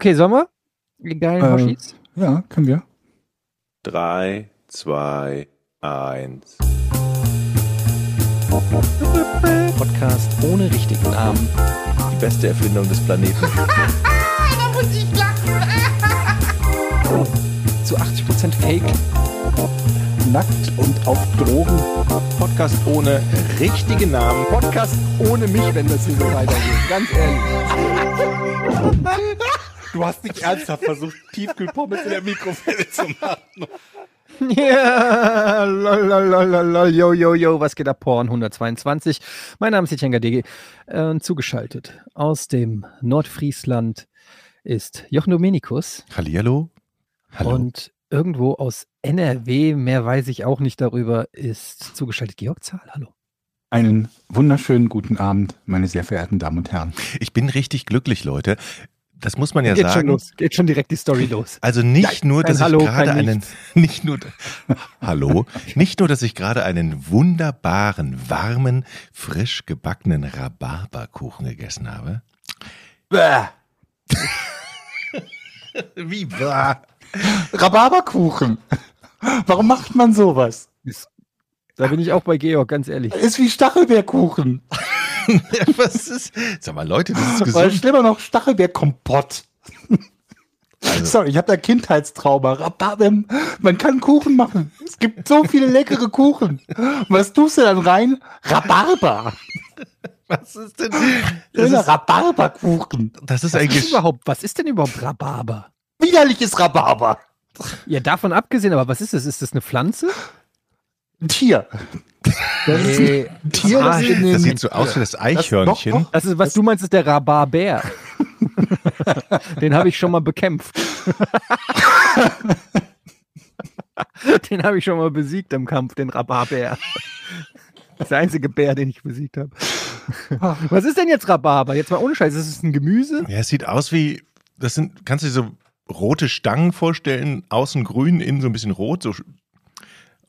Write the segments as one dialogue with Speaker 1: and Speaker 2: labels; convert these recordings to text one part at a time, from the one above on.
Speaker 1: Okay, sollen wir? Die geilen
Speaker 2: Äh,
Speaker 1: Hoshis?
Speaker 2: Ja, können wir.
Speaker 3: Drei, zwei, eins.
Speaker 1: Podcast ohne richtigen Namen.
Speaker 3: Die beste Erfindung des Planeten.
Speaker 1: Zu 80% Fake.
Speaker 2: Nackt und auf Drogen.
Speaker 3: Podcast ohne richtigen Namen.
Speaker 1: Podcast ohne mich, wenn das hier so weitergeht. Ganz ehrlich.
Speaker 2: Du hast nicht ernsthaft versucht, Tiefkühlpommes in der Mikrowelle zu machen.
Speaker 1: Ja, lol, yo, yo, yo, was geht ab, Porn 122. Mein Name ist Etienne Gadege äh, zugeschaltet aus dem Nordfriesland ist Jochen Dominikus
Speaker 3: Hallihallo. Hallo.
Speaker 1: und irgendwo aus NRW, mehr weiß ich auch nicht darüber, ist zugeschaltet Georg Zahl. Hallo.
Speaker 2: Einen wunderschönen guten Abend, meine sehr verehrten Damen und Herren.
Speaker 3: ich bin richtig glücklich, Leute. Das muss man ja
Speaker 1: geht schon
Speaker 3: sagen.
Speaker 1: los, geht schon direkt die Story los.
Speaker 3: Also nicht nur,
Speaker 1: kein
Speaker 3: dass
Speaker 1: Hallo,
Speaker 3: ich gerade einen, nicht nur, Hallo, nicht nur, dass ich gerade einen wunderbaren, warmen, frisch gebackenen Rhabarberkuchen gegessen habe.
Speaker 2: Bäh.
Speaker 3: Wie war?
Speaker 2: Rhabarberkuchen. Warum macht man sowas?
Speaker 1: Da bin ich auch bei Georg, ganz ehrlich.
Speaker 2: Ist wie Stachelbeerkuchen.
Speaker 3: Was ist? Sag mal, Leute, das ist
Speaker 2: Oder
Speaker 3: gesund.
Speaker 2: schlimmer noch Stachelbeerkompott.
Speaker 3: Also-
Speaker 2: Sorry, ich habe da Kindheitstrauma. Rhabarber, man kann Kuchen machen. Es gibt so viele leckere Kuchen. Was tust du dann rein? Rhabarber.
Speaker 3: Was ist denn? Das ist,
Speaker 2: Rhabarberkuchen.
Speaker 3: das ist
Speaker 1: Was ist, überhaupt, was ist denn überhaupt Rhabarber?
Speaker 2: Widerliches Rhabarber.
Speaker 1: Ja, davon abgesehen, aber was ist das? Ist das eine Pflanze?
Speaker 2: Ein Tier. Das ist ein Tier, das in den,
Speaker 3: Das sieht so aus wie das Eichhörnchen.
Speaker 2: doch, doch.
Speaker 1: Das ist, was du meinst, ist der Rhabarber. Den habe ich schon mal bekämpft. den habe ich schon mal besiegt im Kampf, den Rhabarber. Das ist der einzige Bär, den ich besiegt habe. Was ist denn jetzt Rhabarber? Jetzt mal ohne Scheiß, ist es ein Gemüse?
Speaker 3: Ja, es sieht aus wie, das sind, kannst du dir so rote Stangen vorstellen, außen grün, innen so ein bisschen rot, so,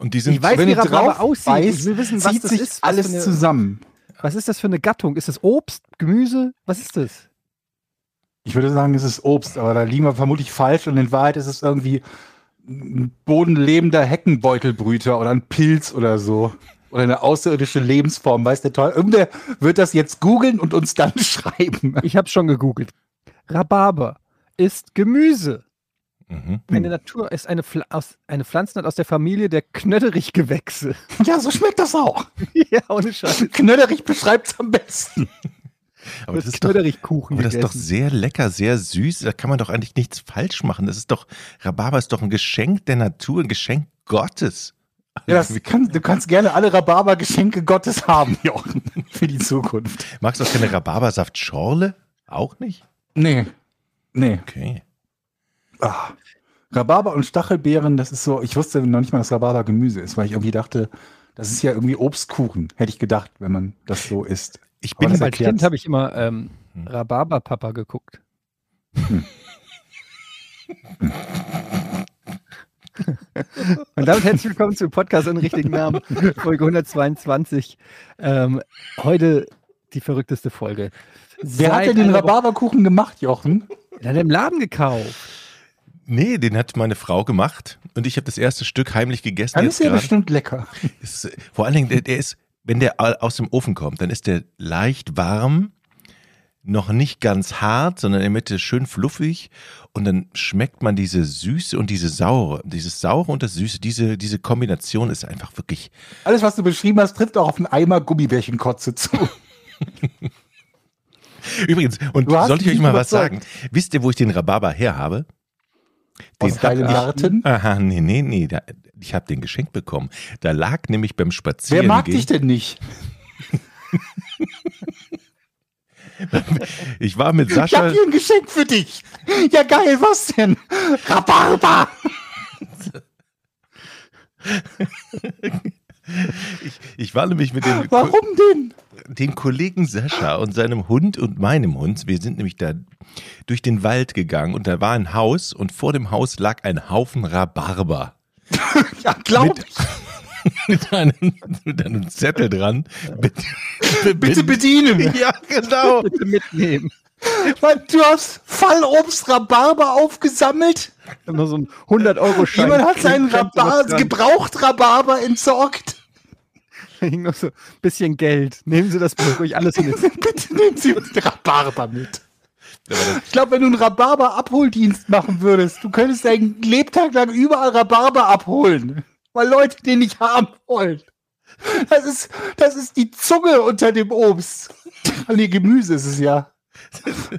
Speaker 3: und die sind,
Speaker 1: Ich weiß,
Speaker 2: wenn
Speaker 1: wie Rhabarber
Speaker 2: drauf
Speaker 1: aussieht.
Speaker 2: beißt,
Speaker 1: Ich will wissen, was
Speaker 2: zieht
Speaker 1: das
Speaker 2: sich
Speaker 1: ist. Was
Speaker 2: alles
Speaker 1: eine,
Speaker 2: zusammen.
Speaker 1: Was ist das für eine Gattung? Ist das Obst, Gemüse? Was ist das?
Speaker 2: Ich würde sagen, es ist Obst, aber da liegen wir vermutlich falsch und in Wahrheit ist es irgendwie ein bodenlebender Heckenbeutelbrüter oder ein Pilz oder so. Oder eine außerirdische Lebensform, weiß der Teufel. Irgendwer wird das jetzt googeln und uns dann schreiben.
Speaker 1: Ich habe schon gegoogelt. Rhabarber ist Gemüse.
Speaker 3: Mhm.
Speaker 1: Eine Natur ist eine, Pfl aus, eine Pflanzenart aus der Familie der Knöderichgewächse.
Speaker 2: Ja, so schmeckt das auch.
Speaker 1: ja, ohne Scheiß.
Speaker 2: Knöderich beschreibt es am besten.
Speaker 3: aber das
Speaker 1: Wird
Speaker 3: ist doch, aber das ist doch sehr lecker, sehr süß, da kann man doch eigentlich nichts falsch machen. Das ist doch, Rhabarber ist doch ein Geschenk der Natur, ein Geschenk Gottes.
Speaker 2: Ja, das kann, du kannst gerne alle Rhabarber-Geschenke Gottes haben, Jochen, für die Zukunft.
Speaker 3: Magst du auch keine Rhabarbersaft-Schorle? Auch nicht?
Speaker 2: Nee. Nee.
Speaker 3: Okay.
Speaker 2: Ah. Rhabarber und Stachelbeeren, das ist so, ich wusste noch nicht mal, dass Rhabarber Gemüse ist, weil ich irgendwie dachte, das ist ja irgendwie Obstkuchen, hätte ich gedacht, wenn man das so isst.
Speaker 3: Ich bin,
Speaker 1: Als
Speaker 2: erklärt's.
Speaker 1: Kind habe ich immer ähm,
Speaker 3: Hm.
Speaker 1: Rhabarberpapa geguckt. Und damit herzlich willkommen zum Podcast ohne richtigen Namen, Folge 122. Ähm, heute die verrückteste Folge.
Speaker 2: Wer hat
Speaker 1: Seit
Speaker 2: denn den Rhabarberkuchen gemacht, Jochen?
Speaker 1: Den hat er im Laden gekauft.
Speaker 3: Nee, den hat meine Frau gemacht und ich habe das erste Stück heimlich gegessen.
Speaker 2: Dann ist ja
Speaker 3: gerade.
Speaker 2: bestimmt lecker.
Speaker 3: Ist, vor allen Dingen, der, der ist, wenn der au- aus dem Ofen kommt, dann ist der leicht warm, noch nicht ganz hart, sondern in der Mitte schön fluffig und dann schmeckt man diese Süße und diese Saure. Dieses Saure und das Süße, diese, diese Kombination ist einfach wirklich.
Speaker 2: Alles, was du beschrieben hast, trifft auch auf einen Eimer Gummibärchenkotze zu.
Speaker 3: Übrigens, und sollte ich euch mal was
Speaker 2: überzeugt.
Speaker 3: sagen? Wisst ihr, wo ich den Rhabarber her habe?
Speaker 2: Aus
Speaker 3: Den-
Speaker 2: Heilengarten.
Speaker 3: Aha, nee, nee, nee, da, ich habe den geschenkt bekommen. Da lag nämlich beim
Speaker 2: Wer
Speaker 3: Spazieren.
Speaker 2: mag dich denn nicht?
Speaker 3: Ich war mit
Speaker 2: Ich hab
Speaker 3: Sascha.
Speaker 2: hier ein Geschenk für dich. Ja, geil, was denn? Rhabarber.
Speaker 3: Ich, ich war nämlich mit dem,
Speaker 2: Warum denn?
Speaker 3: Dem Kollegen Sascha und seinem Hund und meinem Hund. Wir sind nämlich da durch den Wald gegangen und da war ein Haus und vor dem Haus lag ein Haufen Rhabarber.
Speaker 2: Ja, glaub
Speaker 3: Mit- mit, einem, mit einem Zettel dran. Bitte,
Speaker 2: Bitte bedienen.
Speaker 3: Ja, genau.
Speaker 1: Bitte mitnehmen.
Speaker 2: Mann, du hast Fallobst Rhabarber aufgesammelt.
Speaker 1: Ich hab noch so einen 100-Euro-Schein.
Speaker 2: Jemand hat seinen Rhabarber, gebraucht Rhabarber entsorgt.
Speaker 1: Da hing noch so ein bisschen Geld. Nehmen Sie das bitte ruhig alles mit.
Speaker 2: Bitte nehmen Sie uns den Rhabarber mit. Ich glaube, wenn du einen Rhabarber-Abholdienst machen würdest, du könntest deinen Lebtag lang überall Rhabarber abholen. Weil Leute den nicht haben wollen. Das ist, das ist die Zunge unter dem Obst. Nee, Gemüse ist es ja.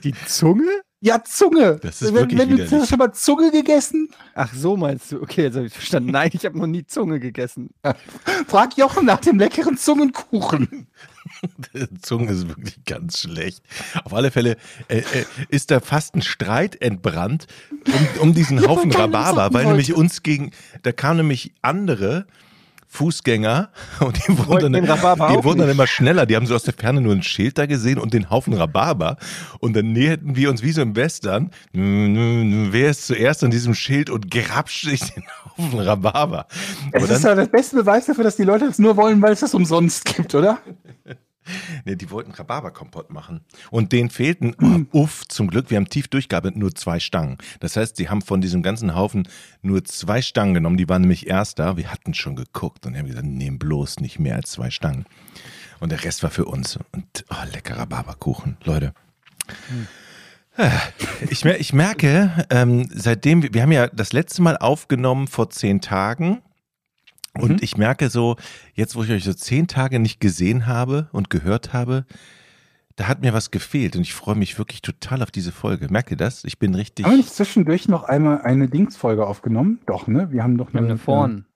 Speaker 1: Die Zunge?
Speaker 2: Ja, Zunge.
Speaker 3: Das ist
Speaker 2: wenn,
Speaker 3: wirklich
Speaker 2: wenn du
Speaker 3: widerlich.
Speaker 2: hast du schon mal Zunge gegessen?
Speaker 1: Ach so meinst du? Okay, jetzt habe ich verstanden. Nein, ich habe noch nie Zunge gegessen.
Speaker 2: Frag Jochen nach dem leckeren Zungenkuchen.
Speaker 3: Zunge ist wirklich ganz schlecht. Auf alle Fälle äh, äh, ist da fast ein Streit entbrannt um, um diesen Haufen
Speaker 2: keiner
Speaker 3: Rhabarber, weil nämlich uns gegen, da kamen nämlich andere Fußgänger und die wurden, dann, die wurden dann immer schneller. Die haben so aus der Ferne nur ein Schild da gesehen und den Haufen Rhabarber. Und dann näherten wir uns wie so im Western. Wer ist zuerst an diesem Schild und grapscht sich den Haufen Rhabarber?
Speaker 2: Es
Speaker 3: Aber
Speaker 2: ist ja der beste Beweis dafür, dass die Leute das nur wollen, weil es das umsonst gibt, oder?
Speaker 3: Nee, die wollten Rhabarberkompott machen. Und denen fehlten, oh, uff, zum Glück, wir haben tief durchgearbeitet, nur zwei Stangen. Das heißt, sie haben von diesem ganzen Haufen nur zwei Stangen genommen. Die waren nämlich erst da. Wir hatten schon geguckt und haben gesagt, nehmen bloß nicht mehr als zwei Stangen. Und der Rest war für uns. Und oh, leckerer Rhabarberkuchen, Leute. Ich, mer- ich merke, ähm, seitdem, wir wir haben ja das letzte Mal aufgenommen vor zehn Tagen. Und ich merke so, jetzt wo ich euch so zehn Tage nicht gesehen habe und gehört habe, da hat mir was gefehlt und ich freue mich wirklich total auf diese Folge. Merkt ihr das? Ich bin richtig.
Speaker 2: Haben wir nicht zwischendurch noch einmal eine Dingsfolge aufgenommen? Doch, ne? Wir haben doch
Speaker 1: Wir haben eine Vorn.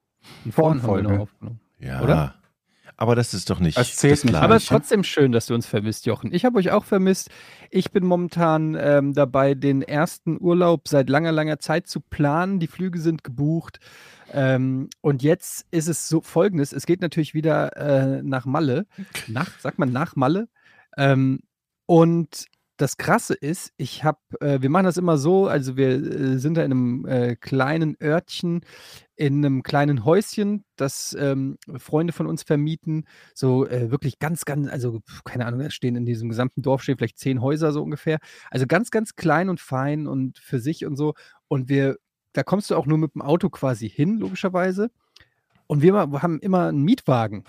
Speaker 1: Eine
Speaker 2: Vornfolge.
Speaker 1: aufgenommen.
Speaker 3: Ja.
Speaker 1: oder?
Speaker 3: Aber das ist doch nicht.
Speaker 2: Das zählt
Speaker 3: das
Speaker 2: nicht.
Speaker 1: Aber es ist trotzdem schön, dass du uns vermisst, Jochen. Ich habe euch auch vermisst. Ich bin momentan ähm, dabei, den ersten Urlaub seit langer, langer Zeit zu planen. Die Flüge sind gebucht. Ähm, und jetzt ist es so folgendes: Es geht natürlich wieder äh, nach Malle. Nach, sagt man nach Malle. Ähm, und das Krasse ist, ich habe, äh, wir machen das immer so, also wir äh, sind da in einem äh, kleinen Örtchen, in einem kleinen Häuschen, das ähm, Freunde von uns vermieten so äh, wirklich ganz, ganz, also keine Ahnung, da stehen in diesem gesamten Dorf stehen vielleicht zehn Häuser so ungefähr. Also ganz, ganz klein und fein und für sich und so. Und wir, da kommst du auch nur mit dem Auto quasi hin, logischerweise. Und wir haben immer einen Mietwagen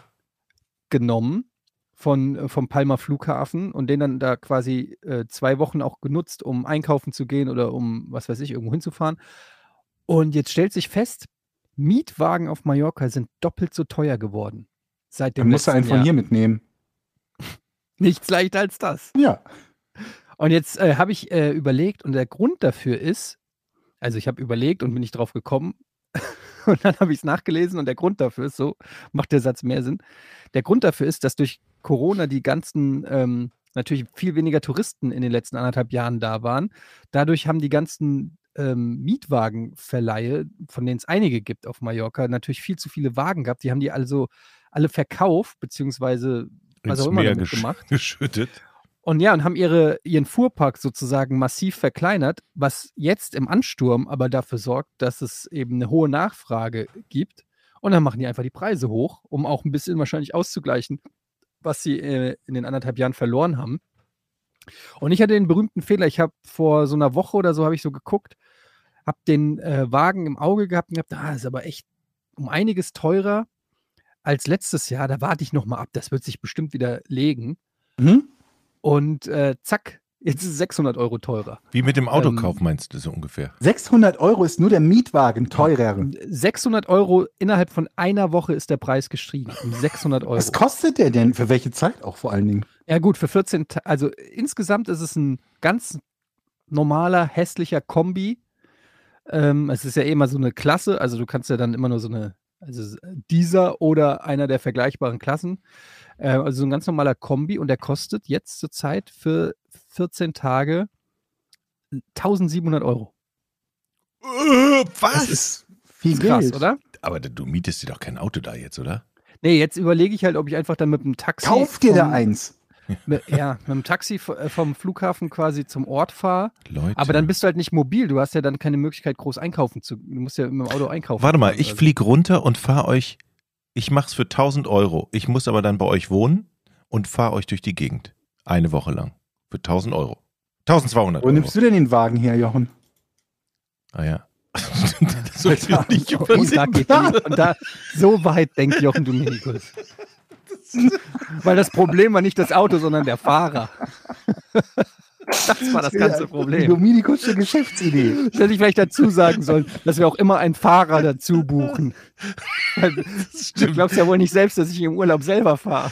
Speaker 1: genommen von, äh, vom Palmer Flughafen und den dann da quasi äh, zwei Wochen auch genutzt, um einkaufen zu gehen oder um, was weiß ich, irgendwo hinzufahren. Und jetzt stellt sich fest, Mietwagen auf Mallorca sind doppelt so teuer geworden. Seit dem
Speaker 2: Dann musst du einen von
Speaker 1: Jahr.
Speaker 2: hier mitnehmen.
Speaker 1: Nichts leichter als das.
Speaker 2: Ja.
Speaker 1: Und jetzt äh, habe ich äh, überlegt und der Grund dafür ist, also ich habe überlegt und bin nicht drauf gekommen und dann habe ich es nachgelesen und der Grund dafür ist, so macht der Satz mehr Sinn, der Grund dafür ist, dass durch Corona die ganzen, ähm, natürlich viel weniger Touristen in den letzten anderthalb Jahren da waren. Dadurch haben die ganzen ähm, Mietwagenverleihe, von denen es einige gibt auf Mallorca, natürlich viel zu viele Wagen gehabt. Die haben die also alle verkauft, beziehungsweise was auch immer damit
Speaker 3: gesch
Speaker 1: gemacht.
Speaker 3: geschüttet.
Speaker 1: Und ja, und haben ihre, ihren Fuhrpark sozusagen massiv verkleinert, was jetzt im Ansturm aber dafür sorgt, dass es eben eine hohe Nachfrage gibt. Und dann machen die einfach die Preise hoch, um auch ein bisschen wahrscheinlich auszugleichen, was sie äh, in den anderthalb Jahren verloren haben. Und ich hatte den berühmten Fehler, ich habe vor so einer Woche oder so, habe ich so geguckt, habe den äh, Wagen im Auge gehabt und gehabt, ah, ist aber echt um einiges teurer als letztes Jahr. Da warte ich noch mal ab, das wird sich bestimmt wieder legen.
Speaker 2: Mhm.
Speaker 1: Und äh, zack, jetzt ist es 600 Euro teurer.
Speaker 3: Wie mit dem Autokauf
Speaker 1: Ähm,
Speaker 3: meinst du so ungefähr?
Speaker 2: 600 Euro ist nur der Mietwagen teurer.
Speaker 1: 600 Euro innerhalb von einer Woche ist der Preis gestiegen. Um 600 Euro.
Speaker 2: Was kostet der denn? Für welche Zeit auch vor allen Dingen?
Speaker 1: Ja, gut, für 14 Ta Also insgesamt ist es ein ganz normaler, hässlicher Kombi. Ähm, es ist ja eh immer so eine Klasse. Also du kannst ja dann immer nur so eine, also dieser oder einer der vergleichbaren Klassen. Äh, also so ein ganz normaler Kombi und der kostet jetzt zurzeit für 14 Tage 1700 Euro.
Speaker 3: Äh, was?
Speaker 2: viel
Speaker 1: Krass,
Speaker 2: Geld.
Speaker 1: oder?
Speaker 3: Aber du mietest dir doch kein Auto da jetzt, oder?
Speaker 1: Nee, jetzt überlege ich halt, ob ich einfach dann mit dem Taxi.
Speaker 2: Kauf dir da eins.
Speaker 1: Mit, ja, mit dem Taxi äh, vom Flughafen quasi zum Ort fahre.
Speaker 3: Leute.
Speaker 1: Aber dann bist du halt nicht mobil. Du hast ja dann keine Möglichkeit, groß einkaufen zu. Du musst ja mit dem Auto einkaufen.
Speaker 3: Warte mal, ich
Speaker 1: oder so.
Speaker 3: fliege runter und fahre euch. Ich mach's für 1000 Euro. Ich muss aber dann bei euch wohnen und fahre euch durch die Gegend. Eine Woche lang. Für 1000 Euro. 1200
Speaker 2: Wo
Speaker 3: Euro.
Speaker 2: nimmst du denn den Wagen her, Jochen?
Speaker 3: Ah ja. das soll ich nicht
Speaker 1: Und da
Speaker 3: übersehen.
Speaker 1: geht die, und da, so weit denkt Jochen Dominikus. Weil das Problem war nicht das Auto, sondern der Fahrer. Das war das ganze
Speaker 2: Die
Speaker 1: Problem.
Speaker 2: Dominikusche Geschäftsidee.
Speaker 1: Das hätte ich vielleicht dazu sagen sollen, dass wir auch immer einen Fahrer dazu buchen. Du glaubst ja wohl nicht selbst, dass ich im Urlaub selber fahre.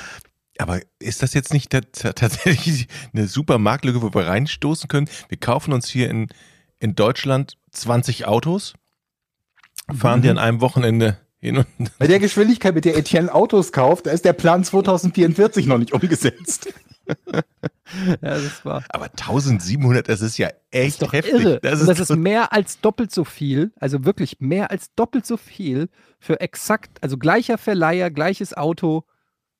Speaker 3: Aber ist das jetzt nicht tat- tatsächlich eine super Marktlücke, wo wir reinstoßen können? Wir kaufen uns hier in, in Deutschland 20 Autos, fahren die an einem Wochenende hin und
Speaker 2: Bei der Geschwindigkeit, mit der Etienne Autos kauft, da ist der Plan 2044 noch nicht umgesetzt.
Speaker 1: Ja, das war
Speaker 3: aber 1700, das ist ja echt
Speaker 1: doch
Speaker 3: heftig.
Speaker 1: irre.
Speaker 3: Das
Speaker 1: Das
Speaker 3: ist,
Speaker 1: ist, das ist mehr als doppelt so viel, also wirklich mehr als doppelt so viel für exakt, also gleicher Verleiher, gleiches Auto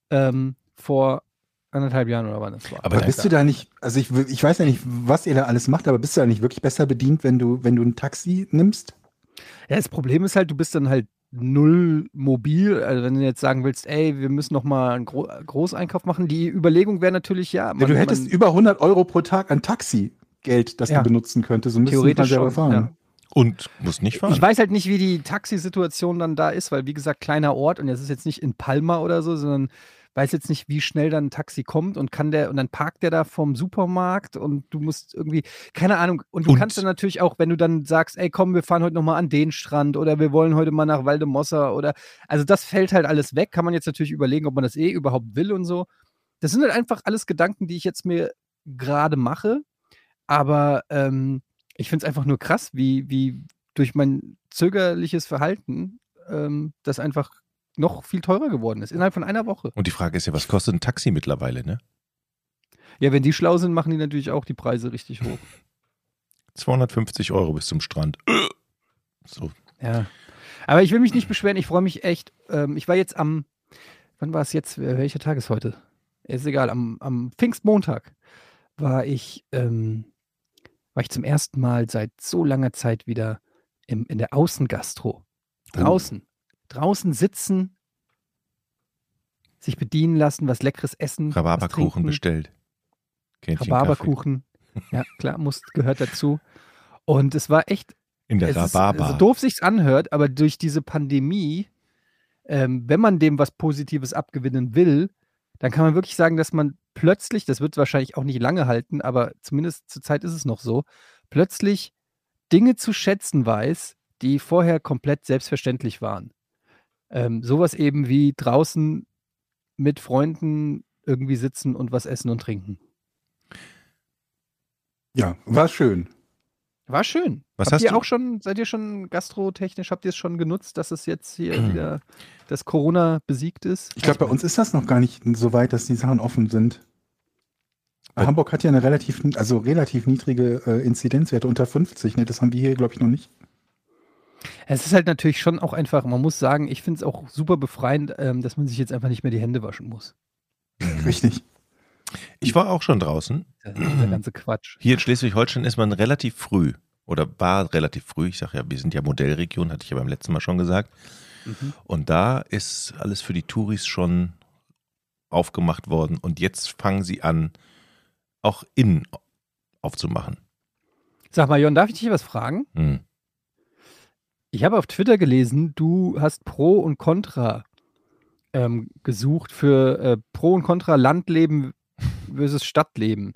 Speaker 1: ähm, vor anderthalb Jahren oder wann es war.
Speaker 3: Aber
Speaker 2: bist du da nicht, also ich, ich weiß ja nicht, was ihr da alles macht, aber bist du da nicht wirklich besser bedient, wenn du, wenn du ein Taxi nimmst?
Speaker 1: Ja, das Problem ist halt, du bist dann halt null mobil. Also wenn du jetzt sagen willst, ey, wir müssen noch mal einen Gro Großeinkauf machen, die Überlegung wäre natürlich, ja,
Speaker 2: Ja,
Speaker 1: man-
Speaker 2: du hättest
Speaker 1: man-
Speaker 2: über 100 Euro pro Tag an Taxigeld, das
Speaker 1: Ja.
Speaker 2: du benutzen könntest. So müsstest du
Speaker 1: theoretisch
Speaker 2: selber
Speaker 1: schon,
Speaker 2: fahren.
Speaker 1: ja.
Speaker 3: und muss nicht fahren.
Speaker 1: Ich weiß halt nicht, wie die Taxisituation dann da ist, weil wie gesagt, kleiner Ort und das ist jetzt nicht in Palma oder so, sondern weiß jetzt nicht, wie schnell dann ein Taxi kommt und kann der und dann parkt der da vorm Supermarkt und du musst irgendwie, keine Ahnung, und du
Speaker 3: Und-
Speaker 1: kannst dann natürlich auch, wenn du dann sagst, ey komm, wir fahren heute nochmal an den Strand oder wir wollen heute mal nach Valdemossa oder, also das fällt halt alles weg, kann man jetzt natürlich überlegen, ob man das eh überhaupt will und so. Das sind halt einfach alles Gedanken, die ich jetzt mir gerade mache, aber ähm, ich finde es einfach nur krass, wie, wie durch mein zögerliches Verhalten ähm, das einfach noch viel teurer geworden ist, innerhalb von einer Woche.
Speaker 3: Und die Frage ist ja, was kostet ein Taxi mittlerweile, ne?
Speaker 1: Ja, wenn die schlau sind, machen die natürlich auch die Preise richtig hoch.
Speaker 3: 250 Euro bis zum Strand. So.
Speaker 1: Ja. Aber ich will mich nicht beschweren, ich freue mich echt. Ähm, ich war jetzt am, wann war es jetzt? Äh, Welcher Tag ist heute? Ist egal, am, am Pfingstmontag war ich, ähm, war ich zum ersten Mal seit so langer Zeit wieder im, in der Außengastro. Draußen. Draußen sitzen, sich bedienen lassen, was leckeres essen.
Speaker 3: Rhabarberkuchen bestellt. Kännchen
Speaker 1: Rhabarberkuchen. Ja, klar, muss, gehört dazu. Und es war echt.
Speaker 3: In der
Speaker 1: es ist,
Speaker 3: Rhabarber.
Speaker 1: so doof sich's anhört, aber durch diese Pandemie, ähm, wenn man dem was Positives abgewinnen will, dann kann man wirklich sagen, dass man plötzlich, das wird wahrscheinlich auch nicht lange halten, aber zumindest zur Zeit ist es noch so, plötzlich Dinge zu schätzen weiß, die vorher komplett selbstverständlich waren. Ähm, sowas eben wie draußen mit Freunden irgendwie sitzen und was essen und trinken.
Speaker 2: Ja, war schön.
Speaker 1: War schön.
Speaker 3: Was
Speaker 1: habt
Speaker 3: hast
Speaker 1: ihr
Speaker 3: du-
Speaker 1: auch schon, seid ihr schon gastrotechnisch, habt ihr es schon genutzt, dass es jetzt hier wieder das Corona besiegt ist?
Speaker 2: Ich glaube, bei uns ist das noch gar nicht so weit, dass die Sachen offen sind.
Speaker 3: Bei-
Speaker 2: Hamburg hat ja eine relativ, also relativ niedrige äh, Inzidenzwerte unter 50. Ne? Das haben wir hier, glaube ich, noch nicht.
Speaker 1: Es ist halt natürlich schon auch einfach, man muss sagen, ich finde es auch super befreiend, ähm, dass man sich jetzt einfach nicht mehr die Hände waschen muss.
Speaker 2: Richtig.
Speaker 3: Ich war auch schon draußen.
Speaker 1: Der, ganze Quatsch.
Speaker 3: Hier in Schleswig-Holstein ist man relativ früh oder war relativ früh. Ich sage ja, wir sind ja Modellregion, hatte ich ja beim letzten Mal schon gesagt.
Speaker 1: Mhm.
Speaker 3: Und da ist alles für die Touris schon aufgemacht worden. Und jetzt fangen sie an, auch innen aufzumachen.
Speaker 1: Sag mal, Jon, darf ich dich was fragen?
Speaker 3: Hm.
Speaker 1: Ich habe auf Twitter gelesen, du hast Pro und Contra ähm, gesucht für äh, Pro und Contra Landleben versus Stadtleben.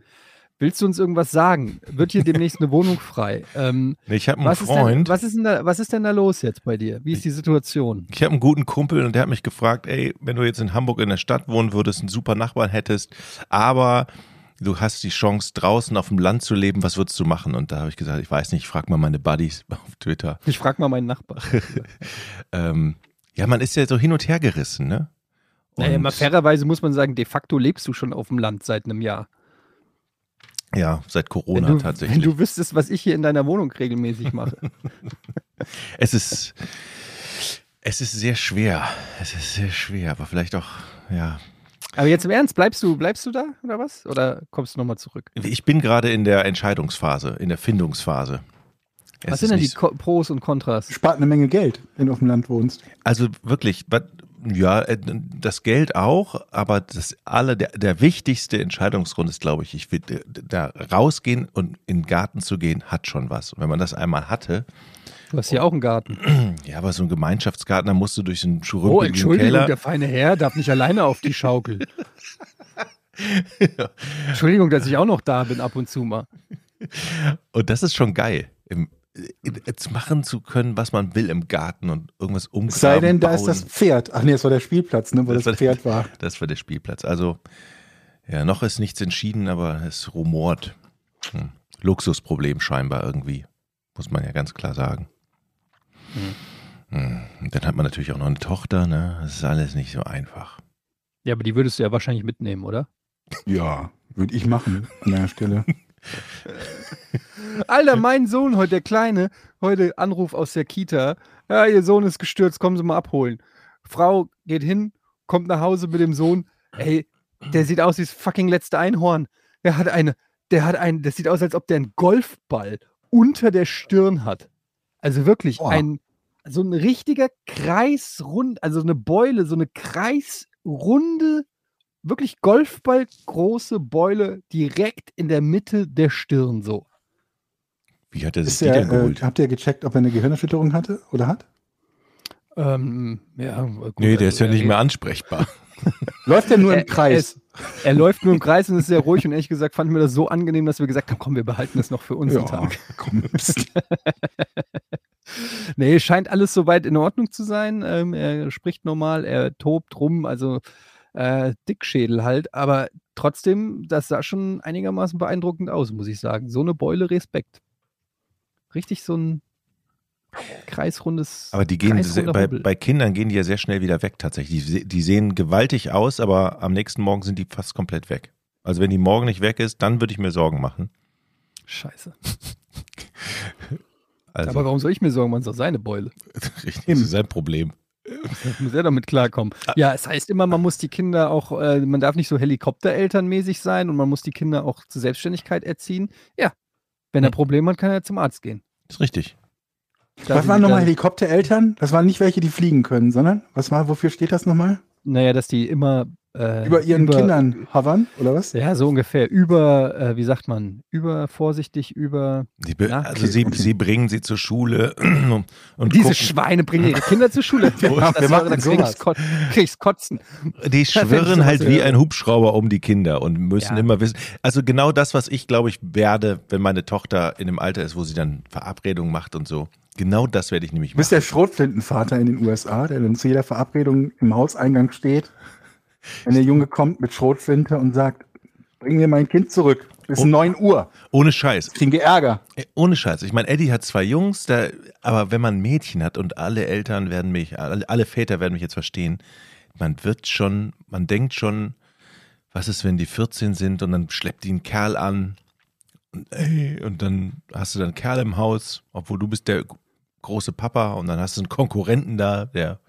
Speaker 1: Willst du uns irgendwas sagen? Wird hier demnächst eine Wohnung frei? Ähm,
Speaker 3: Ich habe einen
Speaker 1: was, ist denn,
Speaker 3: Freund,
Speaker 1: was, ist denn da, was ist denn da los jetzt bei dir? Wie ist die Situation?
Speaker 3: ich habe einen guten Kumpel und der hat mich gefragt, ey, wenn du jetzt in Hamburg in der Stadt wohnen würdest, einen super Nachbarn hättest, aber du hast die Chance, draußen auf dem Land zu leben, was würdest du machen? Und da habe ich gesagt, ich weiß nicht, ich frag mal meine Buddies auf Twitter.
Speaker 1: Ich frage mal meinen Nachbarn.
Speaker 3: Ähm, ja, man ist ja so hin und her gerissen, ne?
Speaker 1: Naja,
Speaker 3: Und-
Speaker 1: mal fairerweise muss man sagen, de facto lebst du schon auf dem Land seit einem Jahr.
Speaker 3: Ja, seit
Speaker 1: Wenn
Speaker 3: Corona
Speaker 1: du,
Speaker 3: tatsächlich.
Speaker 1: wenn du wüsstest, was ich hier in deiner Wohnung regelmäßig mache.
Speaker 3: es ist, es ist sehr schwer. Es ist sehr schwer, aber vielleicht auch, ja.
Speaker 1: Aber jetzt im Ernst, bleibst du, bleibst du da oder was? Oder kommst du nochmal zurück?
Speaker 3: Ich bin gerade in der Entscheidungsphase, in der Findungsphase. Es
Speaker 1: was sind denn die Ko Pros und Kontras?
Speaker 2: Spart eine Menge Geld, wenn du auf dem Land wohnst.
Speaker 3: Also wirklich, Ja, äh, das Geld auch, aber das alle, der, der wichtigste Entscheidungsgrund ist, glaube ich, ich will äh, da rausgehen und in den Garten zu gehen, hat schon was. Und wenn man das einmal hatte,
Speaker 1: Du hast hier auch einen Garten.
Speaker 3: ja, aber so ein Gemeinschaftsgarten, da musst du durch einen
Speaker 1: Oh,
Speaker 3: schrumpeligen
Speaker 1: Entschuldigung,
Speaker 3: Keller.
Speaker 1: der feine Herr darf nicht alleine auf die Schaukel. Entschuldigung, dass ich auch noch da bin ab und zu mal.
Speaker 3: Und das ist schon geil. Im, jetzt machen zu können, was man will im Garten und irgendwas umgraben,
Speaker 2: Es sei denn, da ist das Pferd. Ach nee, das war der Spielplatz, ne, wo
Speaker 3: Das
Speaker 2: das,
Speaker 3: war-
Speaker 2: Pferd war.
Speaker 3: Das war der Spielplatz. Also, ja, noch ist nichts entschieden, aber es rumort. Hm. Luxusproblem scheinbar irgendwie. Muss man ja ganz klar sagen. Hm. Und Dann hat man natürlich auch noch eine Tochter, ne? Das ist alles nicht so einfach.
Speaker 1: Ja, aber die würdest du ja wahrscheinlich mitnehmen, oder?
Speaker 2: Ja, würde ich machen an der Stelle.
Speaker 1: Alter, mein Sohn heute, der Kleine, heute Anruf aus der Kita. Ja, ihr Sohn ist gestürzt, kommen Sie mal abholen. Frau geht hin, kommt nach Hause mit dem Sohn. Ey, der sieht aus wie das fucking letzte Einhorn. Der hat eine, der hat einen, das sieht aus, als ob der einen Golfball unter der Stirn hat. Also wirklich
Speaker 2: Boah.
Speaker 1: ein, so ein richtiger Kreisrund, also eine Beule, so eine kreisrunde, wirklich Golfball große Beule direkt in der Mitte der Stirn so.
Speaker 3: Wie hat er sich
Speaker 2: Ist
Speaker 3: die
Speaker 2: der,
Speaker 3: denn
Speaker 2: äh,
Speaker 3: geholt?
Speaker 2: habt ihr gecheckt, ob er eine Gehirnerschütterung hatte oder hat?
Speaker 1: Ähm, ja, gut,
Speaker 3: nee, der
Speaker 1: also
Speaker 3: ist ja
Speaker 1: er-
Speaker 3: nicht mehr ansprechbar.
Speaker 2: Läuft er nur im Kreis?
Speaker 1: Er läuft nur im Kreis und ist sehr ruhig und ehrlich gesagt fanden wir das so angenehm, dass wir gesagt haben, komm, wir behalten das noch für uns einen Tag.
Speaker 2: komm.
Speaker 1: Nee, scheint alles soweit in Ordnung zu sein. Ähm, er spricht normal, er tobt rum, also äh, Dickschädel halt, aber trotzdem, das sah schon einigermaßen beeindruckend aus, muss ich sagen. So eine Beule Respekt. Richtig so ein kreisrundes.
Speaker 3: Aber die gehen sehr, bei, bei Kindern gehen die ja sehr schnell wieder weg tatsächlich. Die, die sehen gewaltig aus, aber am nächsten Morgen sind die fast komplett weg. Also wenn die morgen nicht weg ist, dann würde ich mir Sorgen machen.
Speaker 1: Scheiße.
Speaker 3: Also
Speaker 1: Aber warum soll ich mir sorgen, man ist doch seine Beule.
Speaker 3: richtig, das ist sein Problem.
Speaker 1: Muss er damit klarkommen. Ja, es heißt immer, man muss die Kinder auch, äh, man darf nicht so Helikopterelternmäßig sein und man muss die Kinder auch zur Selbstständigkeit erziehen. Ja, wenn er
Speaker 3: Hm.
Speaker 1: Probleme hat, kann er zum Arzt gehen.
Speaker 3: Ist richtig.
Speaker 1: Da
Speaker 2: Was waren nochmal Helikoptereltern? Das waren nicht welche, die fliegen können, sondern was war, wofür steht das nochmal?
Speaker 1: Naja, dass die immer äh,
Speaker 2: Über ihren Kindern hovern, oder was?
Speaker 1: Ja, so ungefähr. Über, äh, wie sagt man, über vorsichtig, über.
Speaker 3: Die be-
Speaker 1: Ja,
Speaker 3: also
Speaker 2: okay,
Speaker 3: sie,
Speaker 2: okay.
Speaker 3: sie bringen sie zur Schule und, und
Speaker 1: Diese
Speaker 3: gucken,
Speaker 1: Schweine bringen ihre Kinder zur Schule.
Speaker 2: Ja, wer
Speaker 1: das
Speaker 2: macht
Speaker 1: wäre,
Speaker 2: denn
Speaker 1: dann krieg ich's, krieg kotzen.
Speaker 3: die schwirren halt wie ein Hubschrauber um die Kinder und müssen
Speaker 1: Ja.
Speaker 3: immer wissen. Also genau das, was ich glaube ich werde, wenn meine Tochter in dem Alter ist, wo sie dann Verabredungen macht und so. Genau das werde ich nämlich
Speaker 2: Du bist
Speaker 3: machen.
Speaker 2: der Schrotflintenvater in den USA, der dann zu jeder Verabredung im Hauseingang steht, wenn der Junge kommt mit Schrotflinte und sagt, bring mir mein Kind zurück. Bis
Speaker 3: Oh.
Speaker 2: 9 Uhr.
Speaker 3: Ohne Scheiß.
Speaker 2: Kriegen wir Ärger.
Speaker 3: Äh, Ohne Scheiß. Ich meine, Eddie hat zwei Jungs, da, aber wenn man ein Mädchen hat und alle Eltern werden mich, alle, alle Väter werden mich jetzt verstehen, man wird schon, man denkt schon, was ist, wenn die 14 sind und dann schleppt die einen Kerl an und, ey, und dann hast du dann einen Kerl im Haus, obwohl du bist der große Papa und dann hast du einen Konkurrenten da, der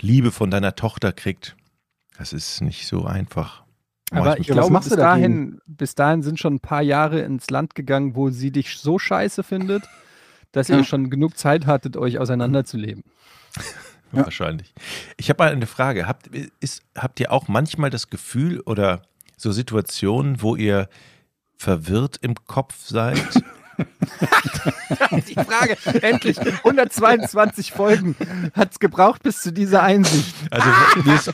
Speaker 3: Liebe von deiner Tochter kriegt. Das ist nicht so einfach.
Speaker 1: Aber ich glaube, bis dahin, bis dahin sind schon ein paar Jahre ins Land gegangen, wo sie dich so scheiße findet, dass ihr
Speaker 2: Ja.
Speaker 1: schon genug Zeit hattet, euch auseinanderzuleben.
Speaker 2: Ja.
Speaker 3: Wahrscheinlich. Ich habe mal eine Frage. Habt, ist, habt ihr auch manchmal das Gefühl oder so Situationen, wo ihr verwirrt im Kopf seid?
Speaker 1: Die Frage, endlich, 122 Folgen hat es gebraucht bis zu dieser Einsicht.
Speaker 3: Also mir ist,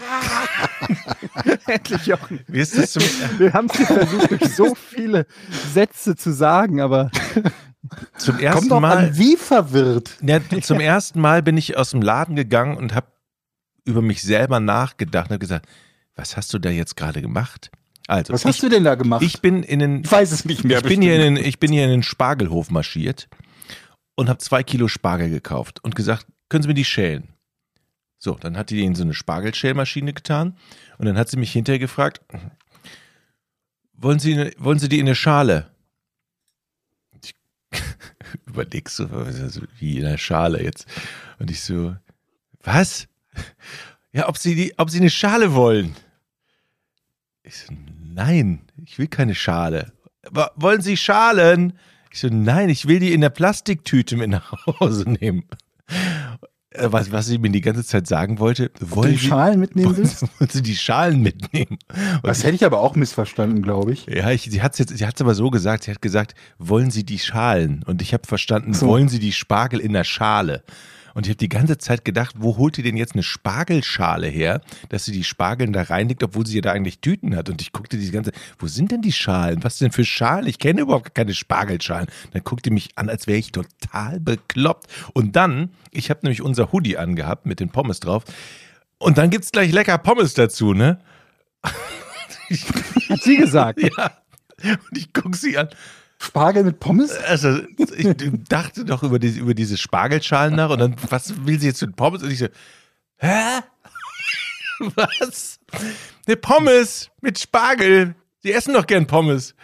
Speaker 1: endlich, Jochen.
Speaker 3: mir ist das zum,
Speaker 1: Wir haben es versucht, durch so viele Sätze zu sagen, aber
Speaker 3: zum
Speaker 2: Kommt
Speaker 3: ersten
Speaker 2: doch
Speaker 3: Mal.
Speaker 2: an, wie verwirrt.
Speaker 3: Ja, zum ersten Mal bin ich aus dem Laden gegangen und habe über mich selber nachgedacht und habe gesagt, was hast du da jetzt gerade gemacht? Also,
Speaker 2: Was hast
Speaker 3: ich,
Speaker 2: du denn da gemacht?
Speaker 3: ich bin in den
Speaker 2: Ich weiß es nicht mehr.
Speaker 3: ich bin, hier in den, ich bin hier in den Spargelhof marschiert und habe zwei Kilo Spargel gekauft und gesagt, können Sie mir die schälen? So, dann hat die in so eine Spargelschälmaschine getan und dann hat sie mich hinterher gefragt, wollen Sie, wollen Sie die in eine Schale? Ich überleg so, wie in einer Schale jetzt. Und ich so, was? Ja, ob Sie, die, ob Sie eine Schale wollen? Ich so, nein, ich will keine Schale. Aber wollen Sie Schalen? Ich so, nein, ich will die in der Plastiktüte mit nach Hause nehmen. äh, was, was sie mir die ganze Zeit sagen wollte, wollen
Speaker 2: die
Speaker 3: sie,
Speaker 2: Schalen mitnehmen willst?
Speaker 3: wollen sie die Schalen mitnehmen? Und
Speaker 2: Das hätte ich aber auch missverstanden, glaube ich.
Speaker 3: Ja, ich, sie hat es aber so gesagt. Sie hat gesagt, wollen Sie die Schalen? Und ich habe verstanden,
Speaker 2: So.
Speaker 3: wollen Sie die Spargel in der Schale? Und ich habe die ganze Zeit gedacht, wo holt die denn jetzt eine Spargelschale her, dass sie die Spargeln da reinlegt, obwohl sie ja da eigentlich Tüten hat? Und ich guckte die ganze, wo sind denn die Schalen? Was denn für Schalen? Ich kenne überhaupt keine Spargelschalen. Dann guckte mich an, als wäre ich total bekloppt. Und dann, ich habe nämlich unser Hoodie angehabt mit den Pommes drauf. Und dann gibt's gleich lecker Pommes dazu, ne?
Speaker 1: Hat sie gesagt.
Speaker 3: Ja. Und ich gucke sie an.
Speaker 2: Spargel mit Pommes?
Speaker 3: Also, ich dachte doch über, diese, über diese Spargelschalen nach und dann, was will sie jetzt mit Pommes? Und ich so, hä? Was? Eine Pommes mit Spargel. Sie essen doch gern Pommes.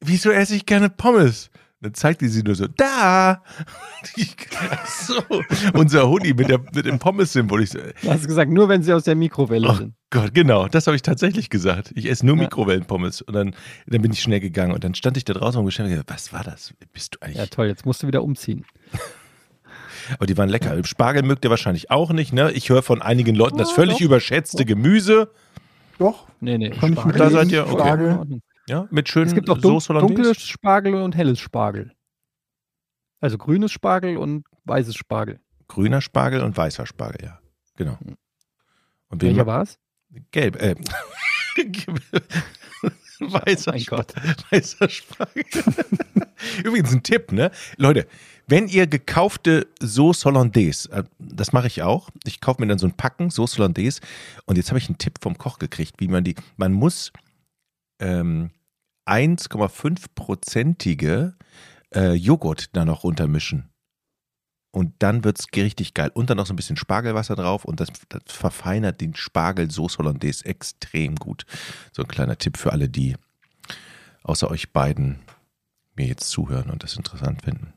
Speaker 3: Wieso esse ich gerne Pommes? Dann zeigt die sie nur so, da! Ich, ach so, unser Hoodie mit, der, mit dem Pommes-Symbol. Ich so,
Speaker 1: Du hast gesagt, nur wenn sie aus der Mikrowelle
Speaker 3: Oh
Speaker 1: sind.
Speaker 3: Gott, genau, das habe ich tatsächlich gesagt. Ich esse nur
Speaker 1: Ja.
Speaker 3: Mikrowellenpommes. Und dann, dann bin ich schnell gegangen und dann stand ich da draußen und gedacht, was war das? Bist du eigentlich?
Speaker 1: Ja, toll, jetzt musst du wieder umziehen.
Speaker 3: Aber die waren lecker. Spargel mögt ihr wahrscheinlich auch nicht, ne? Ich höre von einigen Leuten das völlig überschätzte Gemüse.
Speaker 2: Doch.
Speaker 1: Nee, nee.
Speaker 2: Kann ich
Speaker 1: Spargel.
Speaker 2: mit
Speaker 3: Da seid ihr, okay.
Speaker 2: Spargel.
Speaker 3: Ja, mit schönen
Speaker 1: Es gibt auch dun
Speaker 3: Soße Hollandaise.
Speaker 1: dunkle Spargel und helles Spargel. Also grünes Spargel und weißes Spargel.
Speaker 3: Grüner Spargel und weißer Spargel, ja. Genau. Und wen
Speaker 1: Welcher war es?
Speaker 3: Gelb, äh. weißer,
Speaker 1: Mein
Speaker 3: Sp-
Speaker 1: Gott.
Speaker 3: weißer Spargel. Übrigens ein Tipp, ne? Leute, wenn ihr gekaufte Sauce Hollandaise, äh, das mache ich auch. Ich kaufe mir dann so ein Packen Sauce Hollandaise und jetzt habe ich einen Tipp vom Koch gekriegt, wie man die, man muss ähm, 1,5-prozentige äh, Joghurt da noch runtermischen. Und dann wird es richtig geil. Und dann noch so ein bisschen Spargelwasser drauf und das, das verfeinert den Spargel Sauce Hollandaise extrem gut. So ein kleiner Tipp für alle, die außer euch beiden mir jetzt zuhören und das interessant finden.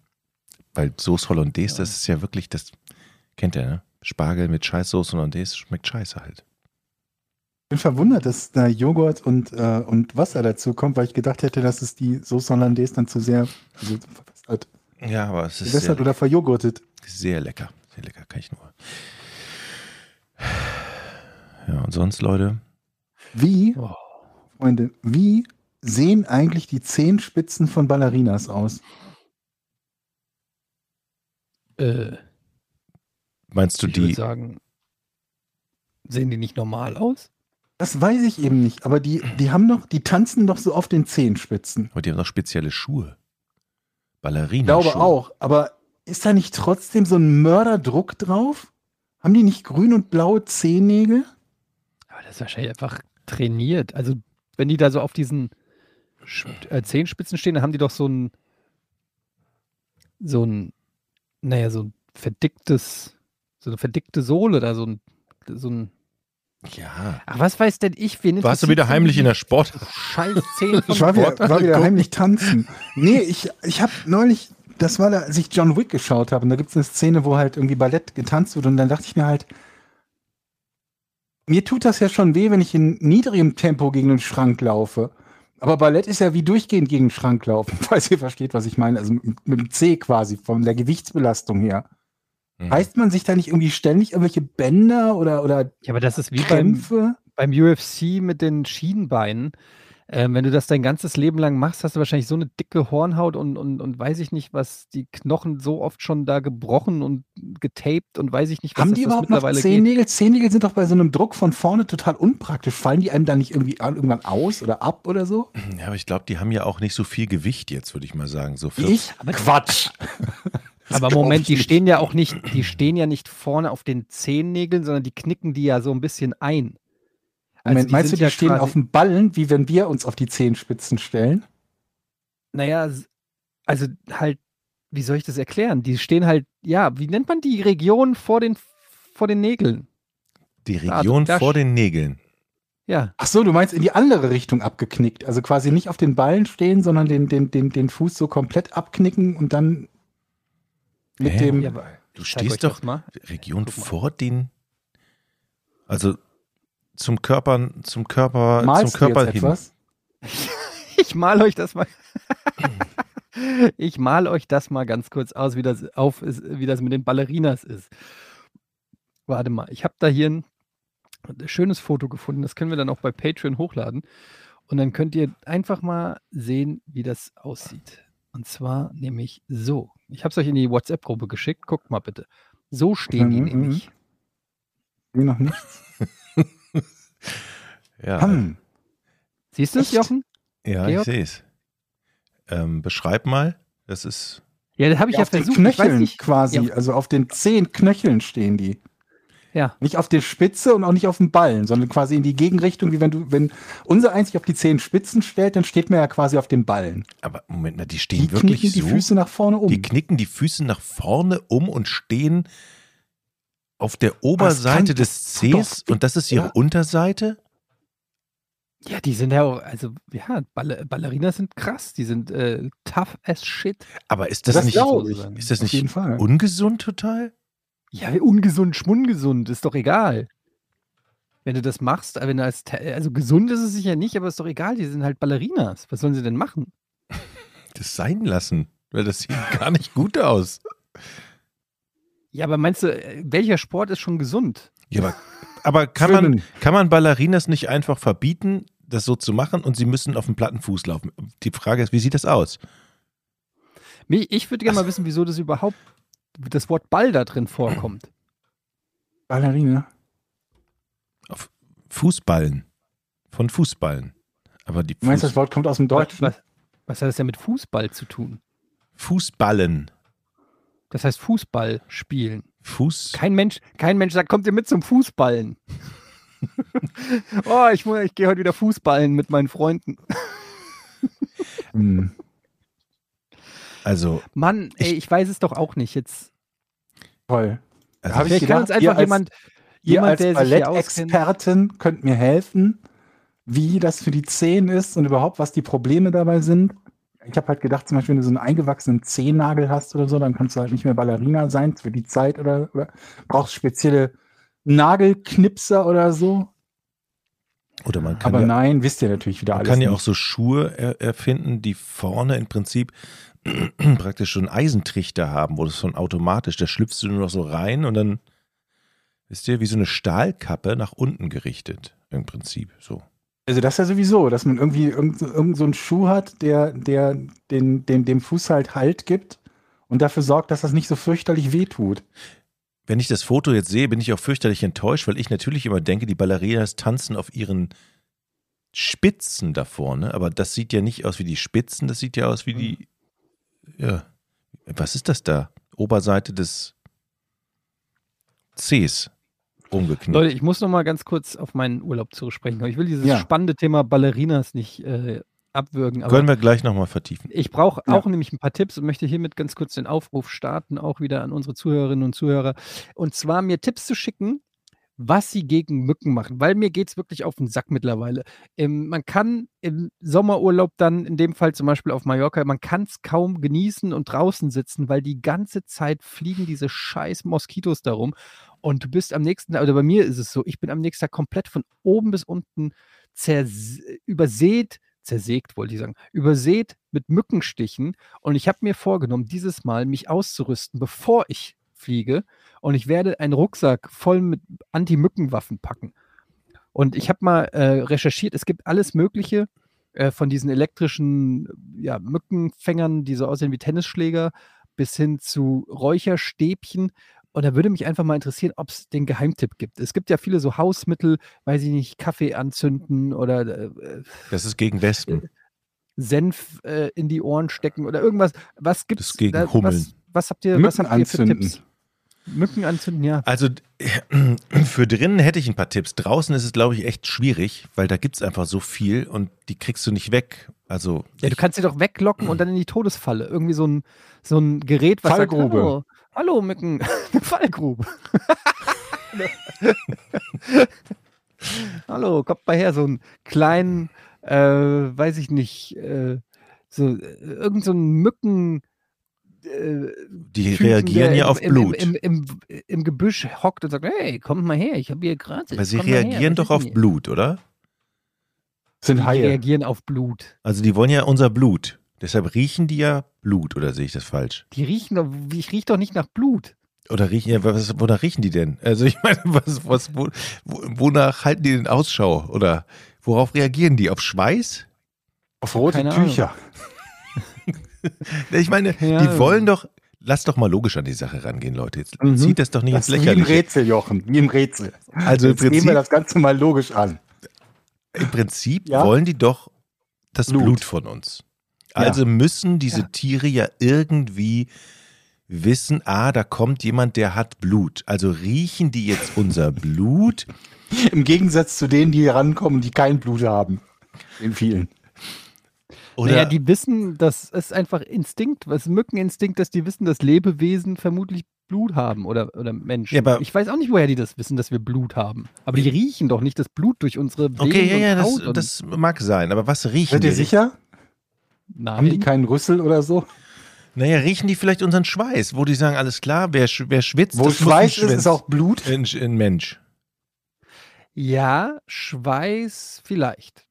Speaker 3: Weil Sauce Hollandaise, das ist ja wirklich, das kennt ihr, ne? Spargel mit Scheiß Sauce Hollandaise schmeckt scheiße halt.
Speaker 2: Ich bin verwundert, dass da Joghurt und, äh, und Wasser dazu kommt, weil ich gedacht hätte, dass es die Soße Hollandaise dann zu sehr also, verbessert,
Speaker 3: Ja, aber es ist
Speaker 2: verbessert
Speaker 3: sehr,
Speaker 2: oder verjoghurtet.
Speaker 3: sehr lecker. Sehr lecker, kann ich nur. Ja, und sonst, Leute?
Speaker 2: Wie,
Speaker 1: Oh.
Speaker 2: Freunde, wie sehen eigentlich die Zehenspitzen von Ballerinas aus?
Speaker 1: Äh,
Speaker 3: Meinst du
Speaker 1: ich würde
Speaker 3: die?
Speaker 1: sagen, sehen die nicht normal aus?
Speaker 2: Das weiß ich eben nicht, aber die, die haben doch, die tanzen doch so auf den Zehenspitzen.
Speaker 3: Aber die haben doch spezielle Schuhe.
Speaker 2: Ich
Speaker 3: Ballerina.
Speaker 2: glaube auch, aber ist da nicht trotzdem so ein Mörderdruck drauf? Haben die nicht grün und blaue Zehennägel?
Speaker 1: Aber das ist wahrscheinlich einfach trainiert. Also, wenn die da so auf diesen äh, Zehenspitzen stehen, dann haben die doch so ein, so ein, naja, so ein verdicktes, so eine verdickte Sohle da, so ein, so ein,
Speaker 3: Ja.
Speaker 1: ach, was weiß denn ich, wen
Speaker 3: Warst du wieder heimlich in der Sport?
Speaker 1: Scheiß
Speaker 2: Ich war wieder, war wieder heimlich tanzen. Nee, ich, ich habe neulich, das war da, als ich John Wick geschaut habe, und da gibt es eine Szene, wo halt irgendwie Ballett getanzt wird, und dann dachte ich mir halt, mir tut das ja schon weh, wenn ich in niedrigem Tempo gegen den Schrank laufe. Aber Ballett ist ja wie durchgehend gegen den Schrank laufen, falls ihr versteht, was ich meine. Also mit, mit dem C quasi, von der Gewichtsbelastung her.
Speaker 3: Mhm.
Speaker 2: Heißt man sich da nicht irgendwie ständig irgendwelche Bänder oder, oder
Speaker 1: Ja, aber das ist wie beim,
Speaker 2: Krämpfe?
Speaker 1: beim UFC mit den Schienbeinen. Ähm, wenn du das dein ganzes Leben lang machst, hast du wahrscheinlich so eine dicke Hornhaut und, und, und weiß ich nicht, was die Knochen so oft schon da gebrochen und getaped und weiß ich nicht, was
Speaker 2: Haben die
Speaker 1: das
Speaker 2: überhaupt noch
Speaker 1: mittlerweile geht.
Speaker 2: Zehennägel? Zehennägel sind doch bei so einem Druck von vorne total unpraktisch. Fallen die einem da nicht irgendwie an- irgendwann aus oder ab oder so?
Speaker 3: Ja, aber ich glaube, die haben ja auch nicht so viel Gewicht jetzt, würde ich mal sagen. So
Speaker 2: Wie
Speaker 3: 40.
Speaker 2: ich? Quatsch.
Speaker 1: Aber Moment, die
Speaker 2: nicht.
Speaker 1: stehen ja auch nicht, die stehen ja nicht vorne auf den Zehennägeln, sondern die knicken die ja so ein bisschen ein. Also
Speaker 2: Moment, meinst du, die
Speaker 1: ja
Speaker 2: stehen auf dem Ballen, wie wenn wir uns auf die Zehenspitzen stellen?
Speaker 1: Naja, also halt, wie soll ich das erklären? Die stehen halt, ja, wie nennt man die Region vor den, vor den Nägeln?
Speaker 3: Die Region
Speaker 1: da-
Speaker 3: vor den Nägeln.
Speaker 1: Ja,
Speaker 2: Ach so, du meinst in die andere Richtung abgeknickt. Also quasi nicht auf den Ballen stehen, sondern den, den, den, den Fuß so komplett abknicken und dann mit
Speaker 3: Hä?
Speaker 2: dem.
Speaker 1: ja
Speaker 3: Du stehst doch
Speaker 1: mal.
Speaker 3: Region
Speaker 1: mal.
Speaker 3: vor den. Also zum Körper, zum Körper,
Speaker 2: malst
Speaker 3: zum Körper
Speaker 2: du jetzt
Speaker 3: hin.
Speaker 2: etwas?
Speaker 1: Ich mal euch das mal. Ich male euch das mal ganz kurz aus, wie das, auf ist, wie das mit den Ballerinas ist. Warte mal, ich habe da hier ein schönes Foto gefunden. Das können wir dann auch bei Patreon hochladen. Und dann könnt ihr einfach mal sehen, wie das aussieht. Und zwar nämlich so. Ich habe es euch in die WhatsApp-Gruppe geschickt. Guckt mal bitte. So stehen die
Speaker 2: Mhm,
Speaker 1: nämlich.
Speaker 2: Wie noch nichts.
Speaker 3: Ja,
Speaker 2: Hm.
Speaker 1: Siehst du es? Jochen?
Speaker 3: ja
Speaker 1: Georg?
Speaker 3: ich sehe es. Ähm, beschreib mal. Das ist.
Speaker 1: Ja, das habe ich ja,
Speaker 2: auf den
Speaker 1: versucht. Ich weiß
Speaker 2: Knöcheln
Speaker 1: nicht.
Speaker 2: quasi,
Speaker 1: Ja.
Speaker 2: also auf den zehn Knöcheln stehen die.
Speaker 1: Ja.
Speaker 2: Nicht auf der Spitze und auch nicht auf dem Ballen, sondern quasi in die Gegenrichtung, wie wenn du, wenn unser eins sich auf die zehn Spitzen stellt, dann steht man ja quasi auf dem Ballen.
Speaker 3: Aber Moment mal, die
Speaker 2: Die
Speaker 3: stehen wirklich
Speaker 2: knicken die
Speaker 3: so.
Speaker 2: Füße nach vorne um.
Speaker 3: Die knicken die Füße nach vorne um und stehen auf der Oberseite des
Speaker 2: doch-
Speaker 3: Cs und das ist ihre
Speaker 2: ja.
Speaker 3: Unterseite?
Speaker 1: Ja, die sind ja auch, also ja, Balle, Ballerinas sind krass. Die sind äh, tough as shit.
Speaker 3: Aber ist das,
Speaker 2: das
Speaker 3: nicht, ist das nicht
Speaker 2: Fall.
Speaker 3: ungesund total?
Speaker 1: Ja, ungesund, schmungesund, ist doch egal. Wenn du das machst, äh, wenn du als, also gesund ist es sicher nicht, aber ist doch egal, die sind halt Ballerinas. Was sollen sie denn machen?
Speaker 3: Das sein lassen. Weil das sieht gar nicht gut aus.
Speaker 1: Ja, aber meinst du, äh, welcher Sport ist schon gesund?
Speaker 3: Ja, aber, aber kann, man, kann man Ballerinas nicht einfach verbieten, das so zu machen und sie müssen auf dem platten Fuß laufen? Die Frage ist, wie sieht das aus?
Speaker 1: Ich würde gerne mal wissen, wieso das überhaupt, das Wort Ball da drin vorkommt.
Speaker 2: Ballerina.
Speaker 3: Fußballen. Von Fußballen. Aber die
Speaker 2: Du meinst,
Speaker 3: Fuß,
Speaker 2: das Wort kommt aus dem
Speaker 1: Was,
Speaker 2: Deutschen?
Speaker 1: was, was hat das denn mit Fußball zu tun?
Speaker 3: Fußballen.
Speaker 1: Das heißt Fußball spielen.
Speaker 3: Fuß.
Speaker 1: Kein Mensch, kein Mensch sagt, kommt ihr mit zum Fußballen? oh, ich, ich gehe heute wieder Fußballen mit meinen Freunden.
Speaker 2: Hm.
Speaker 3: Also,
Speaker 1: Mann, ey, ich weiß es doch auch nicht. Jetzt
Speaker 2: Toll.
Speaker 3: also
Speaker 2: Hab ich
Speaker 1: vielleicht kann uns einfach
Speaker 2: als-
Speaker 1: jemand,
Speaker 2: Ihr
Speaker 1: jemand,
Speaker 2: als
Speaker 1: der sich hier auskennt.
Speaker 2: Ballettexpertin könnt mir helfen, wie das für die Zehen ist und überhaupt, was die Probleme dabei sind. Ich habe halt gedacht, zum Beispiel, wenn du so einen eingewachsenen Zehennagel hast oder so, dann kannst du halt nicht mehr Ballerina sein für die Zeit oder, oder brauchst spezielle Nagelknipser oder so.
Speaker 3: oder man kann
Speaker 2: Aber
Speaker 3: ja,
Speaker 2: nein, wisst ihr natürlich wieder
Speaker 3: man
Speaker 2: alles.
Speaker 3: kann ja auch
Speaker 2: nicht.
Speaker 3: so Schuhe er, erfinden, die vorne im Prinzip praktisch schon einen Eisentrichter haben, wo das schon automatisch, da schlüpfst du nur noch so rein und dann ist dir wie so eine Stahlkappe nach unten gerichtet, im Prinzip. So.
Speaker 2: Also das ja sowieso, dass man irgendwie irgend, irgend so einen Schuh hat, der, der den, den, dem Fuß halt Halt gibt und dafür sorgt, dass das nicht so fürchterlich wehtut.
Speaker 3: Wenn ich das Foto jetzt sehe, bin ich auch fürchterlich enttäuscht, weil ich natürlich immer denke, die Ballerinas tanzen auf ihren Spitzen da vorne, aber das sieht ja nicht aus wie die Spitzen, das sieht ja aus wie die, ja, was ist das da? Oberseite des Cs umgeknickt.
Speaker 1: Leute, ich muss noch mal ganz kurz auf meinen Urlaub zurücksprechen. Ich will dieses
Speaker 2: Ja.
Speaker 1: spannende Thema Ballerinas nicht äh, abwürgen. Aber
Speaker 3: Können wir gleich nochmal vertiefen.
Speaker 1: Ich brauche
Speaker 2: Ja.
Speaker 1: auch nämlich ein paar Tipps und möchte hiermit ganz kurz den Aufruf starten, auch wieder an unsere Zuhörerinnen und Zuhörer. Und zwar mir Tipps zu schicken, was sie gegen Mücken machen, weil mir geht es wirklich auf den Sack mittlerweile. Ähm, man kann im Sommerurlaub dann, in dem Fall zum Beispiel auf Mallorca, man kann es kaum genießen und draußen sitzen, weil die ganze Zeit fliegen diese scheiß Moskitos darum. Und du bist am nächsten Tag, oder bei mir ist es so, ich bin am nächsten Tag komplett von oben bis unten übersät, zersägt wollte ich sagen, übersät mit Mückenstichen. Und ich habe mir vorgenommen, dieses Mal mich auszurüsten, bevor ich fliege. Und ich werde einen Rucksack voll mit Anti-Mückenwaffen packen. Und ich habe mal äh, recherchiert, es gibt alles Mögliche äh, von diesen elektrischen ja, Mückenfängern, die so aussehen wie Tennisschläger, bis hin zu Räucherstäbchen. Und da würde mich einfach mal interessieren, ob es den Geheimtipp gibt. Es gibt ja viele so Hausmittel, weiß ich nicht, Kaffee anzünden oder äh,
Speaker 3: Das ist gegen Wespen.
Speaker 1: Senf äh, in die Ohren stecken oder irgendwas. Was gibt
Speaker 3: Das
Speaker 1: es?
Speaker 3: ist gegen Hummeln.
Speaker 1: Was, was habt ihr, was habt ihr für
Speaker 2: anzünden.
Speaker 1: Tipps? Mücken anzünden, ja.
Speaker 3: Also für drinnen hätte ich ein paar Tipps. Draußen ist es, glaube ich, echt schwierig, weil da gibt es einfach so viel und die kriegst du nicht weg. Also
Speaker 1: Ja, du kannst sie doch weglocken und dann in die Todesfalle. Irgendwie so ein, so ein Gerät, was
Speaker 2: Fallgrube.
Speaker 1: sagt, hallo, hallo Mücken, eine Fallgrube. hallo, kommt mal her, so einen kleinen, äh, weiß ich nicht, äh, so äh, irgend so ein Mücken.
Speaker 3: Die
Speaker 1: Typen,
Speaker 3: reagieren ja
Speaker 1: im-
Speaker 3: auf
Speaker 1: im,
Speaker 3: Blut.
Speaker 1: Im, im, im, Im Gebüsch hockt und sagt, hey, kommt mal her, ich habe hier gratis.
Speaker 3: Aber sie
Speaker 1: her,
Speaker 3: reagieren
Speaker 1: was
Speaker 3: doch auf
Speaker 1: hier?"
Speaker 3: Blut, oder?
Speaker 2: sind
Speaker 1: Die
Speaker 2: Haie.
Speaker 1: reagieren auf Blut.
Speaker 3: Also die wollen ja unser Blut. Deshalb riechen die ja Blut, oder sehe ich das falsch?
Speaker 1: Die riechen doch, ich riech doch nicht nach Blut.
Speaker 3: Oder riechen ja, was, wonach riechen die denn? Also ich meine, was, was, wo, wo, wonach halten die denn Ausschau? Oder worauf reagieren die? Auf Schweiß?
Speaker 2: Auf rote
Speaker 1: Keine
Speaker 2: Tücher.
Speaker 3: Ich meine,
Speaker 1: Ja.
Speaker 3: die wollen doch, lass doch mal logisch an die Sache rangehen, Leute. Jetzt
Speaker 2: Mhm.
Speaker 3: zieht das doch nicht
Speaker 2: Das
Speaker 3: ins
Speaker 2: ist wie im
Speaker 3: Lächerliche.
Speaker 2: Rätsel, Jochen, wie im Rätsel.
Speaker 3: Also im
Speaker 2: Jetzt gehen wir
Speaker 3: Prinzip,
Speaker 2: das Ganze mal logisch an.
Speaker 3: im Prinzip
Speaker 2: Ja?
Speaker 3: wollen die doch das Blut,
Speaker 2: Blut.
Speaker 3: von uns.
Speaker 2: Ja.
Speaker 3: Also müssen diese
Speaker 1: Ja.
Speaker 3: Tiere ja irgendwie wissen, ah, da kommt jemand, der hat Blut. Also riechen die jetzt unser Blut?
Speaker 2: Im Gegensatz zu denen, die hier rankommen, die kein Blut haben. In vielen.
Speaker 3: Oder
Speaker 1: naja, die wissen, das ist einfach Instinkt, was Mückeninstinkt, dass die wissen, dass Lebewesen vermutlich Blut haben oder, oder Menschen.
Speaker 3: Ja, aber-
Speaker 1: ich weiß auch nicht, woher die das wissen, dass wir Blut haben. Aber die riechen doch nicht das Blut durch unsere Venen
Speaker 3: okay, ja,
Speaker 1: und
Speaker 3: ja, das,
Speaker 1: Haut und,
Speaker 3: das mag sein. Aber was riechen
Speaker 2: Seid ihr
Speaker 3: die?
Speaker 2: sicher? Haben die
Speaker 1: Nein.
Speaker 2: keinen Rüssel oder so?
Speaker 3: Naja, riechen die vielleicht unseren Schweiß, wo die sagen, alles klar, wer, wer schwitzt,
Speaker 2: Wo
Speaker 3: das
Speaker 2: Schweiß ist, ist auch Blut.
Speaker 3: ein, ein Mensch,
Speaker 1: Ja, Schweiß vielleicht.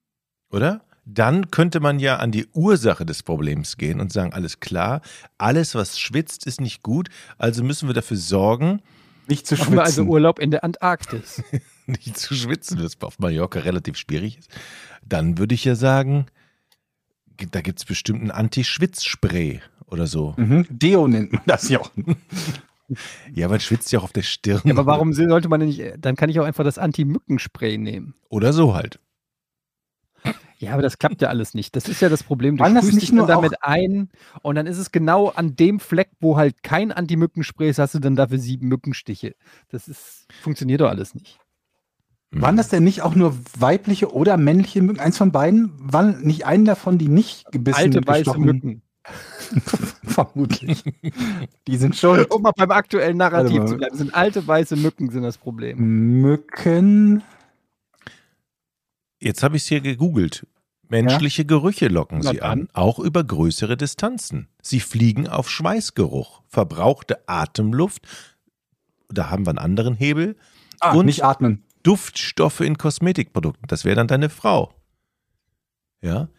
Speaker 3: oder? Dann könnte man ja an die Ursache des Problems gehen und sagen, alles klar, alles, was schwitzt, ist nicht gut, also müssen wir dafür sorgen,
Speaker 2: Nicht zu
Speaker 1: wir also
Speaker 2: schwitzen.
Speaker 1: Urlaub in der Antarktis.
Speaker 3: nicht zu schwitzen, was auf Mallorca relativ schwierig ist. Dann würde ich ja sagen, da gibt es bestimmt ein Anti-Schwitz-Spray oder so.
Speaker 2: Mhm. Deo nennt man das, Jochen.
Speaker 3: Ja, man schwitzt ja auch auf der Stirn.
Speaker 1: Ja, aber warum sollte man denn nicht, dann kann ich auch einfach das Anti-Mückenspray nehmen.
Speaker 3: Oder so halt.
Speaker 1: Ja, aber das klappt ja alles nicht. Das ist ja das Problem. Du
Speaker 2: das nicht
Speaker 1: dich
Speaker 2: nur
Speaker 1: damit ein und dann ist es genau an dem Fleck, wo halt kein Anti-Mückenspray ist, hast du dann dafür sieben Mückenstiche. Das ist, funktioniert doch alles nicht.
Speaker 2: Waren das denn nicht auch nur weibliche oder männliche Mücken? Eins von beiden? Waren nicht einen davon, die nicht gebissen
Speaker 1: Alte weiße? Mücken.
Speaker 2: Vermutlich. Die sind schuld.
Speaker 1: Um mal beim aktuellen Narrativ zu bleiben, sind alte weiße Mücken sind das Problem.
Speaker 2: Mücken.
Speaker 3: Jetzt habe ich es hier gegoogelt. Menschliche Gerüche locken sie an, auch über größere Distanzen. Sie fliegen auf Schweißgeruch, verbrauchte Atemluft, da haben wir einen anderen Hebel,
Speaker 2: Ah,
Speaker 3: Und-
Speaker 2: nicht atmen.
Speaker 3: Duftstoffe in Kosmetikprodukten. Das wäre dann deine Frau. Ja?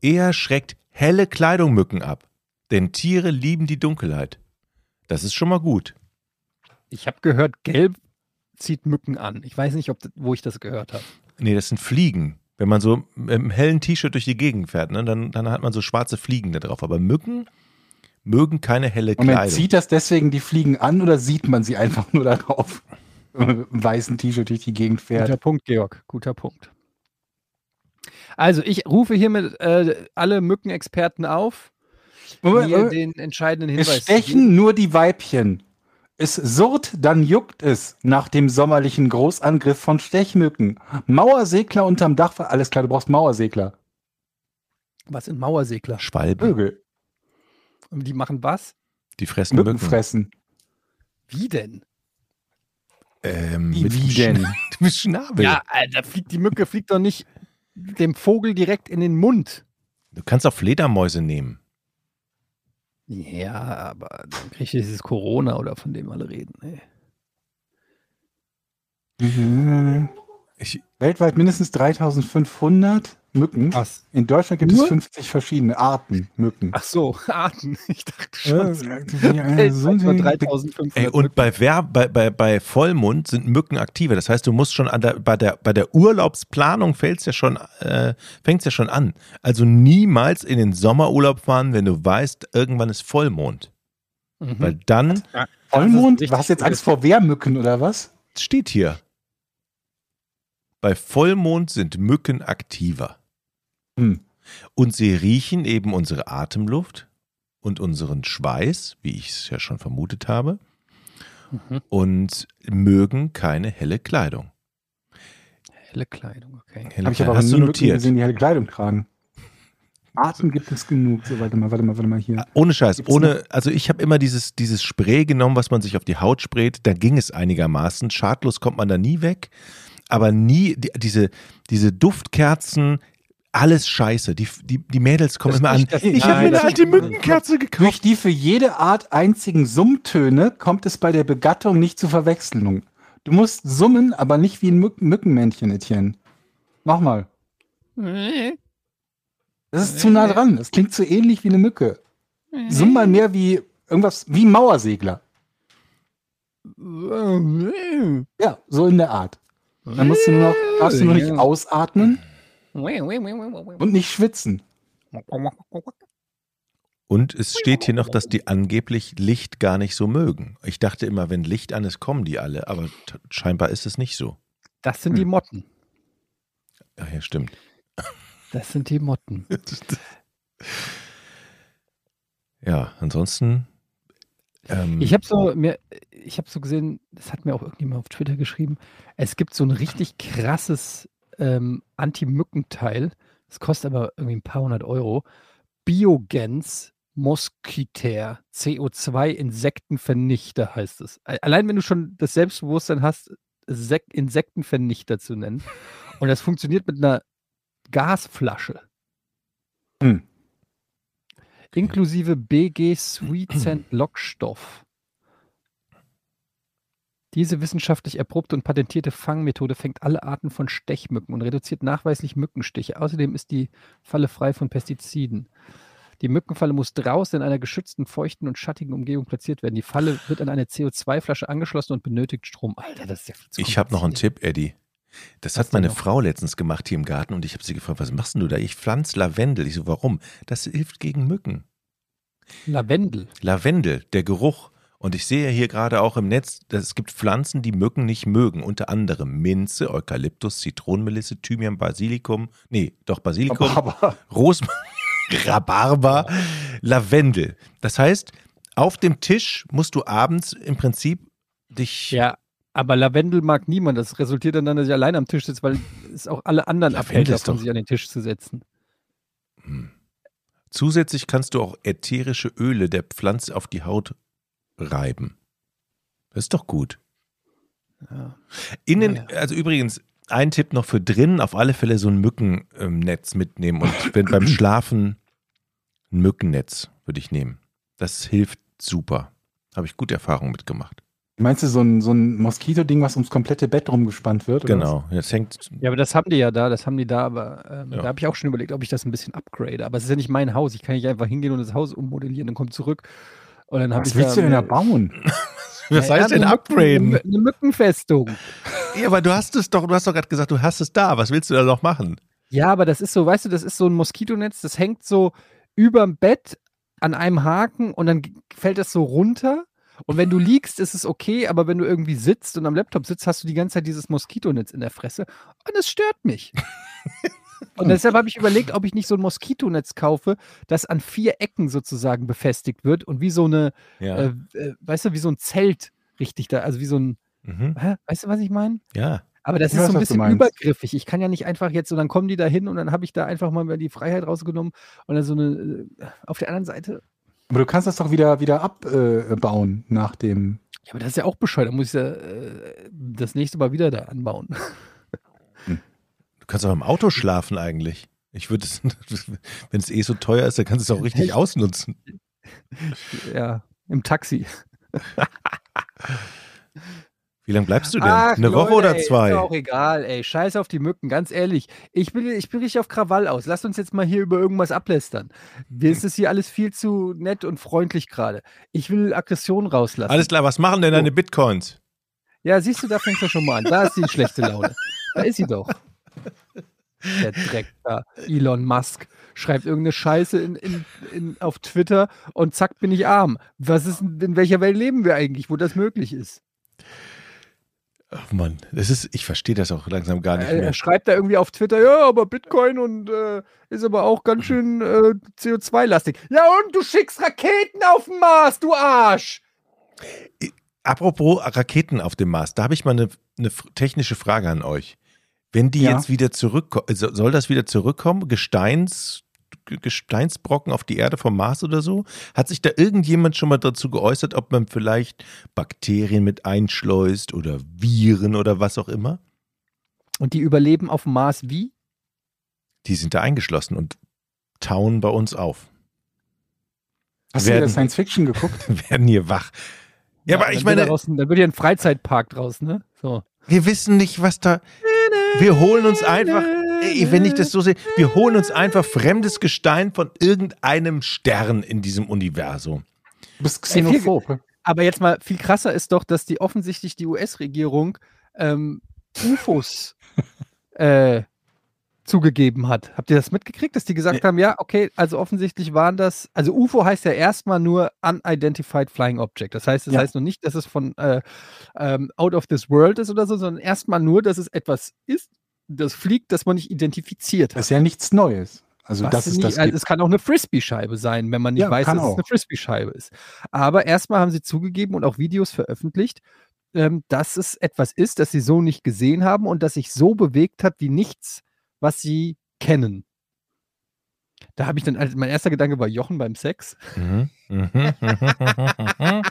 Speaker 3: Eher schreckt helle Kleidung Mücken ab, denn Tiere lieben die Dunkelheit. Das ist schon mal gut.
Speaker 1: Ich habe gehört, gelb zieht Mücken an. Ich weiß nicht, ob, wo ich das gehört habe.
Speaker 3: Nee, das sind Fliegen. Wenn man so im hellen T-Shirt durch die Gegend fährt, ne, dann, dann hat man so schwarze Fliegen da drauf. Aber Mücken mögen keine helle
Speaker 2: Moment,
Speaker 3: Kleidung.
Speaker 2: zieht das deswegen die Fliegen an oder sieht man sie einfach nur darauf? Einem weißen T-Shirt durch die Gegend
Speaker 1: Guter
Speaker 2: fährt.
Speaker 1: Punkt, Georg. Guter Punkt. Also, ich rufe hiermit äh, alle Mückenexperten auf, mir
Speaker 2: Moment.
Speaker 1: den entscheidenden Hinweis geben.
Speaker 2: stechen nur die Weibchen. Es surrt, dann juckt es nach dem sommerlichen Großangriff von Stechmücken. Mauersegler unterm Dach. Alles klar, du brauchst Mauersegler.
Speaker 1: Was sind Mauersegler?
Speaker 3: Schwalben,
Speaker 2: Vögel.
Speaker 1: Und die machen was?
Speaker 3: die fressen
Speaker 2: Mücken
Speaker 3: Mücken.
Speaker 2: fressen.
Speaker 1: Wie denn?
Speaker 3: Ähm,
Speaker 2: Wie,
Speaker 3: mit
Speaker 2: wie denn?
Speaker 3: Mit Schnabel.
Speaker 1: Ja, Alter, fliegt, die Mücke fliegt doch nicht dem Vogel direkt in den Mund.
Speaker 3: Du kannst auch Fledermäuse nehmen.
Speaker 1: Ja, aber dann kriege ich dieses Corona oder von dem alle reden. Ey.
Speaker 3: Ich,
Speaker 2: Weltweit mindestens 3500 Mücken.
Speaker 1: Was?
Speaker 2: In Deutschland gibt
Speaker 1: Nur?
Speaker 2: es 50 verschiedene Arten Mücken.
Speaker 1: Ach so, Arten. Ich dachte
Speaker 2: Ja,
Speaker 1: schon.
Speaker 2: ja, so
Speaker 1: nur
Speaker 2: ein-
Speaker 1: 3500
Speaker 3: ey, und bei, Wer bei, bei, bei Vollmond sind Mücken aktiver. Das heißt, du musst schon an der, bei, der, bei der Urlaubsplanung fällt's ja schon, äh, fängt's ja schon an. Also niemals in den Sommerurlaub fahren, wenn du weißt, irgendwann ist Vollmond.
Speaker 1: Mhm.
Speaker 3: Weil dann
Speaker 2: Vollmond? Du hast jetzt Angst vor Wehrmücken oder was?
Speaker 3: steht hier. Bei Vollmond sind Mücken aktiver.
Speaker 2: Hm.
Speaker 3: Und sie riechen eben unsere Atemluft und unseren Schweiß, wie ich es ja schon vermutet habe,
Speaker 1: Mhm.
Speaker 3: und mögen keine helle Kleidung.
Speaker 1: Helle Kleidung, okay.
Speaker 3: Helle
Speaker 2: Habe ich
Speaker 3: Kleidung.
Speaker 2: aber
Speaker 3: Hast
Speaker 2: nie
Speaker 3: du notiert?
Speaker 2: gesehen, die helle Kleidung tragen. Arten gibt es genug. So, warte mal, warte mal, warte mal hier.
Speaker 3: Ohne Scheiß,
Speaker 2: Gibt's
Speaker 3: ohne, also ich habe immer dieses, dieses Spray genommen, was man sich auf die Haut sprayt, da ging es einigermaßen. Schadlos kommt man da nie weg, aber nie, die, diese, diese Duftkerzen, alles scheiße. Die, die, die Mädels kommen
Speaker 1: Das
Speaker 3: immer an.
Speaker 1: nicht, das-
Speaker 3: Ich habe mir eine alte Mückenkerze gekauft.
Speaker 2: Durch die für jede Art einzigen Summtöne kommt es bei der Begattung nicht zu Verwechslung. Du musst summen, aber nicht wie ein Mück Mückenmännchen, Etienne. Mach mal. Das ist zu nah dran. Das klingt zu ähnlich wie eine Mücke. Summ mal mehr wie irgendwas, wie ein Mauersegler. Ja, so in der Art. Dann musst du nur noch, darfst du nur nicht ausatmen und nicht schwitzen.
Speaker 3: Und es steht hier noch, dass die angeblich Licht gar nicht so mögen. Ich dachte immer, wenn Licht an ist, kommen die alle, aber scheinbar ist es nicht so.
Speaker 1: Das sind die Motten.
Speaker 3: Ach ja, stimmt.
Speaker 1: Das sind die Motten.
Speaker 3: Ja, ansonsten. Ähm,
Speaker 1: Ich habe so mir, ich habe so gesehen, das hat mir auch irgendjemand auf Twitter geschrieben. Es gibt so ein richtig krasses ähm, Anti-Mücken-Teil. Das kostet aber irgendwie ein paar hundert Euro. Biogens Moskiter CO2 Insektenvernichter heißt es. Allein wenn du schon das Selbstbewusstsein hast, Sek Insektenvernichter zu nennen. Und das funktioniert mit einer Gasflasche.
Speaker 2: Hm.
Speaker 1: Inklusive BG Sweet Scent Lockstoff. Diese wissenschaftlich erprobte und patentierte Fangmethode fängt alle Arten von Stechmücken und reduziert nachweislich Mückenstiche. Außerdem ist die Falle frei von Pestiziden. Die Mückenfalle muss draußen in einer geschützten, feuchten und schattigen Umgebung platziert werden. Die Falle wird an eine CO2-Flasche angeschlossen und benötigt Strom. Alter, das ist ja viel zu
Speaker 3: ich habe noch einen. Tipp, Eddie. Das
Speaker 1: Was
Speaker 3: hat meine? Frau letztens gemacht hier im Garten und ich habe sie gefragt, was machst denn du da? Ich pflanze Lavendel. Ich so, warum? Das hilft gegen Mücken.
Speaker 1: Lavendel.
Speaker 3: Lavendel, der Geruch. Und ich sehe hier gerade auch im Netz, dass es gibt Pflanzen, die Mücken nicht mögen. Unter anderem Minze, Eukalyptus, Zitronenmelisse, Thymian, Basilikum. Nee, doch Basilikum.
Speaker 2: Aber
Speaker 3: Rosmarin, Rhabarber, Lavendel. Das heißt, auf dem Tisch musst du abends im Prinzip dich.
Speaker 1: Ja, aber Lavendel mag niemand. Das resultiert dann, dass ich allein am Tisch sitze, weil es auch alle anderen
Speaker 3: Lavendel
Speaker 1: abhält, davon,
Speaker 3: doch-
Speaker 1: sich an den Tisch zu setzen.
Speaker 3: Hm. Zusätzlich kannst du auch ätherische Öle der Pflanze auf die Haut reiben. Das ist doch gut.
Speaker 1: Ja.
Speaker 3: Innen,
Speaker 1: Naja.
Speaker 3: also übrigens, ein Tipp noch für drinnen, auf alle Fälle so ein Mückennetz mitnehmen und wenn beim Schlafen ein Mückennetz würde ich nehmen. Das hilft super. Habe ich gute Erfahrungen mitgemacht.
Speaker 2: meinst du so ein, so ein Moskito-Ding, was ums komplette Bett rumgespannt wird? oder
Speaker 3: Genau. Das hängt.
Speaker 1: Ja, aber das haben die ja da, das haben die da, aber ähm,
Speaker 3: Ja.
Speaker 1: da habe ich auch schon überlegt, ob ich das ein bisschen upgrade. Aber es ist ja nicht mein Haus. Ich kann nicht einfach hingehen und das Haus ummodellieren und komme zurück. Und dann
Speaker 2: Was
Speaker 1: ich
Speaker 2: willst du denn da bauen?
Speaker 3: Was
Speaker 1: Ja,
Speaker 3: heißt denn
Speaker 1: eine Mücken-
Speaker 3: upgraden?
Speaker 1: Eine, eine Mückenfestung.
Speaker 3: Ja, aber du hast es doch, du hast doch gerade gesagt, du hast es da. Was willst du da noch machen?
Speaker 1: Ja, aber das ist so, weißt du, das ist so ein Moskitonetz, das hängt so überm Bett an einem Haken und dann fällt das so runter. Und wenn du liegst, ist es okay, aber wenn du irgendwie sitzt und am Laptop sitzt, hast du die ganze Zeit dieses Moskitonetz in der Fresse und es stört mich. und deshalb habe ich überlegt, ob ich nicht so ein Moskitonetz kaufe, das an vier Ecken sozusagen befestigt wird und wie so eine,
Speaker 3: Ja.
Speaker 1: äh, äh, weißt du, wie so ein Zelt richtig da, also wie so ein,
Speaker 3: Mhm.
Speaker 1: hä? weißt du, was ich meine?
Speaker 3: Ja.
Speaker 1: Aber das
Speaker 2: Ich
Speaker 1: ist
Speaker 2: weiß,
Speaker 1: so ein bisschen übergriffig. Ich kann ja nicht einfach jetzt, und dann kommen die da hin und dann habe ich da einfach mal die Freiheit rausgenommen und dann so eine, äh, auf der anderen Seite,
Speaker 2: Aber du kannst das doch wieder, wieder abbauen nach dem.
Speaker 1: ja, aber das ist ja auch bescheuert, da muss ich ja äh, das nächste Mal wieder da anbauen.
Speaker 3: Du kannst auch im Auto schlafen eigentlich. Ich würde es, wenn es eh so teuer ist, dann kannst du es auch richtig
Speaker 1: Echt?
Speaker 3: ausnutzen.
Speaker 1: ja, im Taxi.
Speaker 3: Wie lange bleibst du denn? Eine Woche
Speaker 1: Leute,
Speaker 3: oder
Speaker 1: ey,
Speaker 3: zwei?
Speaker 1: Ist auch egal, ey. Scheiß auf die Mücken, ganz ehrlich. Ich bin, ich bin richtig auf Krawall aus. Lasst uns jetzt mal hier über irgendwas ablästern. Mir ist das hier alles viel zu nett und freundlich gerade. Ich will Aggression rauslassen.
Speaker 3: Alles klar, was machen denn deine Bitcoins?
Speaker 1: Ja, siehst du, da fängt er schon mal an. Da ist die schlechte Laune. Da ist sie doch. Der Dreck da. Elon Musk schreibt irgendeine Scheiße in, in, in, auf Twitter und zack, bin ich arm. Was ist, in welcher Welt leben wir eigentlich, wo das möglich ist?
Speaker 3: Ach Mann, das ist, ich verstehe das auch langsam gar nicht
Speaker 1: Er,
Speaker 3: mehr.
Speaker 1: er schreibt da irgendwie auf Twitter, ja, aber Bitcoin und äh, ist aber auch ganz schön äh, CO2-lastig. Ja, und du schickst Raketen auf den Mars, du Arsch!
Speaker 3: Apropos Raketen auf dem Mars, da habe ich mal eine, eine technische Frage an euch. Wenn die
Speaker 2: Ja.
Speaker 3: jetzt wieder zurückkommen, soll das wieder zurückkommen? Gesteins, Gesteinsbrocken auf die Erde vom Mars oder so? Hat sich da irgendjemand schon mal dazu geäußert, ob man vielleicht Bakterien mit einschleust oder Viren oder was auch immer?
Speaker 1: Und die überleben auf dem Mars wie?
Speaker 3: Die sind da eingeschlossen und tauen bei uns auf.
Speaker 2: Hast du
Speaker 3: Werden-
Speaker 2: wieder Science Fiction geguckt?
Speaker 3: Werden hier wach. Ja, aber
Speaker 1: dann
Speaker 3: ich meine,
Speaker 1: ein- Dann wird ja ein Freizeitpark draus, ne? So.
Speaker 3: wir wissen nicht, was da. Wir holen uns einfach. wenn ich das so sehe, wir holen uns einfach fremdes Gestein von irgendeinem Stern in diesem Universum.
Speaker 2: Du bist xenophob.
Speaker 1: Aber jetzt mal viel krasser ist doch, dass die offensichtlich die US-Regierung ähm, UFOs äh, zugegeben hat. Habt ihr das mitgekriegt, dass die gesagt
Speaker 3: Nee.
Speaker 1: haben, ja, okay, also offensichtlich waren das, also UFO heißt ja erstmal nur Unidentified Flying Object. Das heißt, das
Speaker 2: Ja.
Speaker 1: heißt noch nicht, dass es von äh, ähm, out of this world ist oder so, sondern erstmal nur, dass es etwas ist, das fliegt, das man nicht identifiziert
Speaker 2: Das
Speaker 1: hat.
Speaker 2: ist ja nichts Neues. Also,
Speaker 1: Was
Speaker 2: das ist
Speaker 1: nie,
Speaker 2: das.
Speaker 1: also es kann auch eine Frisbee-Scheibe sein, wenn man nicht
Speaker 2: Ja,
Speaker 1: weiß, dass
Speaker 2: kann
Speaker 1: es
Speaker 2: auch.
Speaker 1: eine Frisbee-Scheibe ist. Aber erstmal haben sie zugegeben und auch Videos veröffentlicht, ähm, dass es etwas ist, das sie so nicht gesehen haben und das sich so bewegt hat wie nichts, was sie kennen. Da habe ich dann, also mein erster Gedanke war Jochen beim Sex.
Speaker 3: Mhm.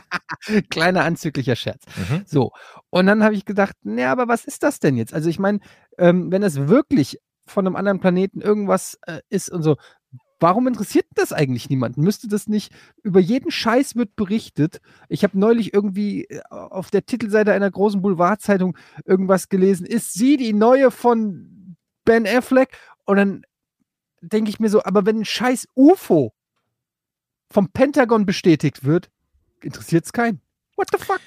Speaker 1: Kleiner anzüglicher Scherz.
Speaker 3: Mhm.
Speaker 1: So. Und dann habe ich gedacht, naja, aber was ist das denn jetzt? Also ich meine, ähm, wenn es wirklich von einem anderen Planeten irgendwas äh, ist und so, warum interessiert das eigentlich niemanden? Müsste das nicht, über jeden Scheiß wird berichtet. Ich habe neulich irgendwie äh, auf der Titelseite einer großen Boulevardzeitung irgendwas gelesen, ist sie die neue von Ben Affleck? Und dann denke ich mir so, aber wenn ein scheiß UFO vom Pentagon bestätigt wird, interessiert es keinen. What the fuck?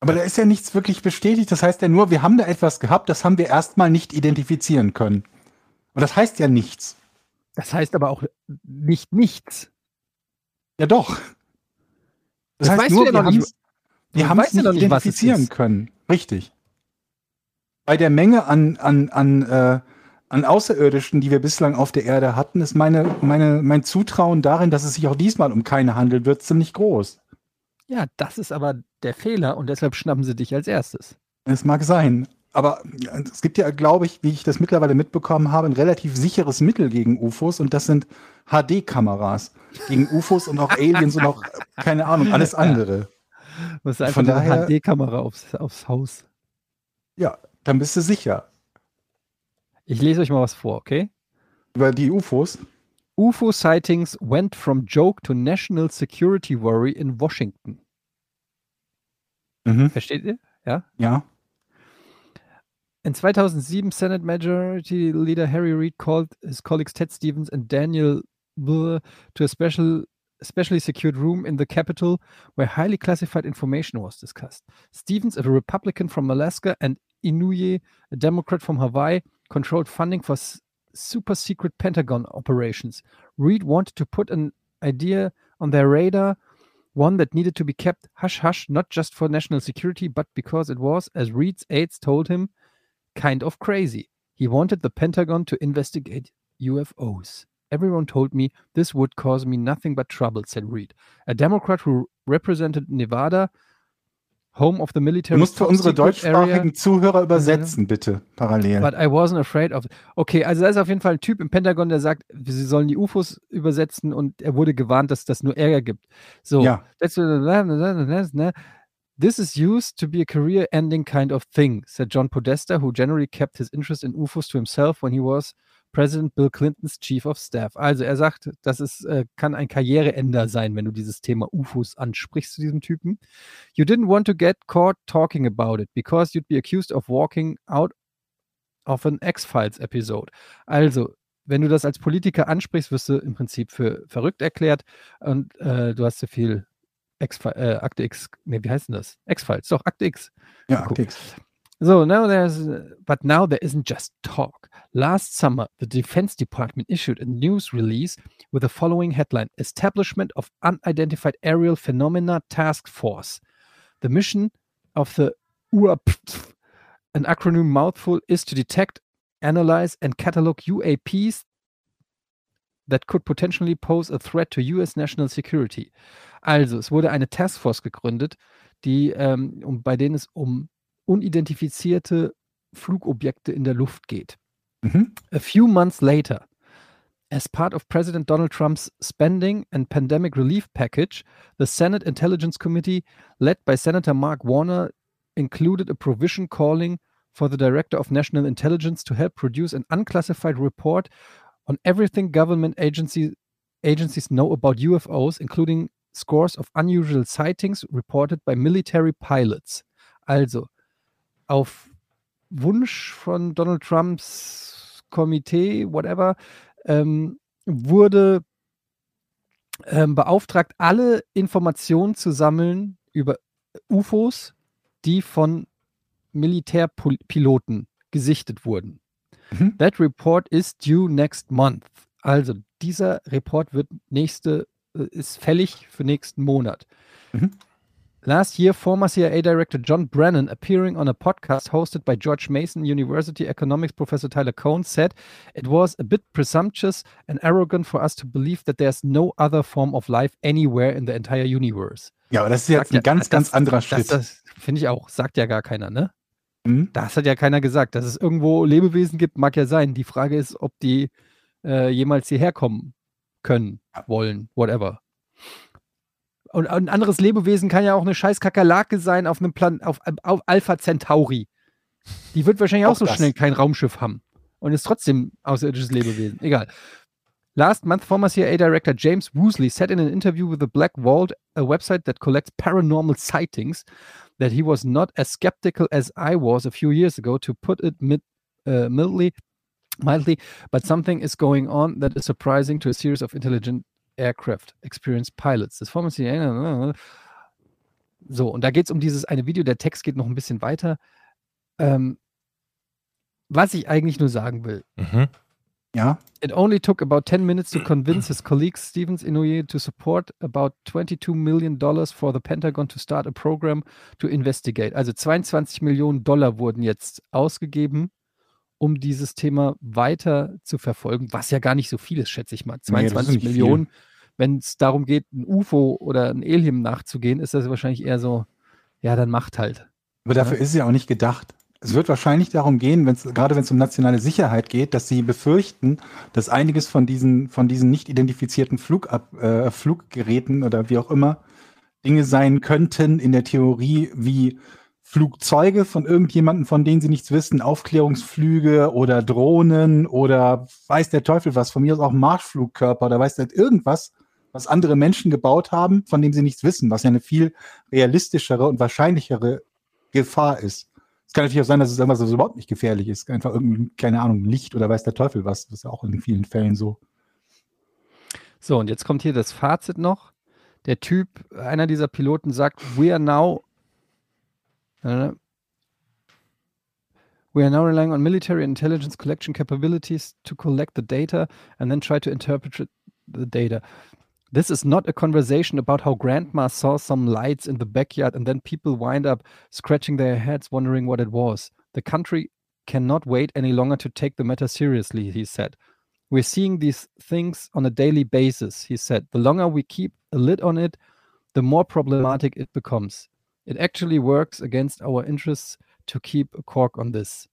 Speaker 2: Aber da ist ja nichts wirklich bestätigt. Das heißt ja nur, wir haben da etwas gehabt, das haben wir erstmal nicht identifizieren können. Und das heißt ja nichts.
Speaker 1: Das heißt aber auch nicht nichts.
Speaker 2: Ja doch. Das,
Speaker 1: Das
Speaker 2: heißt
Speaker 1: weißt du
Speaker 2: nur,
Speaker 1: ja
Speaker 2: wir haben es wir
Speaker 1: Du
Speaker 2: haben es
Speaker 1: ja
Speaker 2: nicht identifizieren können. Richtig. Bei der Menge an, an, an, äh, an Außerirdischen, die wir bislang auf der Erde hatten, ist meine, meine, mein Zutrauen darin, dass es sich auch diesmal um keine handeln wird, ziemlich groß.
Speaker 1: Ja, das ist aber der Fehler und deshalb schnappen sie dich als erstes.
Speaker 2: Es mag sein. Aber äh, es gibt ja, glaube ich, wie ich das mittlerweile mitbekommen habe, ein relativ sicheres Mittel gegen UFOs und das sind HD-Kameras. Gegen UFOs und auch Aliens und auch, äh, keine Ahnung, alles andere.
Speaker 1: Du hast einfach
Speaker 2: Von
Speaker 1: eine
Speaker 2: daher-
Speaker 1: HD-Kamera aufs, aufs Haus.
Speaker 2: Ja, dann bist du sicher.
Speaker 1: Ich lese euch mal was vor, okay?
Speaker 2: Über die UFOs.
Speaker 1: UFO sightings went from joke to national security worry in Washington.
Speaker 2: Mhm.
Speaker 1: Versteht ihr? Ja?
Speaker 2: Ja.
Speaker 1: In 2007, Senate Majority Leader Harry Reid called his colleagues Ted Stevens and Daniel Bull to a special, specially secured room in the Capitol where highly classified information was discussed. Stevens, a Republican from Alaska, and Inouye, a Democrat from Hawaii, controlled funding for super secret Pentagon operations. Reid wanted to put an idea on their radar, one that needed to be kept hush hush, not just for national security, but because it was, as Reid's aides told him, kind of crazy. He wanted the Pentagon to investigate UFOs. Everyone told me this would cause me nothing but trouble, said Reid. A Democrat who represented Nevada, home of the military.
Speaker 2: Du musst für unsere deutschsprachigen Zuhörer übersetzen, bitte, parallel.
Speaker 1: But I wasn't afraid of. Okay, also da ist auf jeden Fall ein Typ im Pentagon, der sagt, sie sollen die UFOs übersetzen und er wurde gewarnt, dass das nur Ärger gibt. So,
Speaker 2: Ja.
Speaker 1: This is used to be a career-ending kind of thing, said John Podesta, who generally kept his interest in UFOs to himself when he was President Bill Clintons Chief of Staff. Also er sagt, das ist, äh, kann ein Karriereender sein, wenn du dieses Thema UFOs ansprichst zu diesem Typen. You didn't want to get caught talking about it because you'd be accused of walking out of an X-Files Episode. Also, wenn du das als Politiker ansprichst, wirst du im Prinzip für verrückt erklärt und äh, du hast zu viel X äh, Akte X, nee, wie heißt denn das? X-Files, doch, Akte X.
Speaker 2: Ja,
Speaker 1: Guck.
Speaker 2: Dix.
Speaker 1: So now there's, but now there isn't just talk. Last summer, the Defense Department issued a news release with the following headline Establishment of Unidentified Aerial Phenomena Task Force. The mission of the UAPTF, an acronym mouthful, is to detect, analyze, and catalog UAPs that could potentially pose a threat to US national security. Also, es wurde eine Taskforce gegründet, die, ähm, um, bei denen es um unidentifizierte Flugobjekte in der Luft geht.
Speaker 2: Mhm.
Speaker 1: A few months later, as part of President Donald Trump's spending and pandemic relief package, the Senate Intelligence Committee, led by Senator Mark Warner, included a provision calling for the Director of National Intelligence to help produce an unclassified report on everything government agency, agencies know about UFOs, including scores of unusual sightings reported by military pilots. Also, auf Wunsch von Donald Trumps Untersuchungskomitee, whatever, ähm, wurde ähm, beauftragt, alle Informationen zu sammeln über UFOs, die von Militärpiloten gesichtet wurden.
Speaker 2: Mhm.
Speaker 1: That report is due next month. Also dieser Report wird nächste, äh, ist fällig für nächsten Monat.
Speaker 2: Mhm.
Speaker 1: Last year, former CIA Director John Brennan, appearing on a podcast hosted by George Mason University economics professor Tyler Cohn, said it was a bit presumptuous and arrogant for us to believe that there's no other form of life anywhere in the entire universe.
Speaker 2: Ja, aber das ist jetzt
Speaker 1: Sagt
Speaker 2: ein ganz,
Speaker 1: das-
Speaker 2: ganz anderer
Speaker 1: Das,
Speaker 2: Schritt.
Speaker 1: das finde ich auch. Sagt ja gar keiner, ne?
Speaker 2: Mhm.
Speaker 1: Das hat ja keiner gesagt. Dass es irgendwo Lebewesen gibt, mag ja sein. Die Frage ist, ob die äh, jemals hierher kommen können, wollen, whatever. Und ein anderes Lebewesen kann ja auch eine scheiß Kakerlake sein auf einem Plan auf, auf Alpha Centauri. Die wird wahrscheinlich auch,
Speaker 2: Auch
Speaker 1: so
Speaker 2: das.
Speaker 1: schnell kein Raumschiff haben und ist trotzdem außerirdisches Lebewesen. Egal. Last month, former CIA Director James Woosley said in an interview with the Black Vault, a website that collects paranormal sightings, that he was not as skeptical as I was a few years ago, to put it mid, uh, mildly, mildly, but something is going on that is surprising to a series of intelligent aircraft experienced pilots. Das former CIA. So, und da geht es um dieses eine Video. Der Text geht noch ein bisschen weiter. Ähm, was ich eigentlich nur sagen will,
Speaker 3: Mhm.
Speaker 2: Ja,
Speaker 1: It only took about 10 minutes to convince his colleague Stevens Inouye to support about 22 million dollars for the Pentagon to start a program to investigate. Also 22 Millionen Dollar wurden jetzt ausgegeben, um dieses Thema weiter zu verfolgen, was ja gar nicht so viel ist, schätze ich mal.
Speaker 2: Nee, das ist
Speaker 1: 22
Speaker 2: nicht viel.
Speaker 1: Millionen. Wenn es darum geht, ein UFO oder ein Alien nachzugehen, ist das wahrscheinlich eher so, ja, dann macht halt.
Speaker 2: aber dafür ist es ja auch nicht gedacht. Es wird wahrscheinlich darum gehen, wenn's, gerade wenn es um nationale Sicherheit geht, dass sie befürchten, dass einiges von diesen, von diesen nicht identifizierten Flugab, äh, Fluggeräten oder wie auch immer Dinge sein könnten in der Theorie wie Flugzeuge von irgendjemanden, von denen sie nichts wissen, Aufklärungsflüge oder Drohnen oder weiß der Teufel was, von mir aus auch Marschflugkörper oder weiß der irgendwas, was andere Menschen gebaut haben, von dem sie nichts wissen, was ja eine viel realistischere und wahrscheinlichere Gefahr ist. Es kann natürlich auch sein, dass es irgendwas was überhaupt nicht gefährlich ist. Einfach irgendein, keine Ahnung, Licht oder weiß der Teufel was. Das ist ja auch in vielen Fällen so.
Speaker 1: So, und jetzt kommt hier das Fazit noch. Der Typ, einer dieser Piloten sagt, we are now we are now relying on military intelligence collection capabilities to collect the data and then try to interpret the data. This is not a conversation about how grandma saw some lights in the backyard and then people wind up scratching their heads wondering what it was. The country cannot wait any longer to take the matter seriously, he said. We're seeing these things on a daily basis, he said. The longer we keep a lid on it, the more problematic it becomes. It actually works against our interests to keep a cork on this.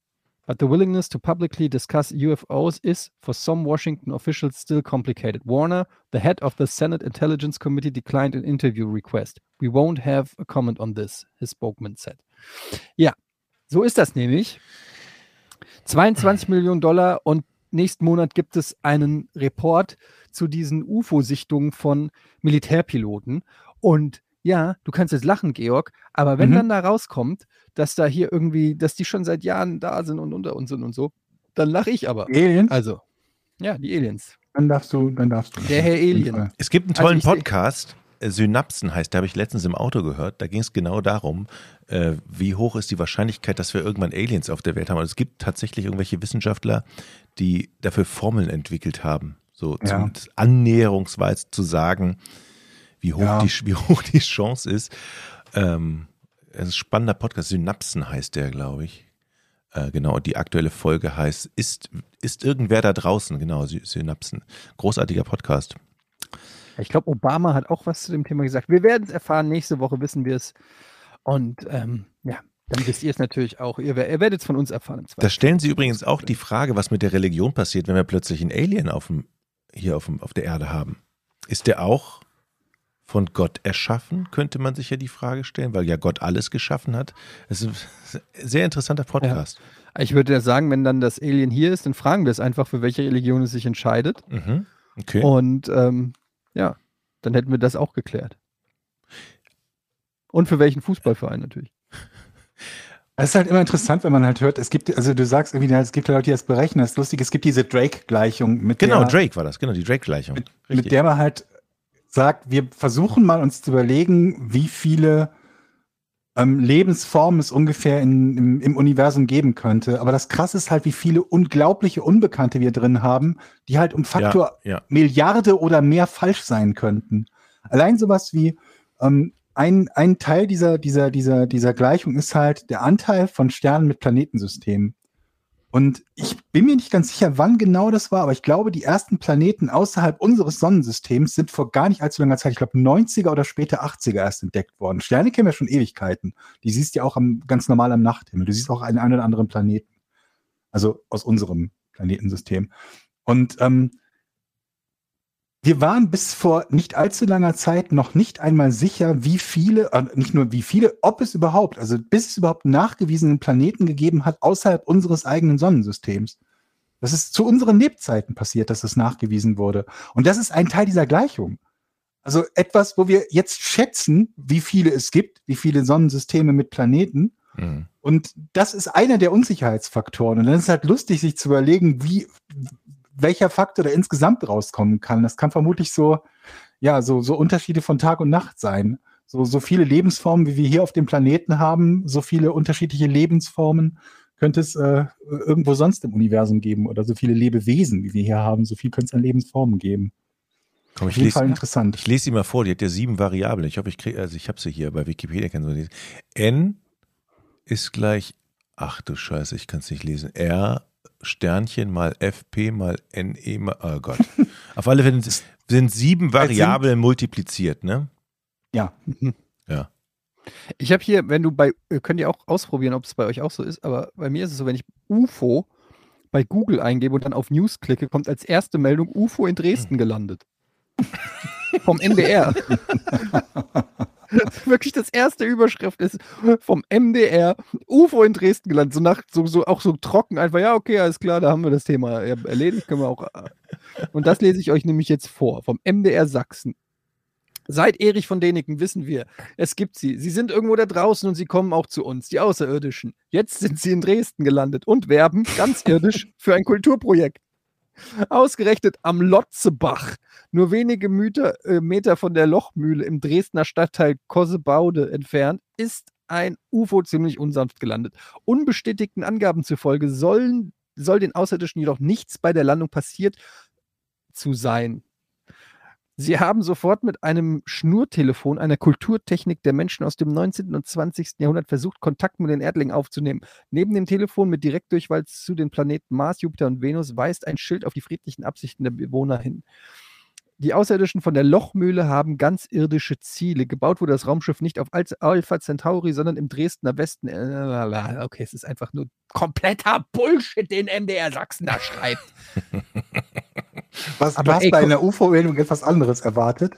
Speaker 1: But the willingness to publicly discuss UFOs is, for some Washington officials, still complicated. Warner, the head of the Senate Intelligence Committee, declined an interview request. We won't have a comment on this, his spokesman said. Ja, so ist das nämlich. 22 Millionen Dollar und nächsten Monat gibt es einen Report zu diesen UFO-Sichtungen von Militärpiloten. Und ja, du kannst jetzt lachen, Georg, aber wenn
Speaker 2: Mhm.
Speaker 1: dann da rauskommt, dass da hier irgendwie, dass die schon seit Jahren da sind und unter uns sind und so, dann lache ich aber.
Speaker 2: Aliens?
Speaker 1: Also, ja, die Aliens.
Speaker 2: dann darfst du, dann darfst du.
Speaker 1: Der Herr Alien.
Speaker 3: Es gibt einen
Speaker 1: Also
Speaker 3: tollen
Speaker 1: seh-
Speaker 3: Podcast, äh, Synapsen heißt, der habe ich letztens im Auto gehört. Da ging es genau darum, äh, wie hoch ist die Wahrscheinlichkeit, dass wir irgendwann Aliens auf der Welt haben. Und es gibt tatsächlich irgendwelche Wissenschaftler, die dafür Formeln entwickelt haben, so
Speaker 2: Ja.
Speaker 3: zum annäherungsweise zu sagen, wie hoch,
Speaker 2: Ja.
Speaker 3: die, wie hoch die Chance ist. Ähm, es ist ein spannender Podcast, Synapsen heißt der, glaube ich. Äh, genau, und die aktuelle Folge heißt, ist, ist irgendwer da draußen? Genau, Sy- Synapsen. Großartiger Podcast.
Speaker 1: Ich glaube, Obama hat auch was zu dem Thema gesagt. Wir werden es erfahren. Nächste Woche wissen wir es. Und ähm, ja, dann wisst ihr es natürlich auch. Ihr, ihr werdet es von uns erfahren.
Speaker 3: Da stellen Sie übrigens auch die Frage, was mit der Religion passiert, wenn wir plötzlich einen Alien auf dem, hier auf, dem, auf der Erde haben. Ist der auch von Gott erschaffen, könnte man sich ja die Frage stellen, weil ja Gott alles geschaffen hat. Es ist ein sehr interessanter Podcast.
Speaker 1: Ich würde ja sagen, wenn dann das Alien hier ist, dann fragen wir es einfach, für welche Religion es sich entscheidet.
Speaker 3: Mhm. Okay.
Speaker 1: Und ähm, ja, dann hätten wir das auch geklärt. Und für welchen Fußballverein natürlich.
Speaker 2: Es ist halt immer interessant, wenn man halt hört, es gibt, also du sagst irgendwie, es gibt Leute, die das berechnen. Das ist lustig, es gibt diese Drake-Gleichung, mit
Speaker 3: Genau,
Speaker 2: der,
Speaker 3: Drake war das, genau, die Drake-Gleichung.
Speaker 2: mit, mit der man halt sagt, wir versuchen mal uns zu überlegen, wie viele ähm, Lebensformen es ungefähr in, im, im Universum geben könnte. Aber das Krasse ist halt, wie viele unglaubliche Unbekannte wir drin haben, die halt um Faktor
Speaker 3: ja, ja.
Speaker 2: Milliarde oder mehr falsch sein könnten. Allein sowas wie ähm, ein, ein Teil dieser, dieser, dieser, dieser Gleichung ist halt der Anteil von Sternen mit Planetensystemen. Und ich bin mir nicht ganz sicher, wann genau das war, aber ich glaube, die ersten Planeten außerhalb unseres Sonnensystems sind vor gar nicht allzu langer Zeit, ich glaube 90er oder später 80er erst entdeckt worden. Sterne kennen wir schon Ewigkeiten. Die siehst du ja auch am, ganz normal am Nachthimmel. Du siehst auch einen, einen oder anderen Planeten. Also aus unserem Planetensystem. Und ähm, wir waren bis vor nicht allzu langer Zeit noch nicht einmal sicher, wie viele, äh, nicht nur wie viele, ob es überhaupt, also bis es überhaupt nachgewiesenen Planeten gegeben hat außerhalb unseres eigenen Sonnensystems. Das ist zu unseren Lebzeiten passiert, dass es nachgewiesen wurde. Und das ist ein Teil dieser Gleichung. Also etwas, wo wir jetzt schätzen, wie viele es gibt, wie viele Sonnensysteme mit Planeten.
Speaker 3: Mhm.
Speaker 2: Und das ist einer der Unsicherheitsfaktoren. Und dann ist es halt lustig, sich zu überlegen, wie, welcher Faktor da insgesamt rauskommen kann. Das kann vermutlich so, ja, so, so Unterschiede von Tag und Nacht sein. So, so viele Lebensformen, wie wir hier auf dem Planeten haben, so viele unterschiedliche Lebensformen könnte es äh, irgendwo sonst im Universum geben oder so viele Lebewesen, wie wir hier haben, so viel könnte es an Lebensformen geben.
Speaker 3: Komm,
Speaker 2: Auf
Speaker 3: ich
Speaker 2: jeden
Speaker 3: lese,
Speaker 2: Fall interessant.
Speaker 3: ich lese sie mal vor, die hat ja sieben Variablen. Ich hoffe, ich kriege, also ich habe sie hier bei Wikipedia, kann lesen. N ist gleich, ach du Scheiße, ich kann es nicht lesen. R Sternchen mal FP mal NE mal, oh Gott. Auf alle Fälle sind- sieben Variablen multipliziert, ne?
Speaker 2: Ja.
Speaker 3: Ja.
Speaker 1: Ich habe hier, wenn du bei, ihr könnt ihr auch ausprobieren, ob es bei euch auch so ist, aber bei mir ist es so, wenn ich UFO bei Google eingebe und dann auf News klicke, kommt als erste Meldung UFO in Dresden gelandet. Vom NDR. Wirklich das erste Überschrift ist vom MDR UFO in Dresden gelandet. So nach, so, so auch so trocken einfach, ja, okay, alles klar, da haben wir das Thema erledigt, können wir auch. äh. Und das lese ich euch nämlich jetzt vor, vom MDR Sachsen. Seit Erich von Däniken wissen wir, es gibt sie. Sie sind irgendwo da draußen und sie kommen auch zu uns, die Außerirdischen. Jetzt sind sie in Dresden gelandet und werben ganz irdisch für ein Kulturprojekt. Ausgerechnet am Lotzebach, nur wenige Meter, äh, Meter von der Lochmühle im Dresdner Stadtteil Kossebaude entfernt, ist ein UFO ziemlich unsanft gelandet. Unbestätigten Angaben zufolge sollen, soll den Außerirdischen jedoch nichts bei der Landung passiert zu sein. Sie haben sofort mit einem Schnurtelefon, einer Kulturtechnik der Menschen aus dem 19. und 20. Jahrhundert versucht, Kontakt mit den Erdlingen aufzunehmen. Neben dem Telefon mit Direktdurchwahl zu den Planeten Mars, Jupiter und Venus weist ein Schild auf die friedlichen Absichten der Bewohner hin. Die Außerirdischen von der Lochmühle haben ganz irdische Ziele. Gebaut wurde das Raumschiff nicht auf Al- Alpha Centauri, sondern im Dresdner Westen. Äh, Okay, es ist einfach nur kompletter Bullshit, den MDR Sachsen da schreibt.
Speaker 2: Was,
Speaker 1: Aber
Speaker 2: du hast
Speaker 1: ey,
Speaker 2: bei
Speaker 1: guck-
Speaker 2: einer UFO-Meldung etwas anderes erwartet?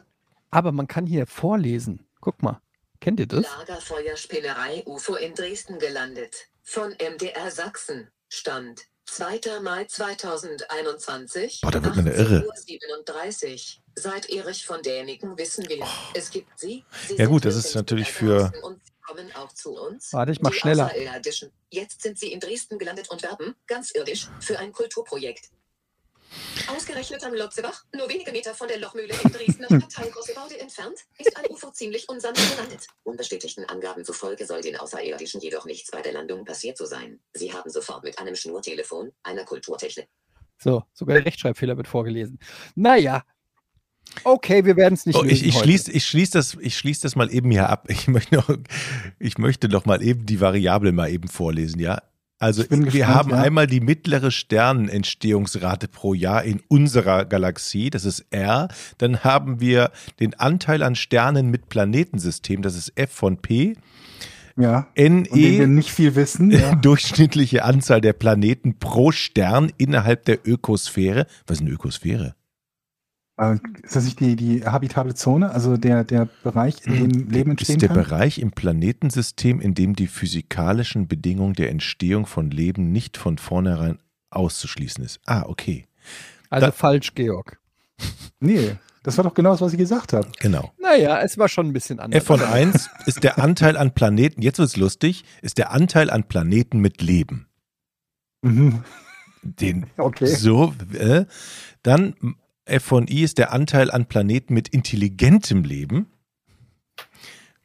Speaker 1: Aber man kann hier vorlesen. Guck mal. Kennt ihr das?
Speaker 4: Lagerfeuerspinnerei UFO in Dresden gelandet. Von MDR Sachsen. Stand 2. Mai 2021.
Speaker 3: Boah, da wird man ja irre.
Speaker 4: 18:37 Uhr. Seit Erich von Däniken wissen wir, es gibt sie. sie
Speaker 3: Oh. Ja
Speaker 4: sind
Speaker 3: gut, das ist natürlich für-
Speaker 4: draußen Und sie kommen auch zu uns.
Speaker 1: Warte, ich mach
Speaker 4: Die
Speaker 1: schneller.
Speaker 4: Jetzt sind sie in Dresden gelandet und werben, ganz irdisch, für ein Kulturprojekt. Ausgerechnet am Lotzebach, nur wenige Meter von der Lochmühle im Dresdner Stadtteil Großebaude entfernt, ist ein UFO ziemlich unsanft gelandet. Unbestätigten Angaben zufolge soll den Außerirdischen jedoch nichts bei der Landung passiert zu sein. Sie haben sofort mit einem Schnurtelefon, einer Kulturtechnik,
Speaker 1: So, sogar der Rechtschreibfehler wird vorgelesen. Naja. Okay, wir werden es nicht
Speaker 3: Oh, ich, ich schließe ich schließ das, ich schließ das mal eben hier ab. Ich möchte noch, ich möchte noch mal eben die Variable mal eben vorlesen, ja. Also wir
Speaker 2: gespannt,
Speaker 3: haben
Speaker 2: ja.
Speaker 3: einmal die mittlere Sternenentstehungsrate pro Jahr in unserer Galaxie, das ist R. Dann haben wir den Anteil an Sternen mit Planetensystem, das ist F von P.
Speaker 2: Ja. Von dem wir
Speaker 3: NE,
Speaker 2: nicht viel wissen. Ja.
Speaker 3: durchschnittliche Anzahl der Planeten pro Stern innerhalb der Ökosphäre. Was ist eine Ökosphäre?
Speaker 2: Äh, Ist das nicht die, die habitable Zone, also der, der Bereich, in dem Leben entstehen
Speaker 3: ist der
Speaker 2: kann?
Speaker 3: Bereich im Planetensystem, in dem die physikalischen Bedingungen der Entstehung von Leben nicht von vornherein auszuschließen ist. Ah, okay.
Speaker 1: also
Speaker 3: da-
Speaker 1: falsch, Georg.
Speaker 2: Nee, Das war doch genau das, was ich gesagt habe.
Speaker 3: Genau.
Speaker 1: Naja, es war schon ein bisschen anders.
Speaker 3: F von 1 ist der Anteil an Planeten, jetzt wird's lustig, ist der Anteil an Planeten mit Leben.
Speaker 2: Mhm.
Speaker 3: Den
Speaker 2: Okay.
Speaker 3: so, äh, dann F von I ist der Anteil an Planeten mit intelligentem Leben.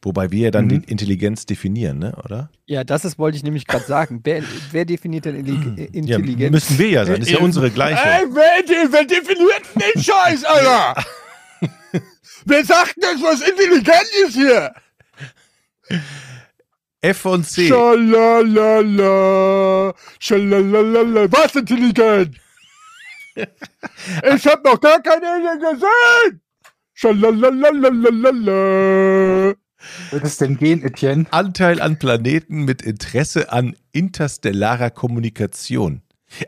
Speaker 3: Wobei wir ja dann
Speaker 2: Mhm.
Speaker 3: die Intelligenz definieren, ne, oder?
Speaker 1: Ja, das ist, wollte ich nämlich gerade sagen. Wer, wer definiert denn Intelli-
Speaker 3: Ja,
Speaker 1: Intelligenz?
Speaker 3: müssen wir ja sein. Das ist ja unsere gleiche.
Speaker 5: wer, wer definiert denn den Scheiß, Alter? wer sagt denn, was intelligent ist hier?
Speaker 3: F von C.
Speaker 5: Schalalala, schalalala, was intelligent? Ich hab noch gar keine Alien gesehen. Schalalalalalala.
Speaker 2: Wird es denn gehen, Etienne?
Speaker 3: Anteil an Planeten mit Interesse an interstellarer Kommunikation.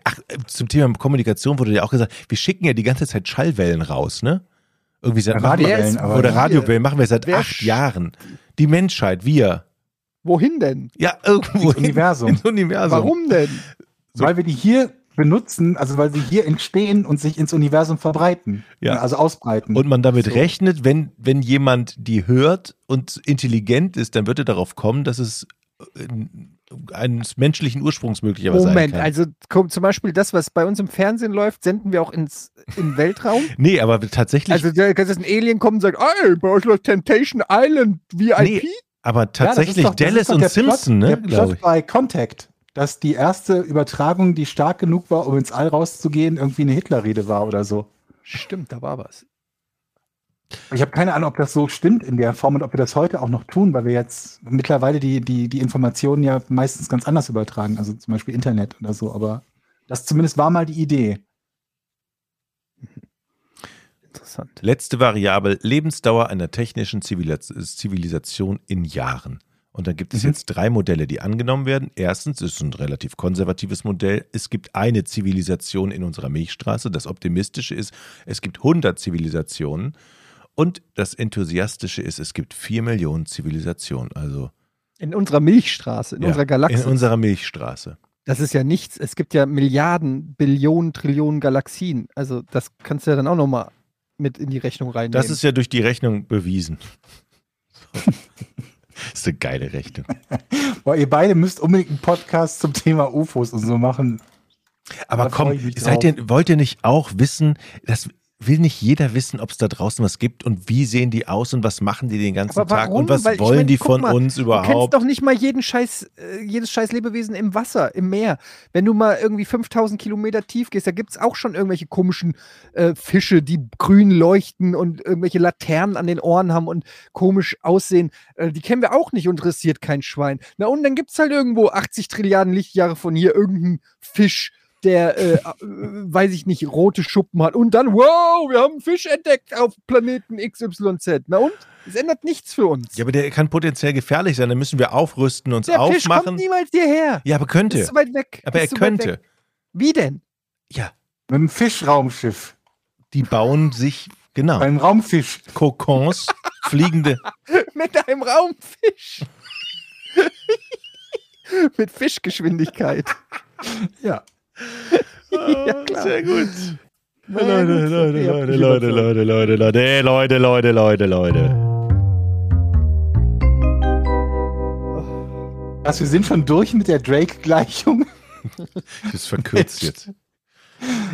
Speaker 3: Ach, äh, zum Thema Kommunikation wurde ja auch gesagt, wir schicken ja die ganze Zeit Schallwellen raus, ne? Irgendwie seit
Speaker 2: Ja, Radiowellen,
Speaker 3: oder? Radiowellen machen wir seit
Speaker 1: Wer
Speaker 3: acht Jahren. Die Menschheit, wir.
Speaker 1: Wohin denn?
Speaker 3: Ja, irgendwo
Speaker 2: Ins Universum.
Speaker 3: Ins Universum.
Speaker 1: Warum denn?
Speaker 2: Weil wir die hier benutzen, also weil sie hier entstehen und sich ins Universum verbreiten.
Speaker 3: Ja.
Speaker 2: Also ausbreiten.
Speaker 3: Und man damit
Speaker 2: So.
Speaker 3: rechnet, wenn, wenn jemand die hört und intelligent ist, dann wird er darauf kommen, dass es äh, eines menschlichen Ursprungs möglicherweise sein
Speaker 1: Moment,
Speaker 3: kann.
Speaker 1: also komm, zum Beispiel das, was bei uns im Fernsehen läuft, senden wir auch ins in den Weltraum.
Speaker 3: nee, aber tatsächlich,
Speaker 1: Also da kann jetzt ein Alien kommen und sagt, ey, bei euch läuft Temptation Island VIP.
Speaker 3: Nee, aber
Speaker 2: Ja,
Speaker 3: tatsächlich
Speaker 2: doch- das
Speaker 3: Dallas
Speaker 2: doch
Speaker 3: und Simpson,
Speaker 2: Plot,
Speaker 3: ne,
Speaker 2: Der
Speaker 3: glaube
Speaker 2: Plot
Speaker 3: ich.
Speaker 2: bei Contact, dass die erste Übertragung, die stark genug war, um ins All rauszugehen, irgendwie eine Hitlerrede war oder so.
Speaker 1: Stimmt, da war was.
Speaker 2: Ich habe keine Ahnung, ob das so stimmt in der Form und ob wir das heute auch noch tun, weil wir jetzt mittlerweile die, die, die Informationen ja meistens ganz anders übertragen, also zum Beispiel Internet oder so, aber das zumindest war mal die Idee.
Speaker 1: Interessant.
Speaker 3: Letzte Variable, Lebensdauer einer technischen Zivilis- Zivilisation in Jahren. Und dann gibt es
Speaker 2: Mhm.
Speaker 3: jetzt drei Modelle, die angenommen werden. Erstens ist es ein relativ konservatives Modell. Es gibt eine Zivilisation in unserer Milchstraße. Das Optimistische ist, es gibt 100 Zivilisationen. Und das Enthusiastische ist, es gibt 4 Millionen Zivilisationen. Also
Speaker 1: In unserer Milchstraße, in
Speaker 3: ja,
Speaker 1: unserer Galaxie.
Speaker 3: In unserer Milchstraße.
Speaker 1: das ist ja nichts. Es gibt ja Milliarden, Billionen, Trillionen Galaxien. Also das kannst du ja dann auch nochmal mit in die Rechnung reinnehmen.
Speaker 3: Das ist ja durch die Rechnung bewiesen. das ist eine geile Rechnung.
Speaker 2: Boah, ihr beide müsst unbedingt einen Podcast zum Thema UFOs und so machen.
Speaker 3: Aber
Speaker 2: Da
Speaker 3: komm, seid ihr, wollt ihr nicht auch wissen, das will nicht jeder wissen, ob es da draußen was gibt und wie sehen die aus und was machen die den ganzen Tag und was
Speaker 1: Weil ich
Speaker 3: wollen
Speaker 1: mein,
Speaker 3: die von
Speaker 1: mal,
Speaker 3: uns
Speaker 1: Du kennst
Speaker 3: überhaupt?
Speaker 1: doch nicht mal jeden Scheiß, äh, jedes scheiß Lebewesen im Wasser, im Meer. Wenn du mal irgendwie 5000 Kilometer tief gehst, da gibt es auch schon irgendwelche komischen äh, Fische, die grün leuchten und irgendwelche Laternen an den Ohren haben und komisch aussehen. Äh, die kennen wir auch nicht, interessiert kein Schwein. Na und dann gibt es halt irgendwo 80 Trilliarden Lichtjahre von hier irgendeinen Fisch, der, äh, äh, weiß ich nicht, rote Schuppen hat. Und dann, wow, wir haben einen Fisch entdeckt auf Planeten XYZ. Na und? Es ändert nichts für uns.
Speaker 3: ja, aber der kann potenziell gefährlich sein, dann müssen wir aufrüsten, uns
Speaker 1: Der Fisch kommt
Speaker 3: aufmachen.
Speaker 1: niemals hierher.
Speaker 3: Ja, aber könnte.
Speaker 1: ist zu weit weg.
Speaker 3: Aber er
Speaker 1: ist weit
Speaker 3: könnte.
Speaker 1: weg. Wie denn?
Speaker 3: Ja,
Speaker 2: Mit einem Fischraumschiff.
Speaker 3: die bauen sich, genau,
Speaker 2: Beim Raumfisch.
Speaker 3: Kokons, fliegende.
Speaker 1: Mit einem Raumfisch. Mit Fischgeschwindigkeit.
Speaker 2: Ja.
Speaker 1: ja, klar.
Speaker 3: Sehr gut. Leute, Leute, Leute, Leute. Leute, Leute, Leute, Leute, Leute, Leute, Leute.
Speaker 2: Was, wir sind schon durch mit der Drake-Gleichung?
Speaker 3: Das ist verkürzt jetzt.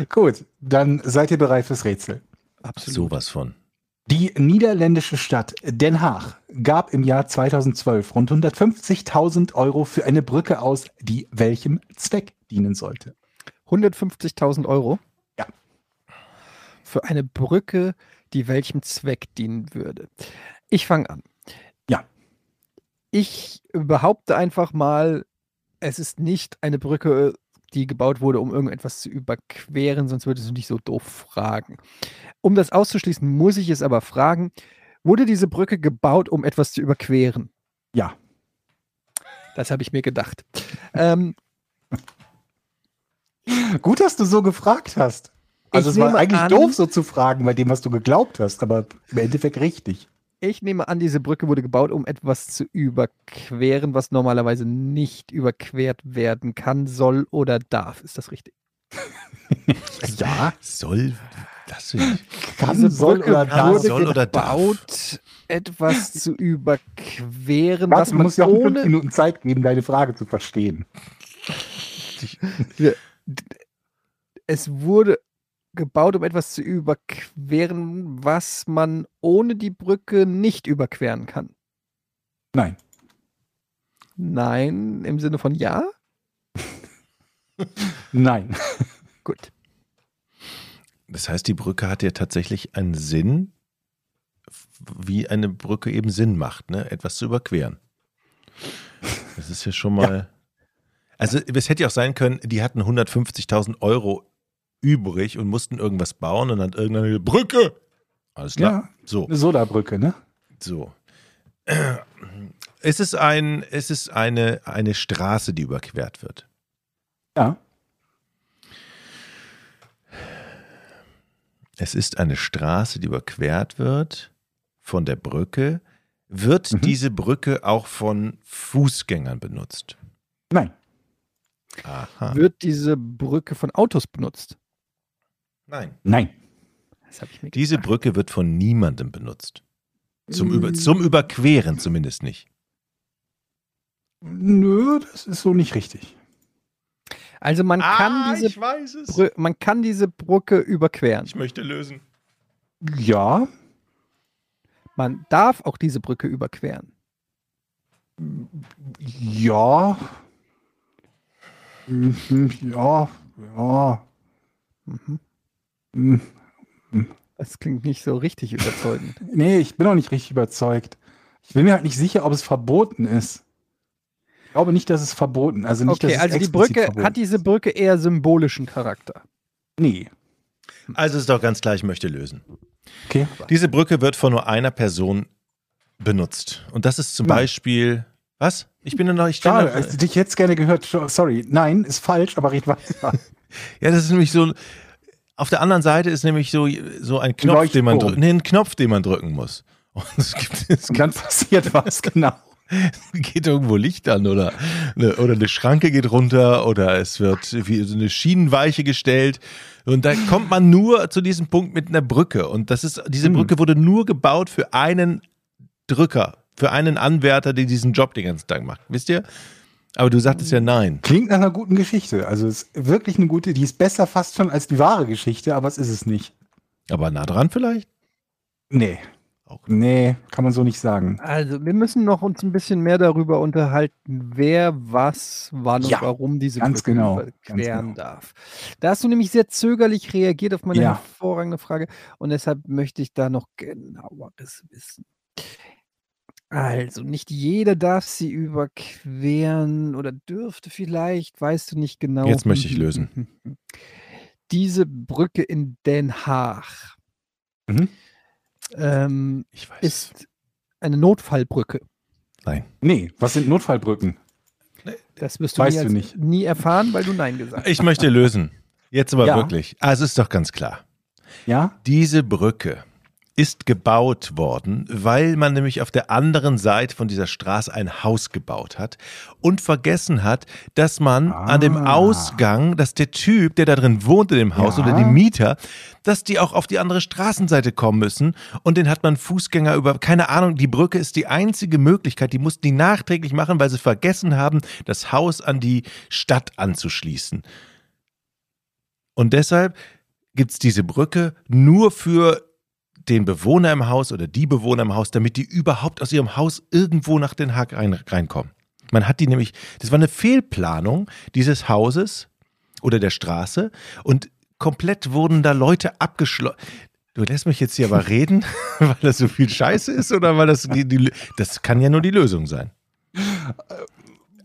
Speaker 2: Gut, dann seid ihr bereit fürs Rätsel.
Speaker 1: Absolut.
Speaker 3: Sowas von.
Speaker 2: Die niederländische Stadt Den Haag gab im Jahr 2012 rund 150.000 Euro für eine Brücke aus, die welchem Zweck dienen sollte.
Speaker 1: 150.000 Euro?
Speaker 2: Ja.
Speaker 1: Für eine Brücke, die welchem Zweck dienen würde. Ich fange an.
Speaker 2: Ja.
Speaker 1: Ich behaupte einfach mal, es ist nicht eine Brücke, die gebaut wurde, um irgendetwas zu überqueren, sonst würdest du nicht so doof fragen. Um das auszuschließen, muss ich es aber fragen, wurde diese Brücke gebaut, um etwas zu überqueren?
Speaker 2: Ja.
Speaker 1: Das habe ich mir gedacht. ähm,
Speaker 2: Gut, dass du so gefragt hast. Also
Speaker 1: Ich
Speaker 2: es war eigentlich
Speaker 1: an-
Speaker 2: doof, so zu fragen, bei dem, was du geglaubt hast, aber im Endeffekt richtig.
Speaker 1: Ich nehme an, diese Brücke wurde gebaut, um etwas zu überqueren, was normalerweise nicht überquert werden kann, soll oder darf. Ist das richtig?
Speaker 2: Ja.
Speaker 3: Soll. Das.
Speaker 2: Kann,
Speaker 1: Diese
Speaker 2: soll
Speaker 1: Brücke
Speaker 2: oder darf.
Speaker 1: wurde
Speaker 3: soll oder darf.
Speaker 1: gebaut, etwas zu überqueren,
Speaker 2: Warte,
Speaker 1: was
Speaker 2: du
Speaker 1: man
Speaker 2: musst ja auch fünf
Speaker 1: ohne
Speaker 2: Minuten Zeit geben, deine Frage zu verstehen.
Speaker 1: Es wurde gebaut, um etwas zu überqueren, was man ohne die Brücke nicht überqueren kann.
Speaker 2: Nein.
Speaker 1: Nein, im Sinne von ja?
Speaker 2: Nein.
Speaker 1: Gut.
Speaker 3: Das heißt, die Brücke hat ja tatsächlich einen Sinn, wie eine Brücke eben Sinn macht, ne? etwas zu überqueren. Das ist ja schon mal. Also, es hätte ja auch sein können, die hatten 150.000 Euro übrig und mussten irgendwas bauen und dann irgendeine Brücke. Alles klar.
Speaker 2: Ja,
Speaker 3: So,
Speaker 2: eine Sodabrücke, ne?
Speaker 3: so. Es ist, ein, es ist eine, eine Straße, die überquert wird.
Speaker 2: Ja.
Speaker 3: Es ist eine Straße, die überquert wird von der Brücke. Wird
Speaker 2: Mhm.
Speaker 3: diese Brücke auch von Fußgängern benutzt?
Speaker 2: Nein.
Speaker 3: Aha.
Speaker 1: Wird diese Brücke von Autos benutzt?
Speaker 3: Nein.
Speaker 2: Nein.
Speaker 1: Das habe ich mir
Speaker 3: Diese
Speaker 1: gedacht.
Speaker 3: Brücke wird von niemandem benutzt. Zum, Über,
Speaker 1: Mm.
Speaker 3: zum Überqueren zumindest nicht.
Speaker 2: Nö, das ist so nicht richtig.
Speaker 1: Also man kann diese
Speaker 3: Ah, weiß es.
Speaker 1: Brü man kann diese Brücke überqueren.
Speaker 3: Ich möchte lösen.
Speaker 2: Ja.
Speaker 1: Man darf auch diese Brücke überqueren.
Speaker 2: Ja. Mhm, Ja. Ja.
Speaker 1: Mhm. Das klingt nicht so richtig überzeugend.
Speaker 2: Nee, ich bin auch nicht richtig überzeugt. Ich bin mir halt nicht sicher, ob es verboten ist. Ich glaube nicht, dass es verboten Also nicht, dass
Speaker 1: Okay,
Speaker 2: es
Speaker 1: also die
Speaker 2: explizit
Speaker 1: Brücke, hat diese Brücke eher symbolischen Charakter.
Speaker 2: Nee.
Speaker 3: Also ist doch ganz klar, ich möchte lösen.
Speaker 2: Okay.
Speaker 3: Diese Brücke wird von nur einer Person benutzt. Und das ist zum
Speaker 2: Nein.
Speaker 3: Beispiel. Was? Ich bin noch. Ich
Speaker 2: Schade,
Speaker 3: noch-
Speaker 2: dich jetzt gerne gehört. Sorry. Nein, ist falsch, aber red weiter.
Speaker 3: Ja, das ist nämlich so. Auf der anderen Seite ist nämlich so, so ein Knopf, den man drücken. Nee, ein Knopf, den man drücken muss. Und es gibt, es
Speaker 2: Und dann passiert was, genau.
Speaker 3: geht irgendwo Licht an oder eine, oder eine Schranke geht runter oder es wird wie so eine Schienenweiche gestellt. Und da kommt man nur zu diesem Punkt mit einer Brücke. Und das ist, diese
Speaker 2: Hm.
Speaker 3: Brücke wurde nur gebaut für einen Drücker, für einen Anwärter, der diesen Job den ganzen Tag macht. Wisst ihr? Aber du sagtest ja nein.
Speaker 2: Klingt nach einer guten Geschichte. Also es ist wirklich eine gute, die ist besser fast schon als die wahre Geschichte, aber es ist es nicht.
Speaker 3: Aber nah dran vielleicht?
Speaker 2: Nee.
Speaker 3: Auch.
Speaker 2: Nee, kann man so nicht sagen.
Speaker 1: Also wir müssen noch uns ein bisschen mehr darüber unterhalten, wer was, wann
Speaker 2: Ja,
Speaker 1: und warum diese
Speaker 2: ganz
Speaker 1: Brücke
Speaker 2: genau,
Speaker 1: überqueren
Speaker 2: ganz genau.
Speaker 1: darf. Da hast du nämlich sehr zögerlich reagiert auf meine
Speaker 2: Ja.
Speaker 1: hervorragende Frage und deshalb möchte ich da noch genaueres wissen. Also, nicht jeder darf sie überqueren oder dürfte vielleicht, weißt du nicht genau.
Speaker 3: Jetzt möchte ich lösen.
Speaker 1: Diese Brücke in Den Haag
Speaker 2: Mhm.
Speaker 1: ähm,
Speaker 3: Ich weiß.
Speaker 1: ist eine Notfallbrücke.
Speaker 3: nein.
Speaker 2: Nee, was sind Notfallbrücken?
Speaker 1: Das wirst du,
Speaker 2: Weißt
Speaker 1: nie,
Speaker 2: du
Speaker 1: als-
Speaker 2: nicht.
Speaker 1: nie erfahren, weil du Nein gesagt hast.
Speaker 3: Ich möchte lösen. Jetzt aber
Speaker 2: Ja.
Speaker 3: wirklich. Also ist doch ganz klar.
Speaker 2: Ja?
Speaker 3: Diese Brücke ist gebaut worden, weil man nämlich auf der anderen Seite von dieser Straße ein Haus gebaut hat und vergessen hat, dass man an dem
Speaker 2: Ah.
Speaker 3: Ausgang, dass der Typ, der da drin wohnt in dem Haus
Speaker 2: Ja.
Speaker 3: oder die Mieter, dass die auch auf die andere Straßenseite kommen müssen und den hat man Fußgänger über, keine Ahnung, die Brücke ist die einzige Möglichkeit, die mussten die nachträglich machen, weil sie vergessen haben, das Haus an die Stadt anzuschließen. Und deshalb gibt es diese Brücke nur für den Bewohner im Haus oder die Bewohner im Haus, damit die überhaupt aus ihrem Haus irgendwo nach Den Haag rein, reinkommen. Man hat die nämlich, das war eine Fehlplanung dieses Hauses oder der Straße und komplett wurden da Leute abgeschlossen. Du lässt mich jetzt hier aber reden, weil das so viel Scheiße ist oder weil das die, die das kann ja nur die Lösung sein.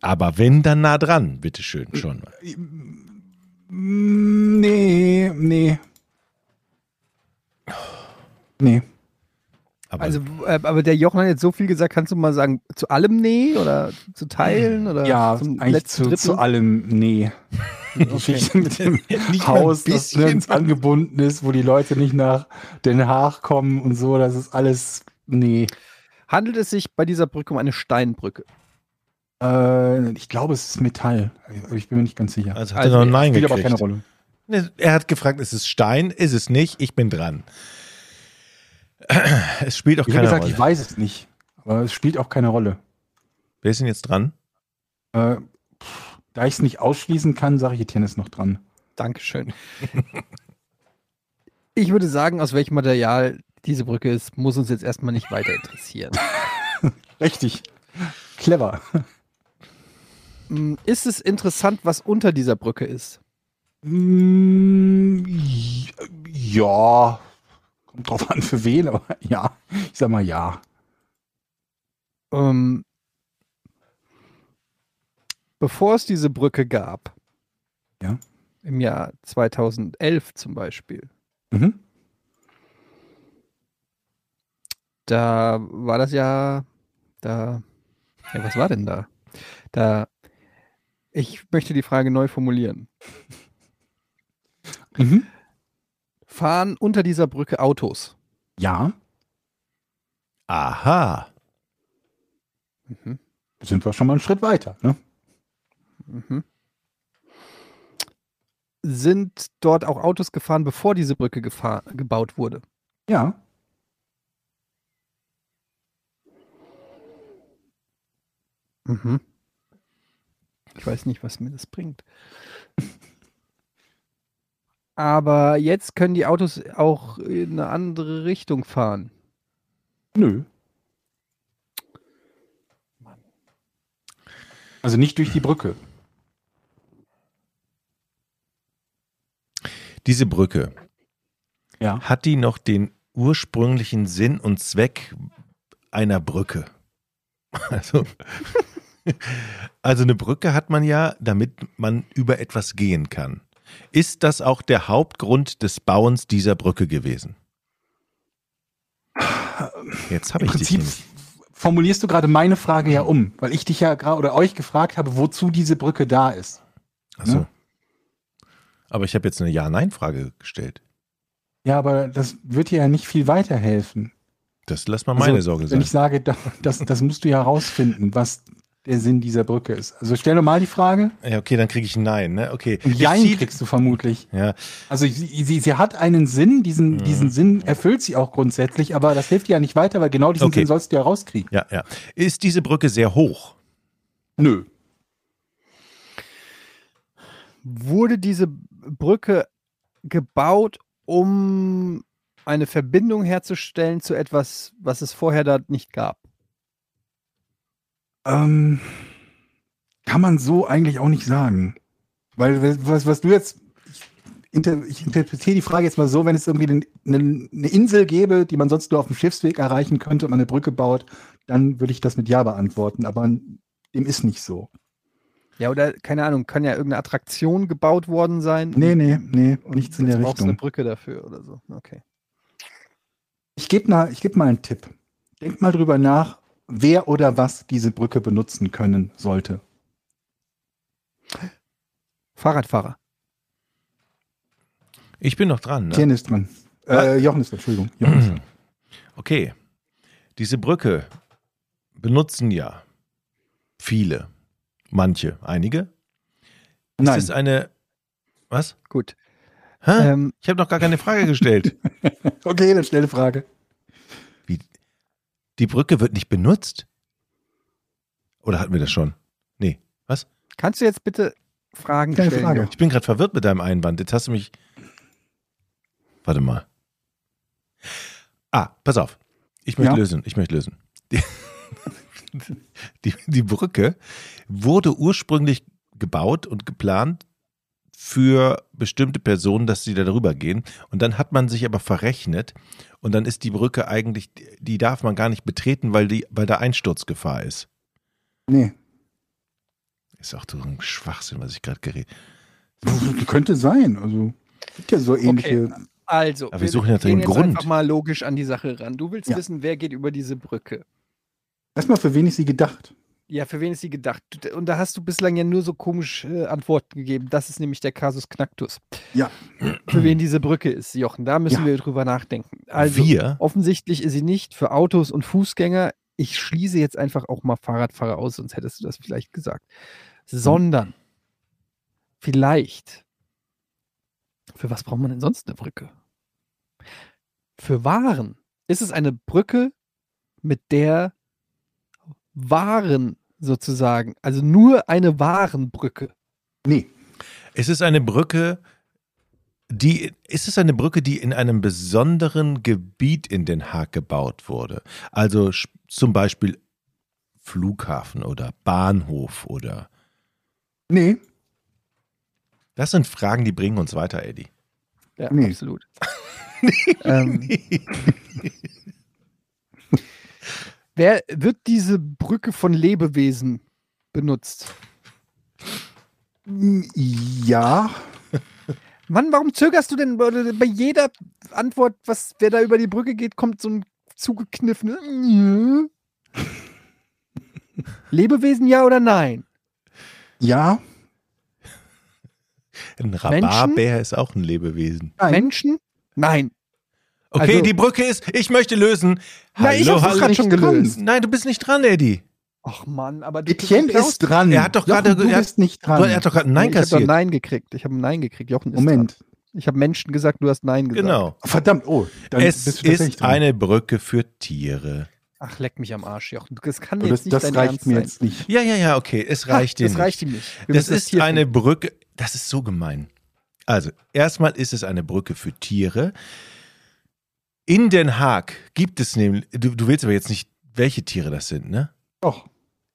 Speaker 3: Aber wenn, dann nah dran, bitteschön, schon
Speaker 2: Nee, nee. Nee.
Speaker 3: Aber
Speaker 1: Also, äh, aber der Jochen hat jetzt so viel gesagt, kannst du mal sagen, zu allem Nee oder zu teilen oder
Speaker 2: Ja,
Speaker 1: zum
Speaker 2: eigentlich zu, zu allem nee. Die Geschichte mit dem Haus, das nirgends angebunden ist, wo die Leute nicht nach Den Haag kommen und so, das ist alles nee.
Speaker 1: Handelt es sich bei dieser Brücke um eine Steinbrücke?
Speaker 2: Äh, ich glaube, es ist Metall. Ich bin mir nicht ganz sicher.
Speaker 3: also hat
Speaker 1: Also,
Speaker 3: er noch ein Nein
Speaker 2: Spielt aber
Speaker 3: gekriegt.
Speaker 2: keine Rolle.
Speaker 3: Er hat gefragt, ist es Stein? Ist es nicht? Ich bin dran. Es spielt auch
Speaker 2: Ich habe
Speaker 3: keine
Speaker 2: gesagt,
Speaker 3: Rolle.
Speaker 2: ich weiß es nicht. Aber es spielt auch keine Rolle.
Speaker 3: Wer ist denn jetzt dran?
Speaker 2: Äh, pff, da ich es nicht ausschließen kann, sage ich Etienne ist noch dran.
Speaker 1: Dankeschön. ich würde sagen, aus welchem Material diese Brücke ist, muss uns jetzt erstmal nicht weiter interessieren.
Speaker 2: Richtig. Clever.
Speaker 1: Mm, Ist es interessant, was unter dieser Brücke ist?
Speaker 2: Mm, Ja. Kommt drauf an, für wen, aber ja. Ich sag mal ja.
Speaker 1: Ähm, bevor es diese Brücke gab,
Speaker 2: Ja.
Speaker 1: im Jahr 2011 zum Beispiel,
Speaker 2: Mhm.
Speaker 1: da war das ja, da, ja, was war denn da? Da, ich möchte die Frage neu formulieren.
Speaker 2: Mhm.
Speaker 1: Fahren unter dieser Brücke Autos?
Speaker 2: Ja.
Speaker 3: Aha.
Speaker 1: Mhm.
Speaker 2: Sind wir schon mal einen Schritt weiter. Ne?
Speaker 1: Mhm. Sind dort auch Autos gefahren, bevor diese Brücke gebaut wurde?
Speaker 2: Ja.
Speaker 1: Mhm. Ich weiß nicht, was mir das bringt. Aber jetzt können die Autos auch in eine andere Richtung fahren.
Speaker 2: Nö. Also nicht durch die Brücke.
Speaker 3: Diese Brücke,
Speaker 2: Ja.
Speaker 3: hat die noch den ursprünglichen Sinn und Zweck einer Brücke? Also, also eine Brücke hat man ja, damit man über etwas gehen kann. Ist das auch der Hauptgrund des Bauens dieser Brücke gewesen? Jetzt habe ich dich
Speaker 2: Prinzip
Speaker 3: nämlich.
Speaker 2: formulierst du gerade meine Frage ja um, weil ich dich ja gerade oder euch gefragt habe, wozu diese Brücke da ist.
Speaker 3: Achso.
Speaker 2: ne?
Speaker 3: Aber ich habe jetzt eine Ja-Nein-Frage gestellt.
Speaker 2: Ja, aber das wird dir ja nicht viel weiterhelfen.
Speaker 3: Das lass mal meine
Speaker 2: Also,
Speaker 3: Sorge
Speaker 2: Wenn
Speaker 3: sein.
Speaker 2: ich sage, da- das, das musst du ja herausfinden, was der Sinn dieser Brücke ist. Also stell doch mal die Frage.
Speaker 3: Ja, okay, dann kriege ich ein Nein, ne? Okay.
Speaker 2: Jein
Speaker 3: zieh-
Speaker 2: kriegst du vermutlich.
Speaker 3: Ja,
Speaker 2: Also sie, sie, sie hat einen Sinn, diesen,
Speaker 3: Mhm.
Speaker 2: diesen Sinn erfüllt sie auch grundsätzlich, aber das hilft dir ja nicht weiter, weil genau diesen
Speaker 3: Okay.
Speaker 2: Sinn sollst du ja rauskriegen.
Speaker 3: ja, ja. Ist diese Brücke sehr hoch?
Speaker 2: Nö.
Speaker 1: Wurde diese Brücke gebaut, um eine Verbindung herzustellen zu etwas, was es vorher da nicht gab?
Speaker 2: Ähm, kann man so eigentlich auch nicht sagen. Weil was, was du jetzt, ich, inter, ich interpretiere die Frage jetzt mal so, wenn es irgendwie eine, eine, Insel gäbe, die man sonst nur auf dem Schiffsweg erreichen könnte und man eine Brücke baut, dann würde ich das mit Ja beantworten. Aber dem ist nicht so.
Speaker 1: Ja, oder keine Ahnung, kann ja irgendeine Attraktion gebaut worden sein.
Speaker 2: Nee, nee, nee,
Speaker 1: Und
Speaker 2: nichts in der
Speaker 1: brauchst du eine
Speaker 2: Richtung.
Speaker 1: Brücke dafür oder so. Okay.
Speaker 2: Ich gebe mal, ich geb mal einen Tipp. Denk mal drüber nach, wer oder was diese Brücke benutzen können sollte.
Speaker 1: Fahrradfahrer.
Speaker 3: Ich bin noch dran, ne?
Speaker 2: Ken ist dran. Äh, Jochen ist dran, Entschuldigung. Jochen ist dran.
Speaker 3: Okay. Diese Brücke benutzen ja viele. Manche, einige.
Speaker 2: Nein,
Speaker 3: Ist es eine. Was?
Speaker 1: Gut.
Speaker 3: Hä?
Speaker 1: Ähm,
Speaker 3: Ich habe noch gar keine Frage gestellt.
Speaker 2: okay, dann schnelle Frage.
Speaker 3: Die Brücke wird nicht benutzt? Oder hatten wir das schon? Nee. Was?
Speaker 1: kannst du jetzt bitte Fragen
Speaker 2: Keine
Speaker 1: stellen?
Speaker 2: Frage.
Speaker 3: Ich bin gerade verwirrt mit deinem Einwand. Jetzt hast du mich. Warte mal. Ah, pass auf. Ich möchte
Speaker 2: Ja?
Speaker 3: lösen. Ich möchte lösen. Die, die, die Brücke wurde ursprünglich gebaut und geplant für bestimmte Personen, dass sie da drüber gehen. Und dann hat man sich aber verrechnet und dann ist die Brücke eigentlich, die darf man gar nicht betreten, weil, die, weil da Einsturzgefahr ist.
Speaker 2: Nee.
Speaker 3: Ist auch so ein Schwachsinn, was ich gerade geredet
Speaker 2: Könnte sein. Also, gibt ja so ähnliche.
Speaker 1: Also,
Speaker 3: Aber wir suchen ja
Speaker 1: gehen
Speaker 3: den
Speaker 1: jetzt
Speaker 3: Grund.
Speaker 1: einfach mal logisch an die Sache ran. Du willst
Speaker 2: Ja.
Speaker 1: wissen, wer geht über diese Brücke?
Speaker 2: Erstmal, für wen ist sie gedacht?
Speaker 1: Ja, für wen ist sie gedacht? Und da hast du bislang ja nur so komische äh, Antworten gegeben. Das ist nämlich der Kasus Knacktus.
Speaker 2: Ja.
Speaker 1: Für wen diese Brücke ist, Jochen. Da müssen
Speaker 2: Ja.
Speaker 1: wir drüber nachdenken. Also,
Speaker 3: Wir?
Speaker 1: offensichtlich ist sie nicht für Autos und Fußgänger. Ich schließe jetzt einfach auch mal Fahrradfahrer aus, sonst hättest du das vielleicht gesagt. Sondern vielleicht Für was braucht man denn sonst eine Brücke? Für Waren. Ist es eine Brücke, mit der Waren sozusagen, also nur eine Warenbrücke.
Speaker 2: Nee.
Speaker 3: Es ist eine Brücke, die, ist es eine Brücke, die in einem besonderen Gebiet in Den Haag gebaut wurde? Also zum Beispiel Flughafen oder Bahnhof oder.
Speaker 2: Nee.
Speaker 3: Das sind Fragen, die bringen uns weiter, Eddie.
Speaker 1: Ja,
Speaker 2: Nee.
Speaker 1: absolut. ähm, wer wird diese Brücke von Lebewesen benutzt?
Speaker 2: Ja.
Speaker 1: Mann, warum zögerst du denn bei jeder Antwort, was wer da über die Brücke geht, kommt so ein zugekniffenes Lebewesen ja oder nein?
Speaker 2: Ja.
Speaker 3: Ein Rhabarbär ist auch ein Lebewesen.
Speaker 2: Nein.
Speaker 1: Menschen? Nein.
Speaker 3: Okay,
Speaker 1: Also-
Speaker 3: die Brücke ist, ich möchte lösen.
Speaker 1: Nein, ich hab's
Speaker 3: nicht
Speaker 1: schon
Speaker 3: dran.
Speaker 1: gelöst.
Speaker 3: Nein, du bist nicht dran, Eddie.
Speaker 1: Ach Mann, aber du
Speaker 2: Etienne ist dran.
Speaker 3: Er hat doch gerade-
Speaker 2: Du
Speaker 3: er hat-
Speaker 2: bist nicht dran.
Speaker 3: Er hat doch gerade ein Nein
Speaker 1: ich habe doch
Speaker 3: kassiert.
Speaker 1: Nein gekriegt. Ich habe ein Nein gekriegt. Jochen ist
Speaker 2: Moment.
Speaker 1: Dran. Ich habe Menschen gesagt, du hast Nein gesagt.
Speaker 3: Genau.
Speaker 2: Verdammt, oh. Dann
Speaker 3: Es
Speaker 2: bist du tatsächlich
Speaker 3: ist
Speaker 2: dran.
Speaker 3: eine Brücke für Tiere.
Speaker 1: Ach, leck mich am Arsch, Jochen. Das kann
Speaker 2: Oh,
Speaker 1: jetzt
Speaker 2: das
Speaker 1: nicht
Speaker 2: das
Speaker 1: dein
Speaker 2: reicht
Speaker 1: Ernst
Speaker 2: mir
Speaker 1: sein.
Speaker 2: jetzt nicht.
Speaker 3: Ja, ja, ja, okay. Es reicht
Speaker 1: ha,
Speaker 3: dir
Speaker 1: Das
Speaker 3: nicht.
Speaker 1: reicht ihm nicht. Wir
Speaker 3: Das ist
Speaker 1: Tier
Speaker 3: eine
Speaker 1: finden.
Speaker 3: Brücke. Das ist so gemein. Also, erstmal ist es eine Brücke für Tiere. In Den Haag gibt es nämlich, du, du willst aber jetzt nicht, welche Tiere das sind, ne?
Speaker 2: Doch.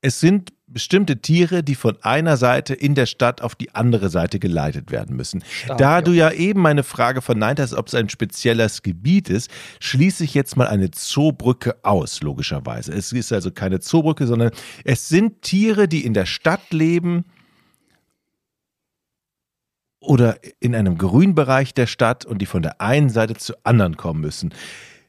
Speaker 3: Es sind bestimmte Tiere, die von einer Seite in der Stadt auf die andere Seite geleitet werden müssen.
Speaker 1: Stark,
Speaker 3: da du ja eben meine Frage verneint hast, ob es ein spezielles Gebiet ist, schließe ich jetzt mal eine Zoobrücke aus, logischerweise. Es ist also keine Zoobrücke, sondern es sind Tiere, die in der Stadt leben oder in einem Grünbereich der Stadt und die von der einen Seite zur anderen kommen müssen.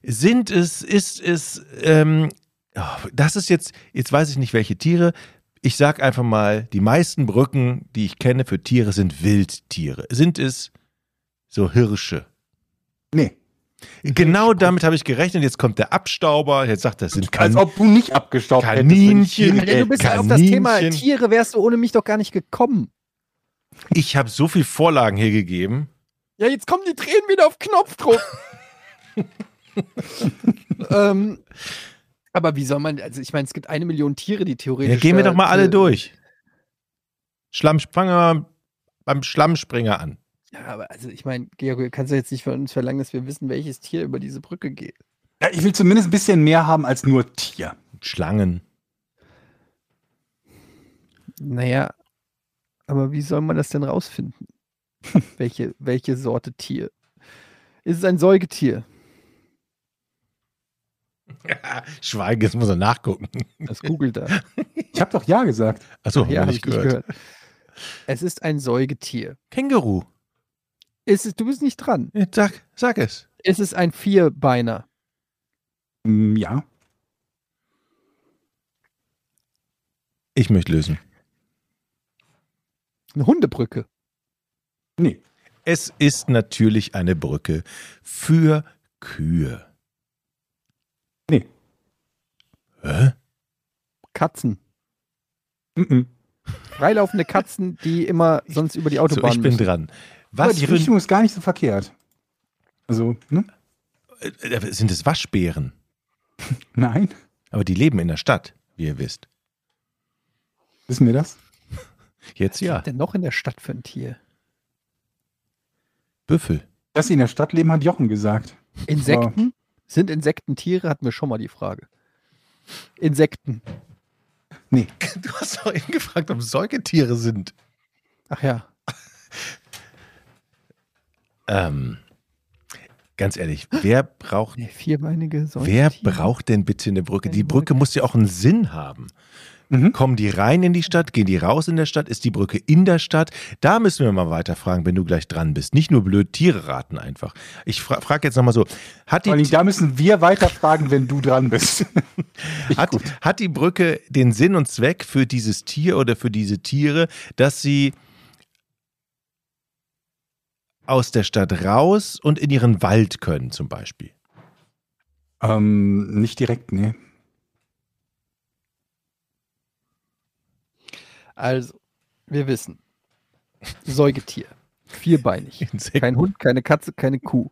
Speaker 3: Sind es, ist es, ähm, oh, das ist jetzt, jetzt weiß ich nicht, welche Tiere. Ich sag einfach mal, die meisten Brücken, die ich kenne für Tiere, sind Wildtiere. Sind es so Hirsche?
Speaker 2: Nee.
Speaker 3: Genau damit habe ich gerechnet. Jetzt kommt der Abstauber. Jetzt sagt er, es sind
Speaker 2: Als
Speaker 3: Kan
Speaker 2: ob du nicht abgestaubt hättest.
Speaker 3: Kaninchen.
Speaker 2: hier-
Speaker 1: Alter, du bist
Speaker 3: Äh,
Speaker 1: auf das Thema
Speaker 3: Kaninchen.
Speaker 1: Tiere, wärst du ohne mich doch gar nicht gekommen.
Speaker 3: Ich habe so viel Vorlagen hier gegeben.
Speaker 1: Ja, jetzt kommen die Tränen wieder auf Knopfdruck. ähm, aber wie soll man, also ich meine, es gibt eine Million Tiere, die theoretisch.
Speaker 3: Ja, gehen wir doch mal alle durch. Schlamm, fangen wir mal beim Schlammspringer an.
Speaker 1: Ja, aber also ich meine, Georg, kannst du jetzt nicht von uns verlangen, dass wir wissen, welches Tier über diese Brücke geht.
Speaker 2: Ja, ich will zumindest ein bisschen mehr haben als nur Tier.
Speaker 3: Schlangen.
Speaker 1: Naja, aber wie soll man das denn rausfinden? welche, welche Sorte Tier? Ist es ein Säugetier?
Speaker 3: Schweigen, jetzt muss er nachgucken.
Speaker 1: Das googelt er.
Speaker 2: Ich habe doch Ja gesagt.
Speaker 3: Achso,
Speaker 1: ja,
Speaker 3: hab
Speaker 1: habe
Speaker 3: ich gehört.
Speaker 1: gehört. Es ist ein Säugetier.
Speaker 3: Känguru.
Speaker 1: Ist es, du bist nicht dran.
Speaker 3: Ja, Sag, sag es.
Speaker 1: Ist es ein Vierbeiner?
Speaker 2: Hm, Ja.
Speaker 3: Ich möchte lösen.
Speaker 1: Eine Hundebrücke?
Speaker 2: Nee.
Speaker 3: Es ist natürlich eine Brücke für Kühe.
Speaker 2: Nee.
Speaker 3: Hä?
Speaker 1: Katzen?
Speaker 2: Mhm.
Speaker 1: Freilaufende Katzen, die immer sonst über die
Speaker 3: So,
Speaker 1: Autobahn
Speaker 3: ich bin
Speaker 1: müssen.
Speaker 3: dran.
Speaker 2: Aber
Speaker 3: Was
Speaker 2: die
Speaker 3: für,
Speaker 2: Richtung ist gar nicht so verkehrt. Also, ne?
Speaker 3: äh, sind es Waschbären?
Speaker 2: Nein.
Speaker 3: Aber die leben in der Stadt, wie ihr wisst.
Speaker 2: Wissen wir das?
Speaker 3: Jetzt
Speaker 1: Was
Speaker 3: ja.
Speaker 1: ist denn noch in der Stadt für ein Tier?
Speaker 3: Büffel.
Speaker 2: Dass sie in der Stadt leben, hat Jochen gesagt.
Speaker 1: Insekten? Sind Insekten Tiere? Hatten wir schon mal die Frage. Insekten.
Speaker 2: Nee.
Speaker 3: Du hast doch eben gefragt, ob Säugetiere sind.
Speaker 1: Ach ja.
Speaker 3: Ähm, ganz ehrlich, wer braucht,
Speaker 1: Nee, vierbeinige
Speaker 3: wer
Speaker 1: Säugetiere.
Speaker 3: braucht denn bitte eine Brücke? Die Brücke muss ja auch einen Sinn haben.
Speaker 2: Mhm.
Speaker 3: Kommen die rein in die Stadt? Gehen die raus in der Stadt? Ist die Brücke in der Stadt? Da müssen wir mal weiter fragen, wenn du gleich dran bist. Nicht nur blöd Tiere raten einfach. Ich fra frage jetzt nochmal so. Hat die,
Speaker 2: da müssen wir weiter fragen, wenn du dran bist.
Speaker 3: hat, hat die Brücke den Sinn und Zweck für dieses Tier oder für diese Tiere, dass sie aus der Stadt raus und in ihren Wald können zum Beispiel?
Speaker 2: ähm, nicht direkt, nee.
Speaker 1: Also, wir wissen. Säugetier. Vierbeinig.
Speaker 3: Insekten.
Speaker 1: Kein Hund, keine Katze, keine Kuh,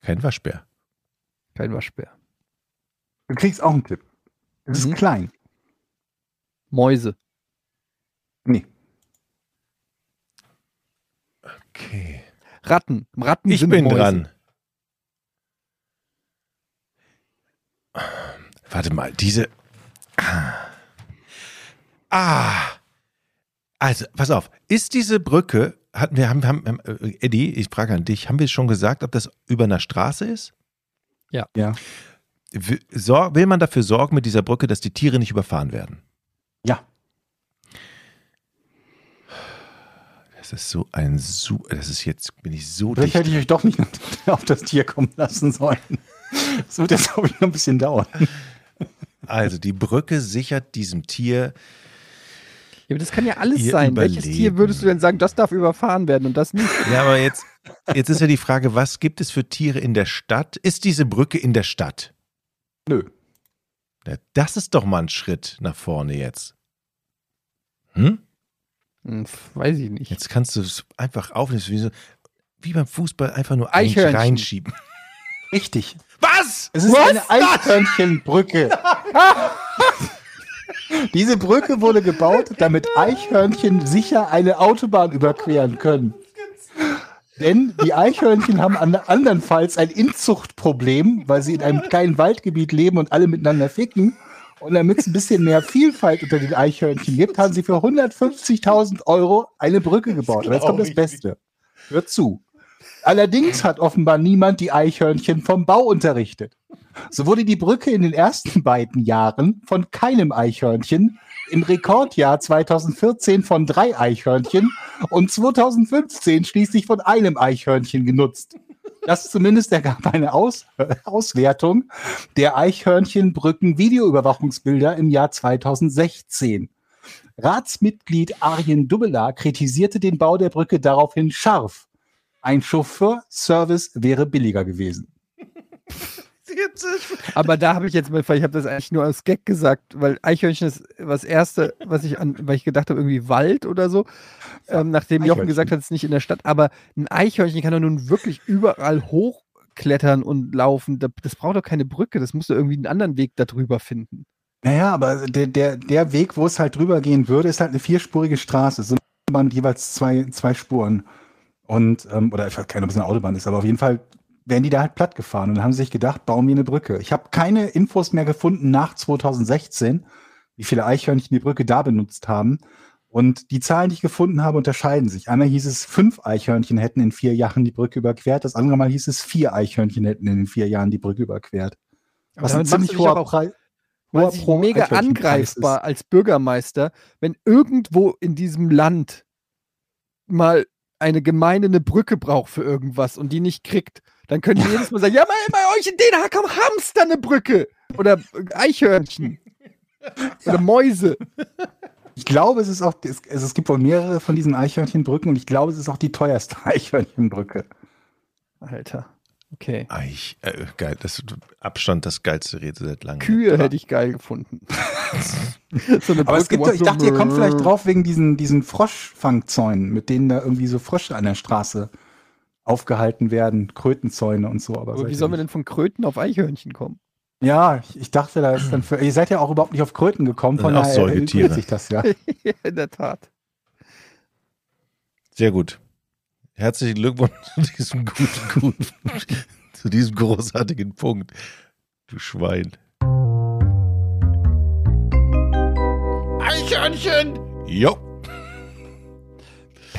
Speaker 3: Kein Waschbär.
Speaker 1: kein Waschbär.
Speaker 2: Du kriegst auch einen Tipp. Es
Speaker 1: Mhm.
Speaker 2: ist klein.
Speaker 1: Mäuse.
Speaker 2: Nee.
Speaker 3: Okay.
Speaker 1: Ratten. Ratten
Speaker 3: Ich
Speaker 1: sind
Speaker 3: bin
Speaker 1: Mäuse.
Speaker 3: dran. Warte mal, diese. Ah. Also, pass auf. Ist diese Brücke, hatten wir, haben, haben, äh, Eddie, ich frage an dich, haben wir schon gesagt, ob das über einer Straße ist?
Speaker 2: Ja.
Speaker 3: Will, sor- will man dafür sorgen mit dieser Brücke, dass die Tiere nicht überfahren werden?
Speaker 2: Ja.
Speaker 3: Das ist so ein Su das ist jetzt, bin ich so
Speaker 2: Vielleicht
Speaker 3: dicht.
Speaker 2: hätte ich euch doch nicht auf das Tier kommen lassen sollen. Das wird jetzt, glaube ich, noch ein bisschen dauern.
Speaker 3: Also, die Brücke sichert diesem Tier
Speaker 1: Ja, aber das kann ja alles
Speaker 3: Ihr
Speaker 1: sein. Welches
Speaker 3: Überleben.
Speaker 1: Tier würdest du denn sagen, das darf überfahren werden und das nicht?
Speaker 3: Ja, aber jetzt, jetzt ist ja die Frage, was gibt es für Tiere in der Stadt? Ist diese Brücke in der Stadt?
Speaker 2: Nö.
Speaker 3: Ja, das ist doch mal ein Schritt nach vorne jetzt. Hm?
Speaker 1: Hm, weiß ich nicht.
Speaker 3: Jetzt kannst du es einfach aufnehmen, wie, so, wie beim Fußball einfach nur
Speaker 1: Eichhörnchen.
Speaker 3: reinschieben.
Speaker 2: Richtig.
Speaker 3: Was?
Speaker 2: Es ist eine Eichhörnchenbrücke. Diese Brücke wurde gebaut, damit Eichhörnchen sicher eine Autobahn überqueren können. Denn die Eichhörnchen haben an, andernfalls ein Inzuchtproblem, weil sie in einem kleinen Waldgebiet leben und alle miteinander ficken. Und damit es ein bisschen mehr Vielfalt unter den Eichhörnchen gibt, haben sie für 150.000 Euro eine Brücke gebaut. Und jetzt kommt das Beste. Hört zu. Allerdings hat offenbar niemand die Eichhörnchen vom Bau unterrichtet. So wurde die Brücke in den ersten beiden Jahren von keinem Eichhörnchen, im Rekordjahr 2014 von drei Eichhörnchen und 2015 schließlich von einem Eichhörnchen genutzt. Das zumindest ergab eine Aus Auswertung der Eichhörnchenbrücken-Videoüberwachungsbilder im Jahr 2016. Ratsmitglied Arjen Dubbeler kritisierte den Bau der Brücke daraufhin scharf. Ein Chauffeurservice wäre billiger gewesen.
Speaker 1: Aber da habe ich jetzt mal, ich habe das eigentlich nur als Gag gesagt, weil Eichhörnchen ist das erste, was ich an, weil ich gedacht habe, irgendwie Wald oder so. Ähm, nachdem Jochen gesagt hat, es ist nicht in der Stadt. Aber ein Eichhörnchen kann doch nun wirklich überall hochklettern und laufen. Das, braucht doch keine Brücke. Das musst du irgendwie einen anderen Weg darüber finden.
Speaker 2: Naja, aber der, der, der Weg, wo es halt drüber gehen würde, ist halt eine vierspurige Straße. So eine Autobahn jeweils zwei, zwei Spuren. Und, ähm, oder ich weiß keine, ob es eine Autobahn ist, aber auf jeden Fall werden die da halt platt gefahren und haben sich gedacht, bauen wir eine Brücke. Ich habe keine Infos mehr gefunden nach 2016, wie viele Eichhörnchen die Brücke da benutzt haben. Und die Zahlen, die ich gefunden habe, unterscheiden sich. Einmal hieß es, fünf Eichhörnchen hätten in vier Jahren die Brücke überquert. Das andere Mal hieß es, vier Eichhörnchen hätten in vier Jahren die Brücke überquert. Was ein ziemlich hoher
Speaker 1: auch-
Speaker 2: Preis. Hoher pro
Speaker 1: mega angreifbar als Bürgermeister, wenn irgendwo in diesem Land mal eine Gemeinde eine Brücke braucht für irgendwas und die nicht kriegt, dann können die jedes Mal sagen, ja, bei, bei euch in Den Haag haben Hamster eine Brücke oder äh, Eichhörnchen oder Mäuse.
Speaker 2: Ich glaube, es ist auch, es, es gibt wohl mehrere von diesen Eichhörnchenbrücken und ich glaube, es ist auch die teuerste Eichhörnchenbrücke.
Speaker 1: Alter, okay.
Speaker 3: Eich, äh, geil, das ist Abstand das geilste Rätsel seit langem.
Speaker 1: Kühe hätte ich geil gefunden. so eine
Speaker 2: Aber es gibt, doch- ich dachte, ihr kommt vielleicht drauf wegen diesen, diesen Froschfangzäunen, mit denen da irgendwie so Frösche an der Straße aufgehalten werden, Krötenzäune und so. Aber,
Speaker 1: Aber wie sollen wir denn von Kröten auf Eichhörnchen kommen?
Speaker 2: Ja, ich, dachte, da ist dann für, ihr seid ja auch überhaupt nicht auf Kröten gekommen, von daher sich das ja.
Speaker 1: ja, in der Tat.
Speaker 3: Sehr gut. Herzlichen Glückwunsch zu diesem guten, guten, zu diesem großartigen Punkt. Du Schwein.
Speaker 5: Eichhörnchen!
Speaker 3: Jo.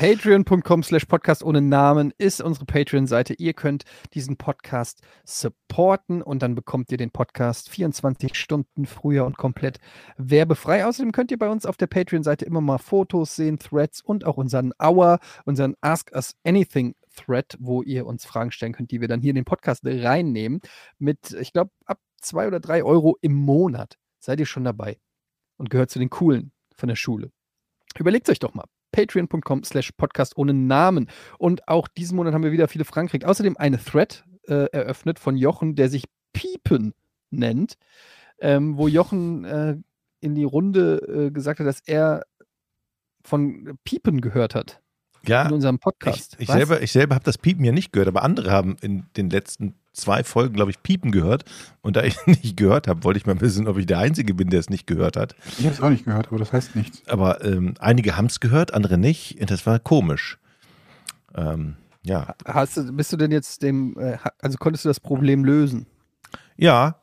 Speaker 1: Patreon.com slash Podcast ohne Namen ist unsere Patreon-Seite. Ihr könnt diesen Podcast supporten und dann bekommt ihr den Podcast 24 Stunden früher und komplett werbefrei. Außerdem könnt ihr bei uns auf der Patreon-Seite immer mal Fotos sehen, Threads und auch unseren Hour, unseren Ask Us Anything Thread, wo ihr uns Fragen stellen könnt, die wir dann hier in den Podcast reinnehmen. Mit, ich glaube, ab zwei oder drei Euro im Monat seid ihr schon dabei und gehört zu den Coolen von der Schule. Überlegt euch doch mal. Patreon.com slash Podcast ohne Namen. Und auch diesen Monat haben wir wieder viele Fragen gekriegt. Außerdem eine Thread äh, eröffnet von Jochen, der sich Piepen nennt, ähm, wo Jochen äh, in die Runde äh, gesagt hat, dass er von Piepen gehört hat.
Speaker 3: Ja,
Speaker 1: in unserem
Speaker 3: ich,
Speaker 1: Podcast.
Speaker 3: ich
Speaker 1: Was?
Speaker 3: selber, ich selber habe das Piepen ja nicht gehört, aber andere haben in den letzten zwei Folgen, glaube ich, Piepen gehört. Und da ich nicht gehört habe, wollte ich mal wissen, ob ich der Einzige bin, der es nicht gehört hat.
Speaker 2: Ich habe es auch nicht gehört, aber das heißt nichts.
Speaker 3: Aber ähm, einige haben es gehört, andere nicht. Und das war komisch. Ähm, ja,
Speaker 1: Hast du, bist du denn jetzt dem, äh, also konntest du das Problem lösen?
Speaker 3: ja.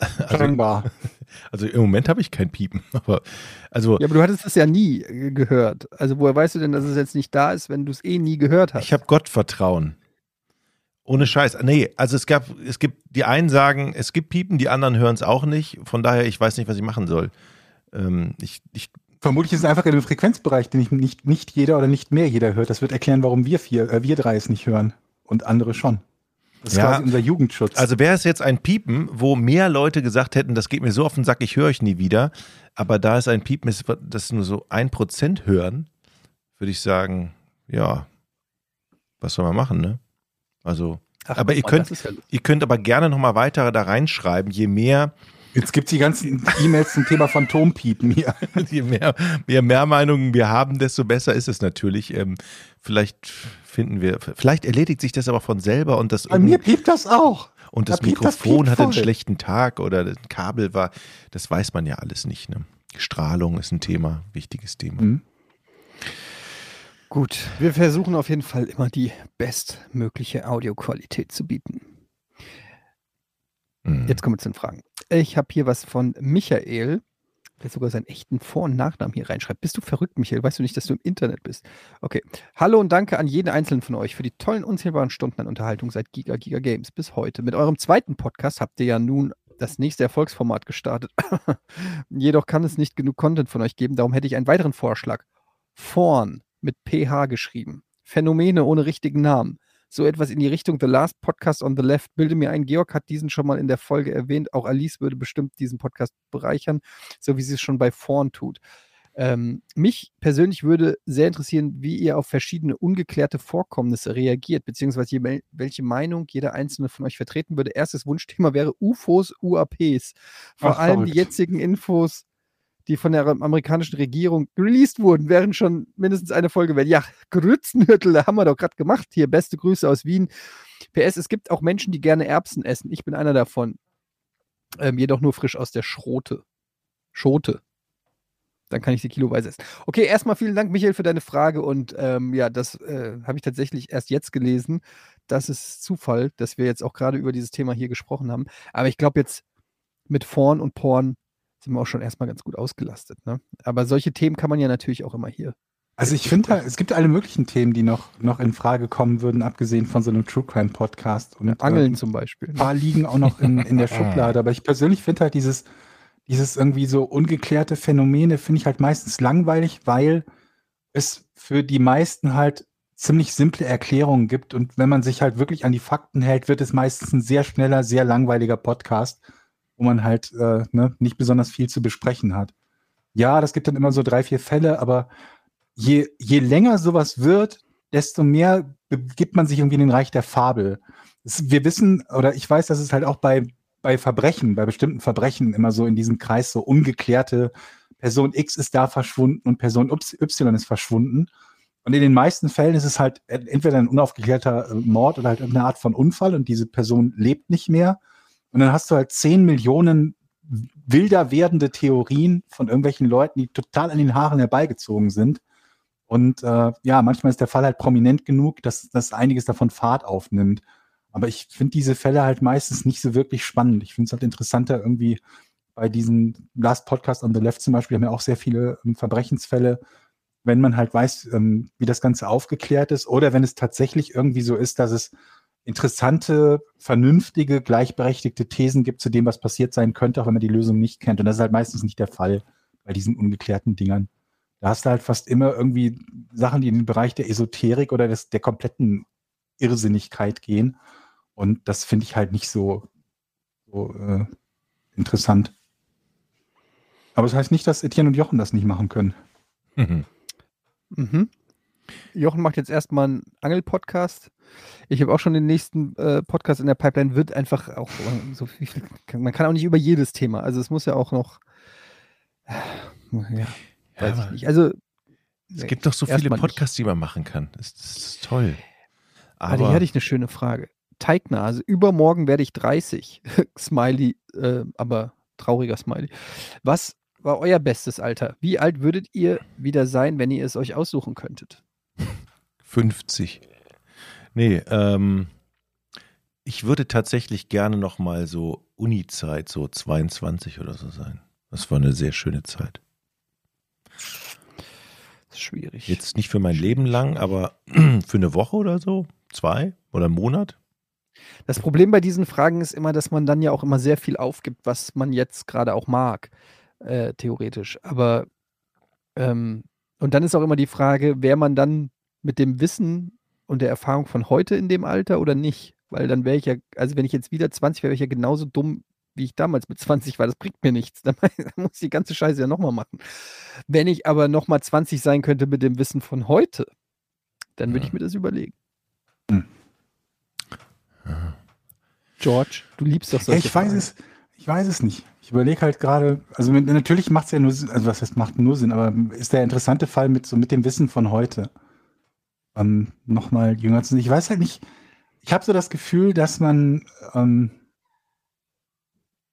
Speaker 3: Also,
Speaker 2: Scheinbar.
Speaker 3: also im Moment habe ich kein Piepen. Aber also
Speaker 1: Ja, aber du hattest es ja nie äh, gehört. Also woher weißt du denn, dass es jetzt nicht da ist, wenn du es eh nie gehört hast?
Speaker 3: Ich habe Gott vertrauen. Ohne Scheiß. Nee, also es gab, es gibt, die einen sagen, es gibt Piepen, die anderen hören es auch nicht. Von daher, ich weiß nicht, was ich machen soll. Ähm, ich, ich,
Speaker 2: Vermutlich ist es einfach in einem Frequenzbereich, den ich nicht, nicht jeder oder nicht mehr jeder hört. Das wird erklären, warum wir vier, äh, wir drei es nicht hören und andere schon. Das ist
Speaker 3: Ja.
Speaker 2: quasi unser Jugendschutz.
Speaker 3: also wäre es jetzt ein Piepen, wo mehr Leute gesagt hätten, das geht mir so auf den Sack, ich höre euch nie wieder. Aber da es ein Piepen ist, das nur so ein Prozent hören, würde ich sagen, ja, was soll man machen, ne? Also,
Speaker 1: Ach,
Speaker 3: aber ihr
Speaker 1: mal,
Speaker 3: könnt-
Speaker 1: das ja
Speaker 3: ihr könnt aber gerne nochmal weiter da reinschreiben, je mehr
Speaker 2: Jetzt gibt's die ganzen E-Mails zum Thema Phantompiepen hier.
Speaker 3: Je mehr, je mehr Meinungen wir haben, desto besser ist es natürlich. Ähm, vielleicht finden wir, vielleicht erledigt sich das aber von selber und das,
Speaker 2: Bei mir piept das auch.
Speaker 3: und das
Speaker 2: da das
Speaker 3: Mikrofon
Speaker 2: piept
Speaker 3: hat einen schlechten Tag oder das Kabel war, das weiß man ja alles nicht. Ne? Strahlung ist ein Thema, wichtiges Thema.
Speaker 2: Mhm.
Speaker 1: Gut, wir versuchen auf jeden Fall immer die bestmögliche Audioqualität zu bieten.
Speaker 3: Mhm.
Speaker 1: Jetzt kommen wir zu den Fragen. Ich habe hier was von Michael, der sogar seinen echten Vor- und Nachnamen hier reinschreibt. Bist du verrückt, Michael? Weißt du nicht, dass du im Internet bist? Okay. Hallo und danke an jeden einzelnen von euch für die tollen, unzählbaren Stunden an Unterhaltung seit Giga Giga Games bis heute. Mit eurem zweiten Podcast habt ihr ja nun das nächste Erfolgsformat gestartet. Jedoch kann es nicht genug Content von euch geben, darum hätte ich einen weiteren Vorschlag. Vorn mit PH geschrieben. Phänomene ohne richtigen Namen so etwas in die Richtung The Last Podcast on the Left. Bilde mir ein, Georg hat diesen schon mal in der Folge erwähnt. Auch Alice würde bestimmt diesen Podcast bereichern, so wie sie es schon bei Vorn tut. Ähm, mich persönlich würde sehr interessieren, wie ihr auf verschiedene ungeklärte Vorkommnisse reagiert, beziehungsweise welche Meinung jeder einzelne von euch vertreten würde. Erstes Wunschthema wäre UFOs, UAPs. Vor
Speaker 2: Ach,
Speaker 1: allem die
Speaker 2: verrückt.
Speaker 1: jetzigen Infos, die von der amerikanischen Regierung released wurden, wären schon mindestens eine Folge wert. Ja, Grützenhüttel, haben wir doch gerade gemacht. Hier, beste Grüße aus Wien. PS, es gibt auch Menschen, die gerne Erbsen essen. Ich bin einer davon. Ähm, jedoch nur frisch aus der Schrote. Schote. Dann kann ich sie kiloweise essen. Okay, erstmal vielen Dank, Michael, für deine Frage. Und ähm, ja, das äh, habe ich tatsächlich erst jetzt gelesen. Das ist Zufall, dass wir jetzt auch gerade über dieses Thema hier gesprochen haben. Aber ich glaube, jetzt mit Porn und Porn sind wir auch schon erstmal ganz gut ausgelastet. Ne? Aber solche Themen kann man ja natürlich auch immer hier.
Speaker 2: Also ich finde, es gibt alle möglichen Themen, die noch, noch in Frage kommen würden, abgesehen von so einem True Crime Podcast. Und,
Speaker 1: Angeln
Speaker 2: äh,
Speaker 1: zum Beispiel.
Speaker 2: Ein paar liegen auch noch in, in der Schublade. Aber ich persönlich finde halt dieses, dieses irgendwie so ungeklärte Phänomene, finde ich halt meistens langweilig, weil es für die meisten halt ziemlich simple Erklärungen gibt. Und wenn man sich halt wirklich an die Fakten hält, wird es meistens ein sehr schneller, sehr langweiliger Podcast, wo man halt äh, ne, nicht besonders viel zu besprechen hat. Ja, das gibt dann immer so drei, vier Fälle, aber je, je länger sowas wird, desto mehr begibt man sich irgendwie in den Reich der Fabel. Es, wir wissen, oder ich weiß, dass es halt auch bei, bei Verbrechen, bei bestimmten Verbrechen immer so in diesem Kreis so ungeklärte Person X ist da verschwunden und Person Y ist verschwunden. Und in den meisten Fällen ist es halt entweder ein unaufgeklärter äh, Mord oder halt irgendeine Art von Unfall und diese Person lebt nicht mehr. Und dann hast du halt zehn Millionen wilder werdende Theorien von irgendwelchen Leuten, die total an den Haaren herbeigezogen sind. Und äh, ja, manchmal ist der Fall halt prominent genug, dass, dass einiges davon Fahrt aufnimmt. Aber ich finde diese Fälle halt meistens nicht so wirklich spannend. Ich finde es halt interessanter irgendwie bei diesem Last Podcast on the Left zum Beispiel haben wir auch sehr viele ähm, Verbrechensfälle, wenn man halt weiß, ähm, wie das Ganze aufgeklärt ist oder wenn es tatsächlich irgendwie so ist, dass es interessante, vernünftige, gleichberechtigte Thesen gibt zu dem, was passiert sein könnte, auch wenn man die Lösung nicht kennt. Und das ist halt meistens nicht der Fall bei diesen ungeklärten Dingern. Da hast du halt fast immer irgendwie Sachen, die in den Bereich der Esoterik oder des, der kompletten Irrsinnigkeit gehen. Und das finde ich halt nicht so, so äh, interessant. Aber das heißt nicht, dass Etienne und Jochen das nicht machen können.
Speaker 3: Mhm.
Speaker 1: Mhm. Jochen macht jetzt erstmal einen Angel-Podcast. Ich habe auch schon den nächsten äh, Podcast in der Pipeline. Wird einfach auch so viel. Man kann auch nicht über jedes Thema. Also es muss ja auch noch. Äh, ja, weiß
Speaker 3: Ja,
Speaker 1: ich nicht. Also
Speaker 3: Es gibt doch so viele
Speaker 1: Erstmal nicht.
Speaker 3: Podcasts, die man machen kann. Das, das ist toll.
Speaker 1: Aber
Speaker 3: Aber
Speaker 1: hier hatte ich eine schöne Frage. Teignase, übermorgen werde ich 30. Smiley, äh, aber trauriger Smiley. Was war euer bestes Alter? Wie alt würdet ihr wieder sein, wenn ihr es euch aussuchen könntet?
Speaker 3: 50. Nee, ähm, ich würde tatsächlich gerne noch mal so Uni-Zeit, so 22 oder so sein. Das war eine sehr schöne Zeit.
Speaker 1: Das ist schwierig.
Speaker 3: Jetzt nicht für mein Leben lang, aber für eine Woche oder so, zwei oder einen Monat.
Speaker 1: Das Problem bei diesen Fragen ist immer, dass man dann ja auch immer sehr viel aufgibt, was man jetzt gerade auch mag, äh, theoretisch. Aber ähm, und dann ist auch immer die Frage, wäre man dann mit dem Wissen und der Erfahrung von heute in dem Alter oder nicht? Weil dann wäre ich ja, also wenn ich jetzt wieder 20 wäre, wäre ich ja genauso dumm, wie ich damals mit 20 war. Das bringt mir nichts. Dann muss ich die ganze Scheiße ja nochmal machen. Wenn ich aber nochmal 20 sein könnte mit dem Wissen von heute, dann würde
Speaker 3: Ja.
Speaker 1: ich mir das überlegen.
Speaker 2: Hm.
Speaker 1: George, du liebst doch solche
Speaker 2: ich weiß
Speaker 1: Fragen.
Speaker 2: es, ich weiß es nicht. Ich überlege halt gerade, also natürlich macht es ja nur Sinn, also was heißt macht nur Sinn, aber ist der interessante Fall mit so mit dem Wissen von heute ähm, nochmal jünger zu sein. Ich weiß halt nicht, ich habe so das Gefühl, dass man ähm,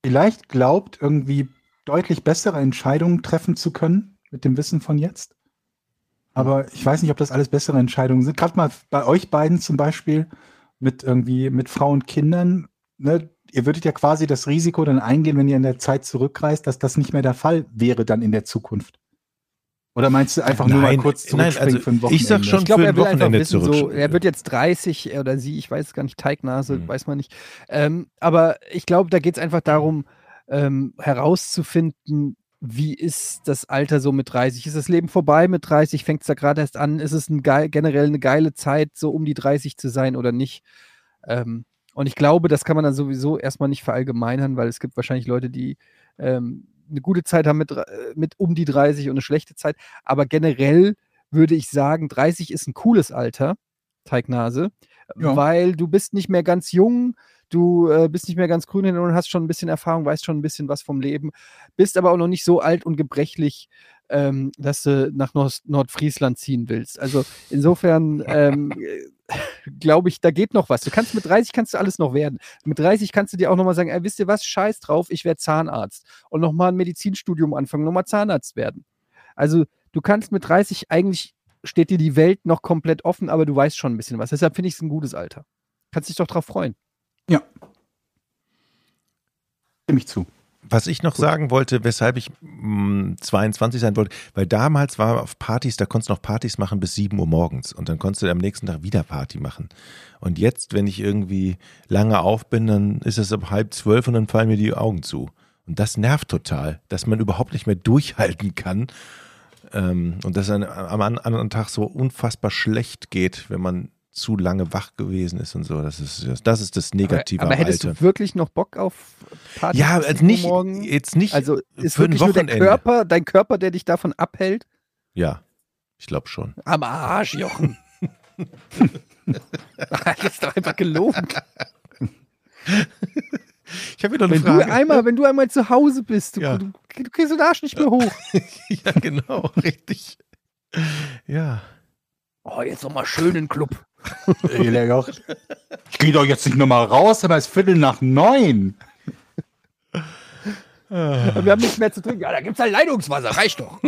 Speaker 2: vielleicht glaubt, irgendwie deutlich bessere Entscheidungen treffen zu können mit dem Wissen von jetzt. Aber ich weiß nicht, ob das alles bessere Entscheidungen sind. Gerade mal bei euch beiden zum Beispiel mit irgendwie mit Frau und Kindern. Ne? Ihr würdet ja quasi das Risiko dann eingehen, wenn ihr in der Zeit zurückreist, dass das nicht mehr der Fall wäre dann in der Zukunft. Oder meinst du einfach nur mal
Speaker 3: Nein,
Speaker 2: kurz
Speaker 3: nein,
Speaker 2: zurückspringen
Speaker 3: also
Speaker 2: für ein Wochenende?
Speaker 3: ich sag schon-
Speaker 1: Ich glaube,
Speaker 3: für
Speaker 1: er
Speaker 3: ein
Speaker 1: will einfach
Speaker 3: Wochenende
Speaker 1: wissen, so, er wird jetzt 30 oder sie, ich weiß es gar nicht, Teignase,
Speaker 3: Hm.
Speaker 1: weiß man nicht. Ähm, aber ich glaube, da geht es einfach darum, ähm, herauszufinden, wie ist das Alter so mit 30? Ist das Leben vorbei mit 30? Fängt es da gerade erst an? Ist es ein geil, generell eine geile Zeit, so um die 30 zu sein oder nicht? Ähm, und ich glaube, das kann man dann sowieso erstmal nicht verallgemeinern, weil es gibt wahrscheinlich Leute, die ähm, eine gute Zeit haben mit, äh, mit um die 30 und eine schlechte Zeit. Aber generell würde ich sagen, 30 ist ein cooles Alter, Teignase,
Speaker 2: Ja.
Speaker 1: weil du bist nicht mehr ganz jung, du äh, bist nicht mehr ganz grün und hast schon ein bisschen Erfahrung, weißt schon ein bisschen was vom Leben, bist aber auch noch nicht so alt und gebrechlich, ähm, dass du nach Nord Nordfriesland ziehen willst. Also insofern ähm, glaube ich, da geht noch was. Du kannst mit 30 kannst du alles noch werden. Mit 30 kannst du dir auch nochmal sagen, ey, wisst ihr was, scheiß drauf, ich werde Zahnarzt und nochmal ein Medizinstudium anfangen, nochmal Zahnarzt werden. Also du kannst mit 30 eigentlich steht dir die Welt noch komplett offen, aber du weißt schon ein bisschen was. Deshalb finde ich es ein gutes Alter. Kannst dich doch drauf freuen.
Speaker 2: Stimme ich zu.
Speaker 3: Was ich noch sagen wollte, weshalb ich mh, 22 sein wollte, weil damals war auf Partys, da konntest du noch Partys machen bis 7 Uhr morgens und dann konntest du am nächsten Tag wieder Party machen. Und jetzt, wenn ich irgendwie lange auf bin, dann ist es ab halb zwölf und dann fallen mir die Augen zu. Und das nervt total, dass man überhaupt nicht mehr durchhalten kann ähm, und dass es am an- anderen Tag so unfassbar schlecht geht, wenn man zu lange wach gewesen ist und so. Das ist das, ist das Negative
Speaker 1: aber
Speaker 3: am
Speaker 1: hättest
Speaker 3: Alter.
Speaker 1: du wirklich noch Bock auf Partys?
Speaker 3: Ja, also
Speaker 1: 7 Uhr
Speaker 3: nicht,
Speaker 1: morgen?
Speaker 3: jetzt nicht
Speaker 1: Also ist
Speaker 3: für ein
Speaker 1: wirklich nur der. Körper, dein Körper, der dich davon abhält?
Speaker 3: Ja, ich glaube schon.
Speaker 1: Am Arsch, Jochen. das ist doch einfach gelogen.
Speaker 3: Ich habe wieder eine
Speaker 1: Wenn du,
Speaker 3: Frage.
Speaker 1: einmal, wenn du einmal zu Hause bist, du,
Speaker 3: Ja.
Speaker 1: du, du kriegst den Arsch nicht mehr hoch.
Speaker 3: ja, genau, richtig. Ja.
Speaker 1: Oh, jetzt nochmal schön in den Club.
Speaker 2: Joch. Ich gehe doch jetzt nicht nochmal raus, aber es ist Viertel nach neun.
Speaker 1: Wir haben nichts mehr zu trinken. Ja, da gibt's halt Leitungswasser, reicht doch.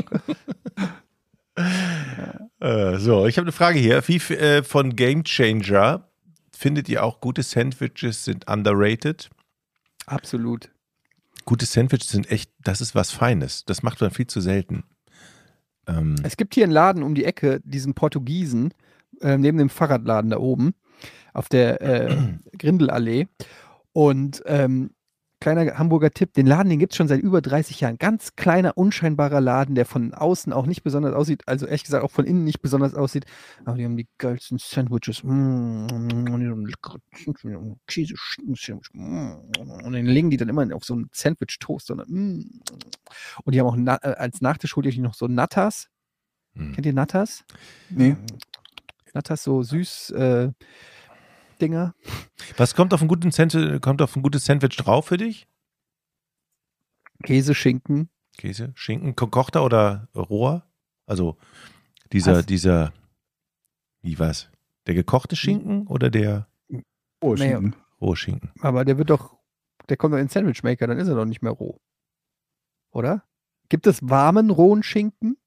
Speaker 3: Äh, so, ich habe eine Frage hier. Wie äh, von Game Changer findet ihr auch gute Sandwiches sind underrated?
Speaker 1: Absolut.
Speaker 3: Gute Sandwiches sind echt, das ist was Feines. Das macht man viel zu selten. Ähm,
Speaker 1: Es gibt hier einen Laden um die Ecke, diesen Portugiesen, äh, neben dem Fahrradladen da oben, auf der äh, Grindelallee. Und ähm, kleiner Hamburger Tipp, den Laden, den gibt es schon seit über 30 Jahren. Ganz kleiner, unscheinbarer Laden, der von außen auch nicht besonders aussieht, also ehrlich gesagt auch von innen nicht besonders aussieht. Aber die haben die geilsten Sandwiches. Mm, und. Mm, den legen die dann immer auf so einen Sandwich-Toast. Und, mm. und die haben auch na, äh, als Nachtisch holt ihr noch so Nattas.
Speaker 3: hm.
Speaker 1: Kennt ihr Nattas?
Speaker 2: Nee.
Speaker 1: Nattas, so süß äh, Dinger.
Speaker 3: Was kommt auf ein guten Sandwich, kommt auf ein gutes Sandwich drauf für dich?
Speaker 1: Käse, Schinken.
Speaker 3: Käse, Schinken, gekochter oder roher? Also Dieser,
Speaker 1: Was?
Speaker 3: dieser, wie was? Der gekochte Schinken oder der
Speaker 2: Oh,
Speaker 1: Naja.
Speaker 2: Schinken.
Speaker 3: rohe Schinken?
Speaker 1: Aber der wird doch, der kommt doch in den Sandwichmaker, dann ist er doch nicht mehr roh. Oder? Gibt es warmen, rohen Schinken?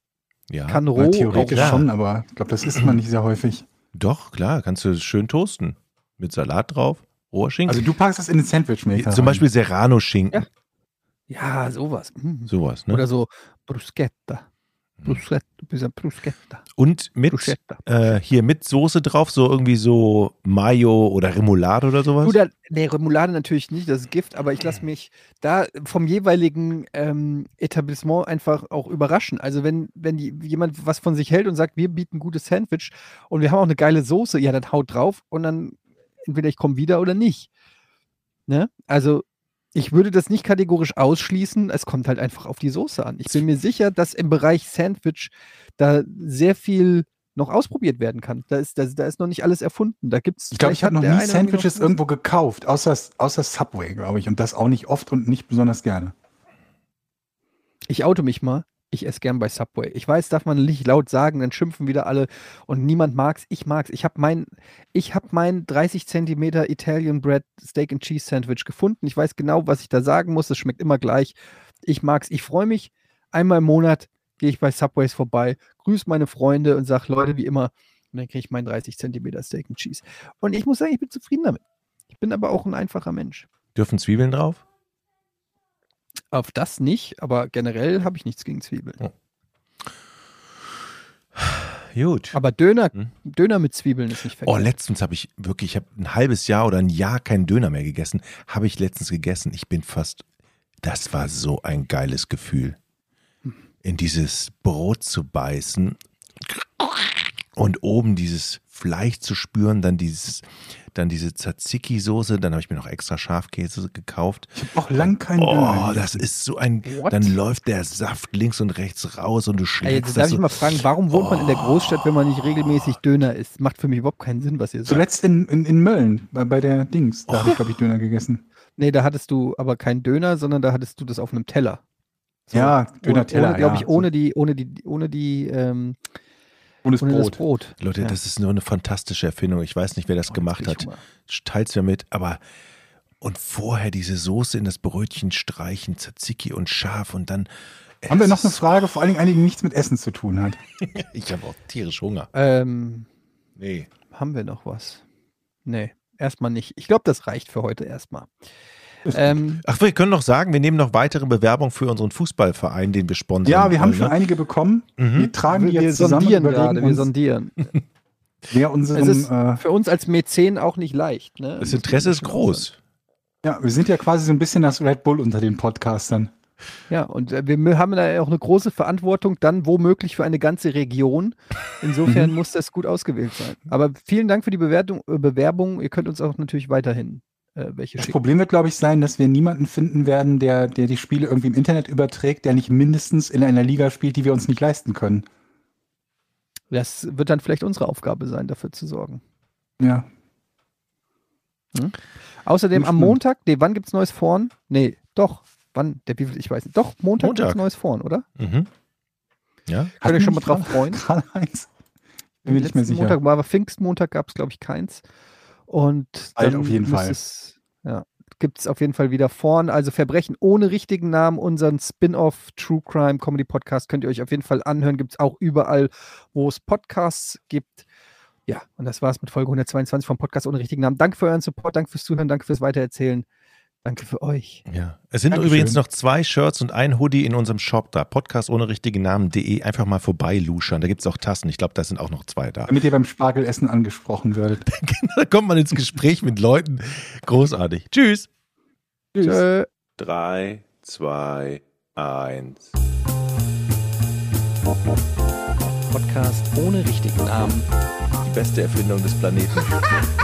Speaker 3: Ja.
Speaker 1: Kann
Speaker 2: Ja,
Speaker 1: roh
Speaker 2: theoretisch
Speaker 3: klar.
Speaker 2: schon, aber ich glaube, das isst man nicht sehr häufig.
Speaker 3: Doch, klar, kannst du schön toasten. Mit Salat drauf, roher Schinken.
Speaker 2: Also du packst das in den Sandwichmaker.
Speaker 3: Zum. Beispiel Serrano-Schinken.
Speaker 1: Ja, sowas. Mhm.
Speaker 3: Sowas, ne?
Speaker 1: Oder so Bruschetta. Bruschetta, bisschen Bruschetta.
Speaker 3: Und mit äh, hier mit Soße drauf, so irgendwie so Mayo oder Remoulade oder sowas.
Speaker 1: Du, da, nee, Remoulade natürlich nicht, das ist Gift, aber ich lasse mich da vom jeweiligen ähm, Etablissement einfach auch überraschen. Also wenn, wenn die, jemand was von sich hält und sagt, wir bieten gutes Sandwich und wir haben auch eine geile Soße, ja, dann haut drauf und dann entweder ich komme wieder oder nicht. Ne? Also ich würde das nicht kategorisch ausschließen, es kommt halt einfach auf die Soße an. Ich bin mir sicher, dass im Bereich Sandwich da sehr viel noch ausprobiert werden kann. Da ist, da, da ist noch nicht alles erfunden. Da gibt's
Speaker 2: Ich glaube, ich habe noch nie Sandwiches irgendwo gekauft, außer, außer Subway, glaube ich. Und das auch nicht oft und nicht besonders gerne.
Speaker 1: Ich oute mich mal. Ich esse gern bei Subway. Ich weiß, darf man nicht laut sagen, dann schimpfen wieder alle und niemand mag's. Ich mag's. Ich habe mein, ich habe mein 30 Zentimeter Italian Bread Steak and Cheese Sandwich gefunden. Ich weiß genau, was ich da sagen muss. Es schmeckt immer gleich. Ich mag's. Ich freue mich. Einmal im Monat gehe ich bei Subways vorbei, grüße meine Freunde und sage, Leute, wie immer. Und dann kriege ich mein 30 Zentimeter Steak and Cheese. Und ich muss sagen, ich bin zufrieden damit. Ich bin aber auch ein einfacher Mensch.
Speaker 3: Dürfen Zwiebeln drauf?
Speaker 1: Auf das nicht, aber generell habe ich nichts gegen Zwiebeln.
Speaker 3: Gut.
Speaker 1: Aber Döner,
Speaker 3: Hm?
Speaker 1: Döner mit Zwiebeln ist nicht
Speaker 3: Oh,
Speaker 1: verkehrt.
Speaker 3: letztens habe ich wirklich, ich habe ein halbes Jahr oder ein Jahr keinen Döner mehr gegessen. Habe ich letztens gegessen. Ich bin fast, das war so ein geiles Gefühl, in dieses Brot zu beißen und oben dieses Fleisch zu spüren, dann dieses, dann diese Tzatziki-Soße, dann habe ich mir noch extra Schafkäse gekauft.
Speaker 2: Ich habe auch lang keinen
Speaker 3: Oh,
Speaker 2: Döner
Speaker 3: das
Speaker 2: gegessen.
Speaker 3: ist so ein,
Speaker 1: What?
Speaker 3: dann läuft der Saft links und rechts raus und du
Speaker 1: Ey,
Speaker 3: schlägst
Speaker 1: jetzt darf
Speaker 3: das
Speaker 1: ich
Speaker 3: so.
Speaker 1: mal fragen, warum wohnt man in der Großstadt, wenn man nicht regelmäßig Döner isst? Macht für mich überhaupt keinen Sinn, was ihr sagt.
Speaker 2: Zuletzt in, in, in Mölln, bei, bei der Dings. Da habe
Speaker 3: Oh.
Speaker 2: ich, glaube ich, Döner gegessen.
Speaker 1: Nee, da hattest du aber keinen Döner, sondern da hattest du das auf einem Teller. So,
Speaker 2: Ja, Döner-Teller,
Speaker 1: Ohne, glaube ich,
Speaker 2: ja.
Speaker 1: ohne die, ohne die, ohne die, ähm,
Speaker 2: Und das
Speaker 1: ohne das
Speaker 2: Brot.
Speaker 1: Brot.
Speaker 3: Leute,
Speaker 1: Ja.
Speaker 3: das ist nur eine fantastische Erfindung. Ich weiß nicht, wer das
Speaker 1: Oh,
Speaker 3: gemacht hat.
Speaker 1: Hunger.
Speaker 3: Teils mir mit, aber und vorher diese Soße in das Brötchen streichen, Tzatziki und scharf und dann.
Speaker 2: Haben wir
Speaker 3: Es
Speaker 2: noch eine Frage, vor allen Dingen die nichts mit Essen zu tun hat.
Speaker 3: Ich habe auch tierisch Hunger.
Speaker 1: Ähm,
Speaker 3: Nee.
Speaker 1: haben wir noch was? Nee, erstmal nicht. Ich glaube, das reicht für heute erstmal. Ähm,
Speaker 3: Ach, wir können noch sagen, wir nehmen noch weitere Bewerbungen für unseren Fußballverein, den wir sponsern.
Speaker 2: Ja, wir haben schon
Speaker 3: ne?
Speaker 2: einige bekommen.
Speaker 3: Mhm.
Speaker 2: Wir tragen die
Speaker 1: wir
Speaker 2: jetzt zusammen und
Speaker 1: sondieren gerade, wir
Speaker 2: uns,
Speaker 1: sondieren.
Speaker 2: wer
Speaker 1: Es
Speaker 2: unseren,
Speaker 1: ist
Speaker 2: äh,
Speaker 1: für uns als Mäzen auch nicht leicht. Ne?
Speaker 3: Das Interesse ist groß.
Speaker 2: ja, wir sind ja quasi so ein bisschen das Red Bull unter den Podcastern.
Speaker 1: Ja, und äh, wir haben da auch eine große Verantwortung, dann womöglich für eine ganze Region. Insofern muss das gut ausgewählt sein. Aber vielen Dank für die Bewertung, äh, Bewerbung. Ihr könnt uns auch natürlich weiterhin äh, welche
Speaker 2: Das
Speaker 1: schicken.
Speaker 2: Problem wird, glaube ich, sein, dass wir niemanden finden werden, der, der die Spiele irgendwie im Internet überträgt, der nicht mindestens in einer Liga spielt, die wir uns nicht leisten können.
Speaker 1: Das wird dann vielleicht unsere Aufgabe sein, dafür zu sorgen.
Speaker 2: Ja.
Speaker 1: Außerdem
Speaker 2: Nicht
Speaker 1: am
Speaker 2: schlimm.
Speaker 1: Montag, nee, wann gibt's neues Vorn? Nee, doch. Wann? Der, viel- ich weiß nicht. Doch, Montag,
Speaker 3: Montag.
Speaker 1: gibt's neues Vorn, oder?
Speaker 3: Mhm. Ja.
Speaker 1: Könnt ihr schon mal drauf freuen?
Speaker 2: Gerade eins. Bin mir nicht mehr sicher.
Speaker 1: Montag war aber Pfingstmontag, gab es, glaube ich, keins. Und dann
Speaker 2: auf jeden Fall.
Speaker 1: Es, ja, gibt es auf jeden Fall wieder vorn. Also Verbrechen ohne richtigen Namen, unseren Spin-off True Crime Comedy Podcast könnt ihr euch auf jeden Fall anhören. Gibt es auch überall, wo es Podcasts gibt. Ja, und das war's mit Folge 122 vom Podcast ohne richtigen Namen. Danke für euren Support, danke fürs Zuhören, danke fürs Weitererzählen. Danke für euch.
Speaker 3: Ja. Es sind
Speaker 2: Dankeschön.
Speaker 3: übrigens noch zwei Shirts und ein Hoodie in unserem Shop da. Podcast ohne richtigen Namen.de. Einfach mal vorbei luschern. Da gibt es auch Tassen. Ich glaube, da sind auch noch zwei da.
Speaker 2: Damit ihr beim Spargelessen angesprochen werdet.
Speaker 3: da kommt man ins Gespräch mit Leuten. Großartig. Tschüss.
Speaker 2: Tschüss.
Speaker 1: Tschö.
Speaker 6: 3, 2, 1.
Speaker 1: Podcast ohne richtigen Namen.
Speaker 3: Die beste Erfindung des Planeten.